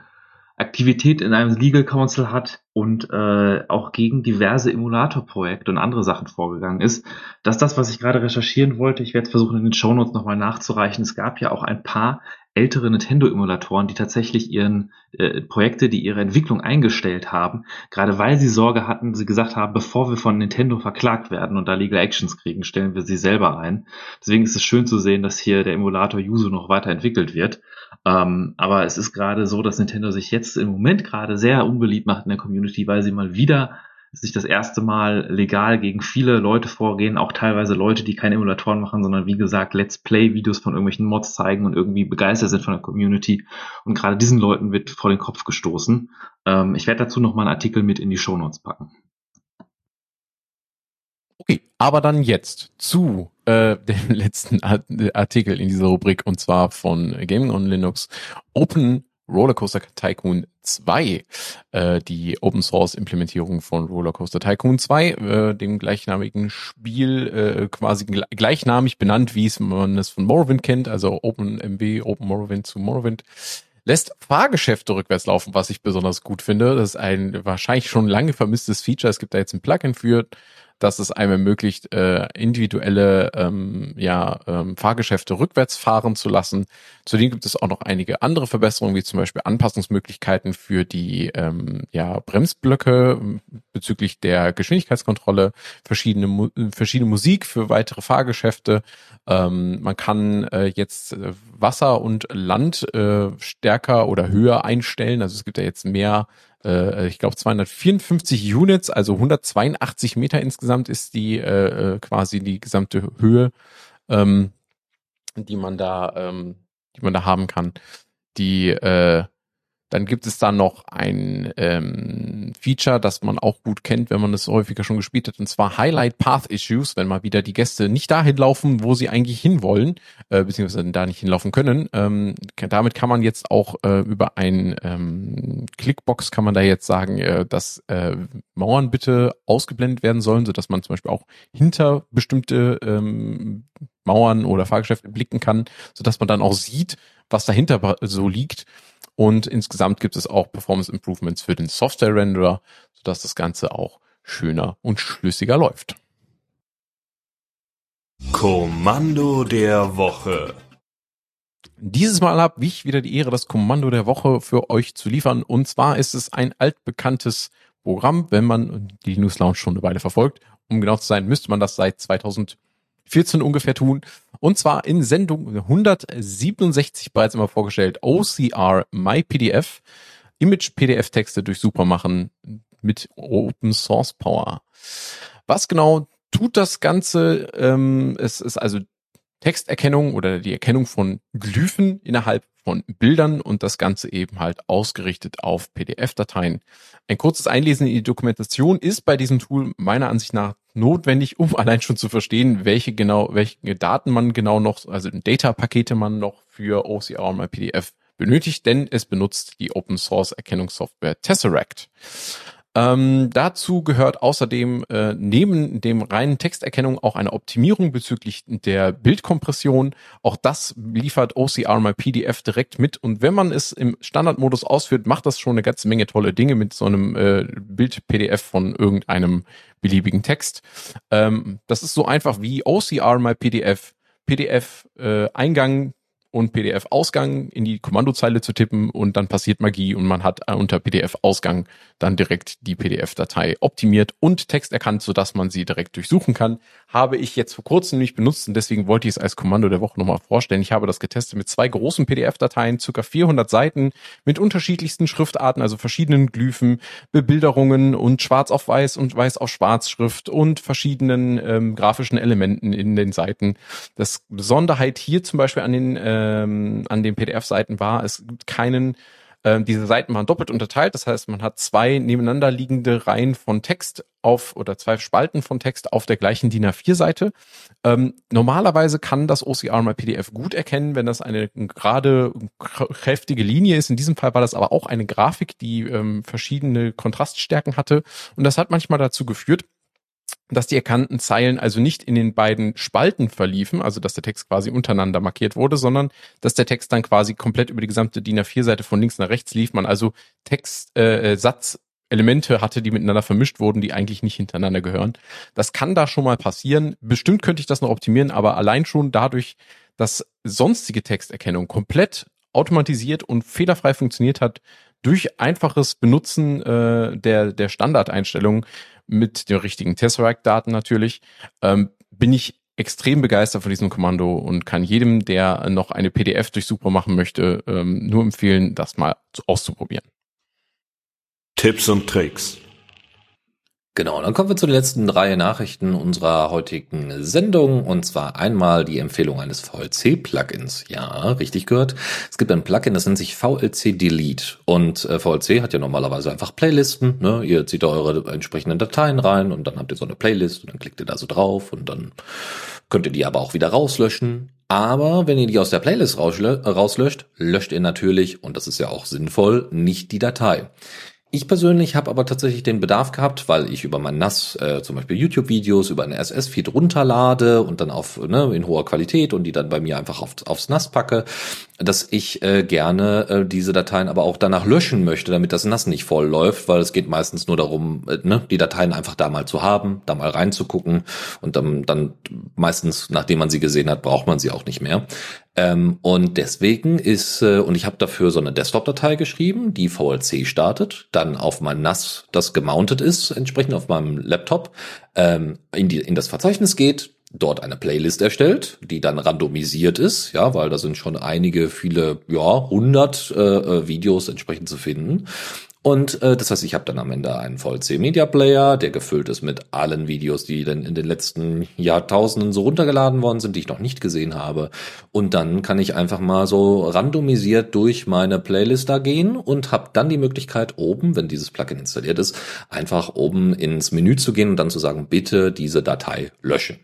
Aktivität in einem Legal Council hat und äh, auch gegen diverse Emulator-Projekte und andere Sachen vorgegangen ist. Das ist das, was ich gerade recherchieren wollte. Ich werde versuchen, in den Shownotes nochmal nachzureichen. Es gab ja auch ein paar ältere Nintendo-Emulatoren, die tatsächlich ihren äh, Projekte, die ihre Entwicklung eingestellt haben, gerade weil sie Sorge hatten, sie gesagt haben, bevor wir von Nintendo verklagt werden und da Legal Actions kriegen, stellen wir sie selber ein. Deswegen ist es schön zu sehen, dass hier der Emulator Yuzu noch weiterentwickelt wird. Ähm, aber es ist gerade so, dass Nintendo sich jetzt im Moment gerade sehr unbeliebt macht in der Community, weil sie mal wieder sich das erste Mal legal gegen viele Leute vorgehen, auch teilweise Leute, die keine Emulatoren machen, sondern wie gesagt Let's Play-Videos von irgendwelchen Mods zeigen und irgendwie begeistert sind von der Community. Und gerade diesen Leuten wird vor den Kopf gestoßen. Ähm, ich werde dazu nochmal einen Artikel mit in die Show Notes packen. Okay, aber dann jetzt zu äh, (laughs) dem letzten Artikel in dieser Rubrik und zwar von Gaming on Linux. Open Rollercoaster Tycoon 2, äh, die Open Source Implementierung von Rollercoaster Tycoon 2, äh, dem gleichnamigen Spiel, äh, quasi gleichnamig benannt, wie es man es von Morrowind kennt, also OpenMW, Open Morrowind zu Morrowind lässt Fahrgeschäfte rückwärts laufen, was ich besonders gut finde. Das ist ein wahrscheinlich schon lange vermisstes Feature. Es gibt da jetzt ein Plugin für dass es einem ermöglicht, äh, individuelle ähm, ja, ähm, Fahrgeschäfte rückwärts fahren zu lassen. Zudem gibt es auch noch einige andere Verbesserungen, wie zum Beispiel Anpassungsmöglichkeiten für die ähm, ja, Bremsblöcke bezüglich der Geschwindigkeitskontrolle, verschiedene, Mu verschiedene Musik für weitere Fahrgeschäfte. Ähm, man kann äh, jetzt äh, Wasser und Land äh, stärker oder höher einstellen. Also es gibt ja jetzt mehr äh, ich glaube 254 Units, also 182 Meter insgesamt ist die äh, äh, quasi die gesamte Höhe, ähm, die man da, ähm, die man da haben kann. Die äh, Dann gibt es da noch ein ähm, Feature, das man auch gut kennt, wenn man es häufiger schon gespielt hat, und zwar Highlight Path Issues, wenn mal wieder die Gäste nicht dahin laufen, wo sie eigentlich hinwollen, äh, beziehungsweise da nicht hinlaufen können. Ähm, damit kann man jetzt auch äh, über ein ähm, Clickbox kann man da jetzt sagen, äh, dass äh, Mauern bitte ausgeblendet werden sollen, so dass man zum Beispiel auch hinter bestimmte ähm, Mauern oder Fahrgeschäfte blicken kann, so dass man dann auch sieht, was dahinter so liegt und insgesamt gibt es auch Performance Improvements für den Software Renderer, sodass das Ganze auch schöner und schlüssiger läuft. Kommando der Woche. Dieses Mal habe ich wieder die Ehre, das Kommando der Woche für euch zu liefern. Und zwar ist es ein altbekanntes Programm, wenn man die News Lounge schon eine Weile verfolgt. Um genau zu sein, müsste man das seit 2014 ungefähr tun. Und zwar in Sendung 167 bereits immer vorgestellt, OCR MyPDF, Image-PDF-Texte durch Super machen mit Open Source Power. Was genau tut das Ganze? Ähm, es ist also Texterkennung oder die Erkennung von Glyphen innerhalb von Bildern und das Ganze eben halt ausgerichtet auf PDF-Dateien. Ein kurzes Einlesen in die Dokumentation ist bei diesem Tool meiner Ansicht nach notwendig, um (laughs) allein schon zu verstehen, welche genau, welche Daten man genau noch, also Data-Pakete man noch für OCR und PDF benötigt, denn es benutzt die Open Source Erkennungssoftware Tesseract. Ähm, dazu gehört außerdem äh, neben dem reinen Texterkennung auch eine Optimierung bezüglich der Bildkompression. Auch das liefert OCR mal PDF direkt mit. Und wenn man es im Standardmodus ausführt, macht das schon eine ganze Menge tolle Dinge mit so einem äh, Bild-PDF von irgendeinem beliebigen Text. Ähm, das ist so einfach wie OCR mal PDF, PDF-Eingang äh, und PDF-Ausgang in die Kommandozeile zu tippen und dann passiert Magie und man hat unter PDF-Ausgang dann direkt die PDF-Datei optimiert und Text erkannt, sodass man sie direkt durchsuchen kann. Habe ich jetzt vor kurzem nicht benutzt und deswegen wollte ich es als Kommando der Woche nochmal vorstellen. Ich habe das getestet mit zwei großen PDF-Dateien, circa 400 Seiten mit unterschiedlichsten Schriftarten, also verschiedenen Glyphen, Bebilderungen und schwarz auf weiß und weiß auf schwarz Schrift und verschiedenen ähm, grafischen Elementen in den Seiten. Das Besonderheit hier zum Beispiel an den äh, ähm, an den PDF-Seiten war, es gibt keinen äh, diese Seiten waren doppelt unterteilt, das heißt, man hat zwei nebeneinander liegende Reihen von Text auf oder zwei Spalten von Text auf der gleichen DIN A4-Seite. Ähm, normalerweise kann das OCR mal PDF gut erkennen, wenn das eine gerade kräftige Linie ist. In diesem Fall war das aber auch eine Grafik, die ähm, verschiedene Kontraststärken hatte und das hat manchmal dazu geführt, dass die erkannten Zeilen also nicht in den beiden Spalten verliefen, also dass der Text quasi untereinander markiert wurde, sondern dass der Text dann quasi komplett über die gesamte DIN A4-Seite von links nach rechts lief, man also Text, äh, Satz, Elemente hatte, die miteinander vermischt wurden, die eigentlich nicht hintereinander gehören. Das kann da schon mal passieren. Bestimmt könnte ich das noch optimieren, aber allein schon dadurch, dass sonstige Texterkennung komplett automatisiert und fehlerfrei funktioniert hat, durch einfaches Benutzen äh, der, der Standardeinstellungen mit den richtigen Tesseract-Daten natürlich, ähm, bin ich extrem begeistert von diesem Kommando und kann jedem, der noch eine PDF durch Super machen möchte, ähm, nur empfehlen, das mal auszuprobieren. Tipps und Tricks. Genau, dann kommen wir zu den letzten drei Nachrichten unserer heutigen Sendung. Und zwar einmal die Empfehlung eines VLC-Plugins. Ja, richtig gehört. Es gibt ein Plugin, das nennt sich VLC Delete. Und äh, VLC hat ja normalerweise einfach Playlisten. Ne? Ihr zieht da eure entsprechenden Dateien rein und dann habt ihr so eine Playlist und dann klickt ihr da so drauf und dann könnt ihr die aber auch wieder rauslöschen. Aber wenn ihr die aus der Playlist rauslöscht, löscht ihr natürlich, und das ist ja auch sinnvoll, nicht die Datei. Ich persönlich habe aber tatsächlich den Bedarf gehabt, weil ich über mein NAS äh, zum Beispiel YouTube-Videos über einen SS-Feed runterlade und dann auf ne, in hoher Qualität und die dann bei mir einfach auf, aufs NAS packe, dass ich äh, gerne äh, diese Dateien aber auch danach löschen möchte, damit das NAS nicht voll läuft, weil es geht meistens nur darum, äh, ne, die Dateien einfach da mal zu haben, da mal reinzugucken und dann, dann meistens, nachdem man sie gesehen hat, braucht man sie auch nicht mehr. Ähm, und deswegen ist, äh, und ich habe dafür so eine Desktop-Datei geschrieben, die VLC startet, dann auf mein NAS, das gemountet ist, entsprechend auf meinem Laptop, ähm, in, die, in das Verzeichnis geht, dort eine Playlist erstellt, die dann randomisiert ist, ja, weil da sind schon einige, viele, ja, hundert äh, äh Videos entsprechend zu finden. Und äh, das heißt, ich habe dann am Ende einen VLC Media Player, der gefüllt ist mit allen Videos, die dann in den letzten Jahrtausenden so runtergeladen worden sind, die ich noch nicht gesehen habe. Und dann kann ich einfach mal so randomisiert durch meine Playlist da gehen und habe dann die Möglichkeit oben, wenn dieses Plugin installiert ist, einfach oben ins Menü zu gehen und dann zu sagen, bitte diese Datei löschen.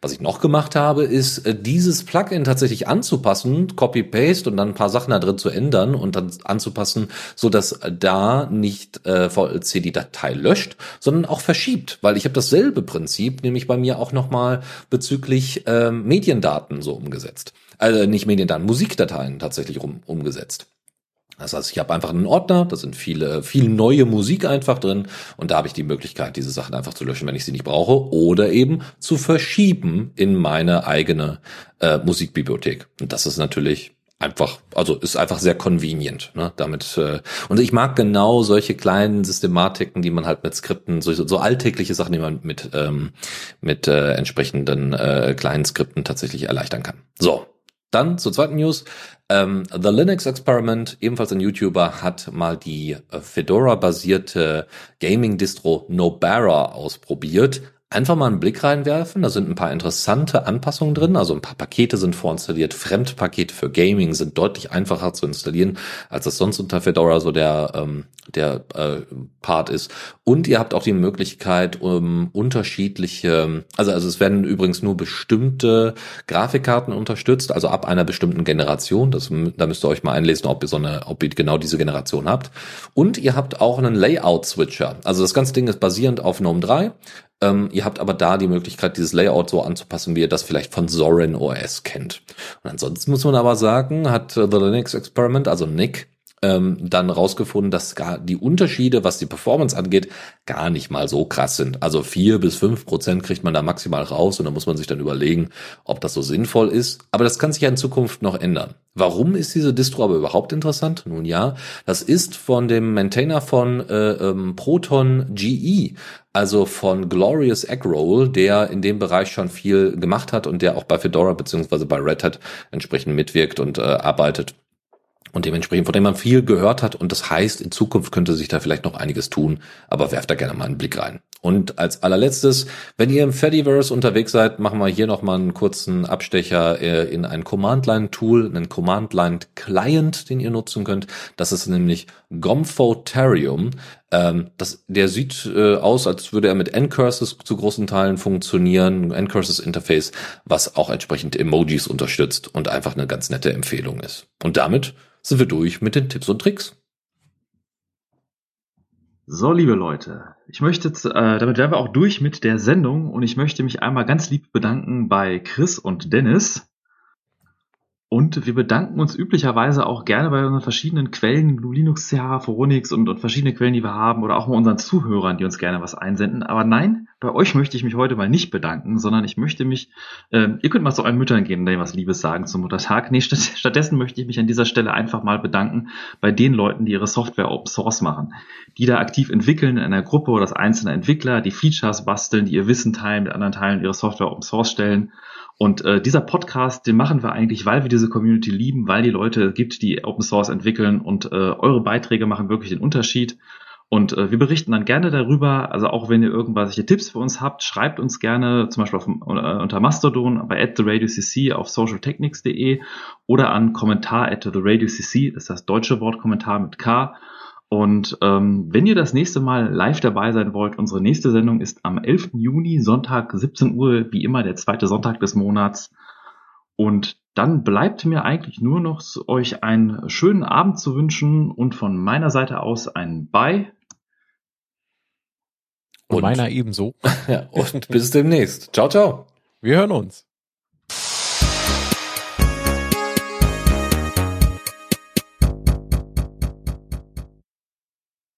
Was ich noch gemacht habe, ist äh, dieses Plugin tatsächlich anzupassen, Copy-Paste und dann ein paar Sachen da drin zu ändern und dann anzupassen, so dass da nicht äh, VLC die Datei löscht, sondern auch verschiebt, weil ich habe dasselbe Prinzip, nämlich bei mir auch nochmal bezüglich äh, Mediendaten so umgesetzt. Also nicht Mediendaten, Musikdateien tatsächlich rum, umgesetzt. Das heißt, ich habe einfach einen Ordner, da sind viele, viel neue Musik einfach drin und da habe ich die Möglichkeit, diese Sachen einfach zu löschen, wenn ich sie nicht brauche, oder eben zu verschieben in meine eigene äh, Musikbibliothek. Und das ist natürlich einfach, also ist einfach sehr convenient. Ne? Damit äh, und ich mag genau solche kleinen Systematiken, die man halt mit Skripten, so, so alltägliche Sachen, die man mit ähm, mit äh, entsprechenden äh, kleinen Skripten tatsächlich erleichtern kann. So, dann zur zweiten News. Ähm, The Linux Experiment, ebenfalls ein YouTuber, hat mal die Fedora-basierte Gaming-Distro Nobara ausprobiert einfach mal einen Blick reinwerfen. Da sind ein paar interessante Anpassungen drin. Also ein paar Pakete sind vorinstalliert. Fremdpakete für Gaming sind deutlich einfacher zu installieren, als das sonst unter Fedora so der, ähm, der äh, Part ist. Und ihr habt auch die Möglichkeit, um unterschiedliche, also, also es werden übrigens nur bestimmte Grafikkarten unterstützt, also ab einer bestimmten Generation. Das, da müsst ihr euch mal einlesen, ob ihr so eine, ob ihr genau diese Generation habt. Und ihr habt auch einen Layout-Switcher. Also das ganze Ding ist basierend auf GNOME 3. Ähm, ihr habt aber da die Möglichkeit, dieses Layout so anzupassen, wie ihr das vielleicht von Zorin OS kennt. Und ansonsten muss man aber sagen, hat The Linux Experiment, also Nick, ähm, dann rausgefunden, dass gar die Unterschiede, was die Performance angeht, gar nicht mal so krass sind. Also vier bis fünf Prozent kriegt man da maximal raus und da muss man sich dann überlegen, ob das so sinnvoll ist. Aber das kann sich ja in Zukunft noch ändern. Warum ist diese Distro aber überhaupt interessant? Nun ja, das ist von dem Maintainer von äh, ähm, Proton GE, also von Glorious Eggroll, der in dem Bereich schon viel gemacht hat und der auch bei Fedora beziehungsweise bei Red Hat entsprechend mitwirkt und äh, arbeitet und dementsprechend, von dem man viel gehört hat. Und das heißt, in Zukunft könnte sich da vielleicht noch einiges tun, aber werft da gerne mal einen Blick rein. Und als allerletztes, wenn ihr im Fediverse unterwegs seid, machen wir hier noch mal einen kurzen Abstecher äh, in ein Command-Line-Tool, einen Command-Line-Client, den ihr nutzen könnt. Das ist nämlich Gomphotarium. Ähm, das, der sieht äh, aus, als würde er mit N-Curses zu großen Teilen funktionieren. N-Curses-Interface, was auch entsprechend Emojis unterstützt und einfach eine ganz nette Empfehlung ist. Und damit sind wir durch mit den Tipps und Tricks. So, liebe Leute, ich möchte äh, damit wären wir auch durch mit der Sendung und ich möchte mich einmal ganz lieb bedanken bei Chris und Dennis, und wir bedanken uns üblicherweise auch gerne bei unseren verschiedenen Quellen, GNU Linux, CH, Foronix und, und verschiedene Quellen, die wir haben, oder auch mal unseren Zuhörern, die uns gerne was einsenden. Aber nein, bei euch möchte ich mich heute mal nicht bedanken, sondern ich möchte mich, äh, ihr könnt mal zu euren Müttern gehen und denen was Liebes sagen zum Muttertag. Nee, statt, (laughs) stattdessen möchte ich mich an dieser Stelle einfach mal bedanken bei den Leuten, die ihre Software Open Source machen, die da aktiv entwickeln in einer Gruppe oder als einzelne Entwickler, die Features basteln, die ihr Wissen teilen, mit anderen Teilen ihre Software Open Source stellen und äh, dieser Podcast, den machen wir eigentlich, weil wir diese Community lieben, weil die Leute gibt, die Open Source entwickeln und äh, eure Beiträge machen wirklich den Unterschied. Und äh, wir berichten dann gerne darüber. Also auch wenn ihr irgendwelche Tipps für uns habt, schreibt uns gerne zum Beispiel auf, äh, unter Mastodon bei at theradiocc auf socialtechnics.de oder an kommentar at theradiocc, das ist das deutsche Wort Kommentar mit K. Und ähm, wenn ihr das nächste Mal live dabei sein wollt, unsere nächste Sendung ist am 11. Juni, Sonntag 17 Uhr, wie immer der zweite Sonntag des Monats. Und dann bleibt mir eigentlich nur noch euch einen schönen Abend zu wünschen und von meiner Seite aus ein Bye. Und, und meiner ebenso. (laughs) Ja, und bis demnächst. Ciao, ciao. Wir hören uns.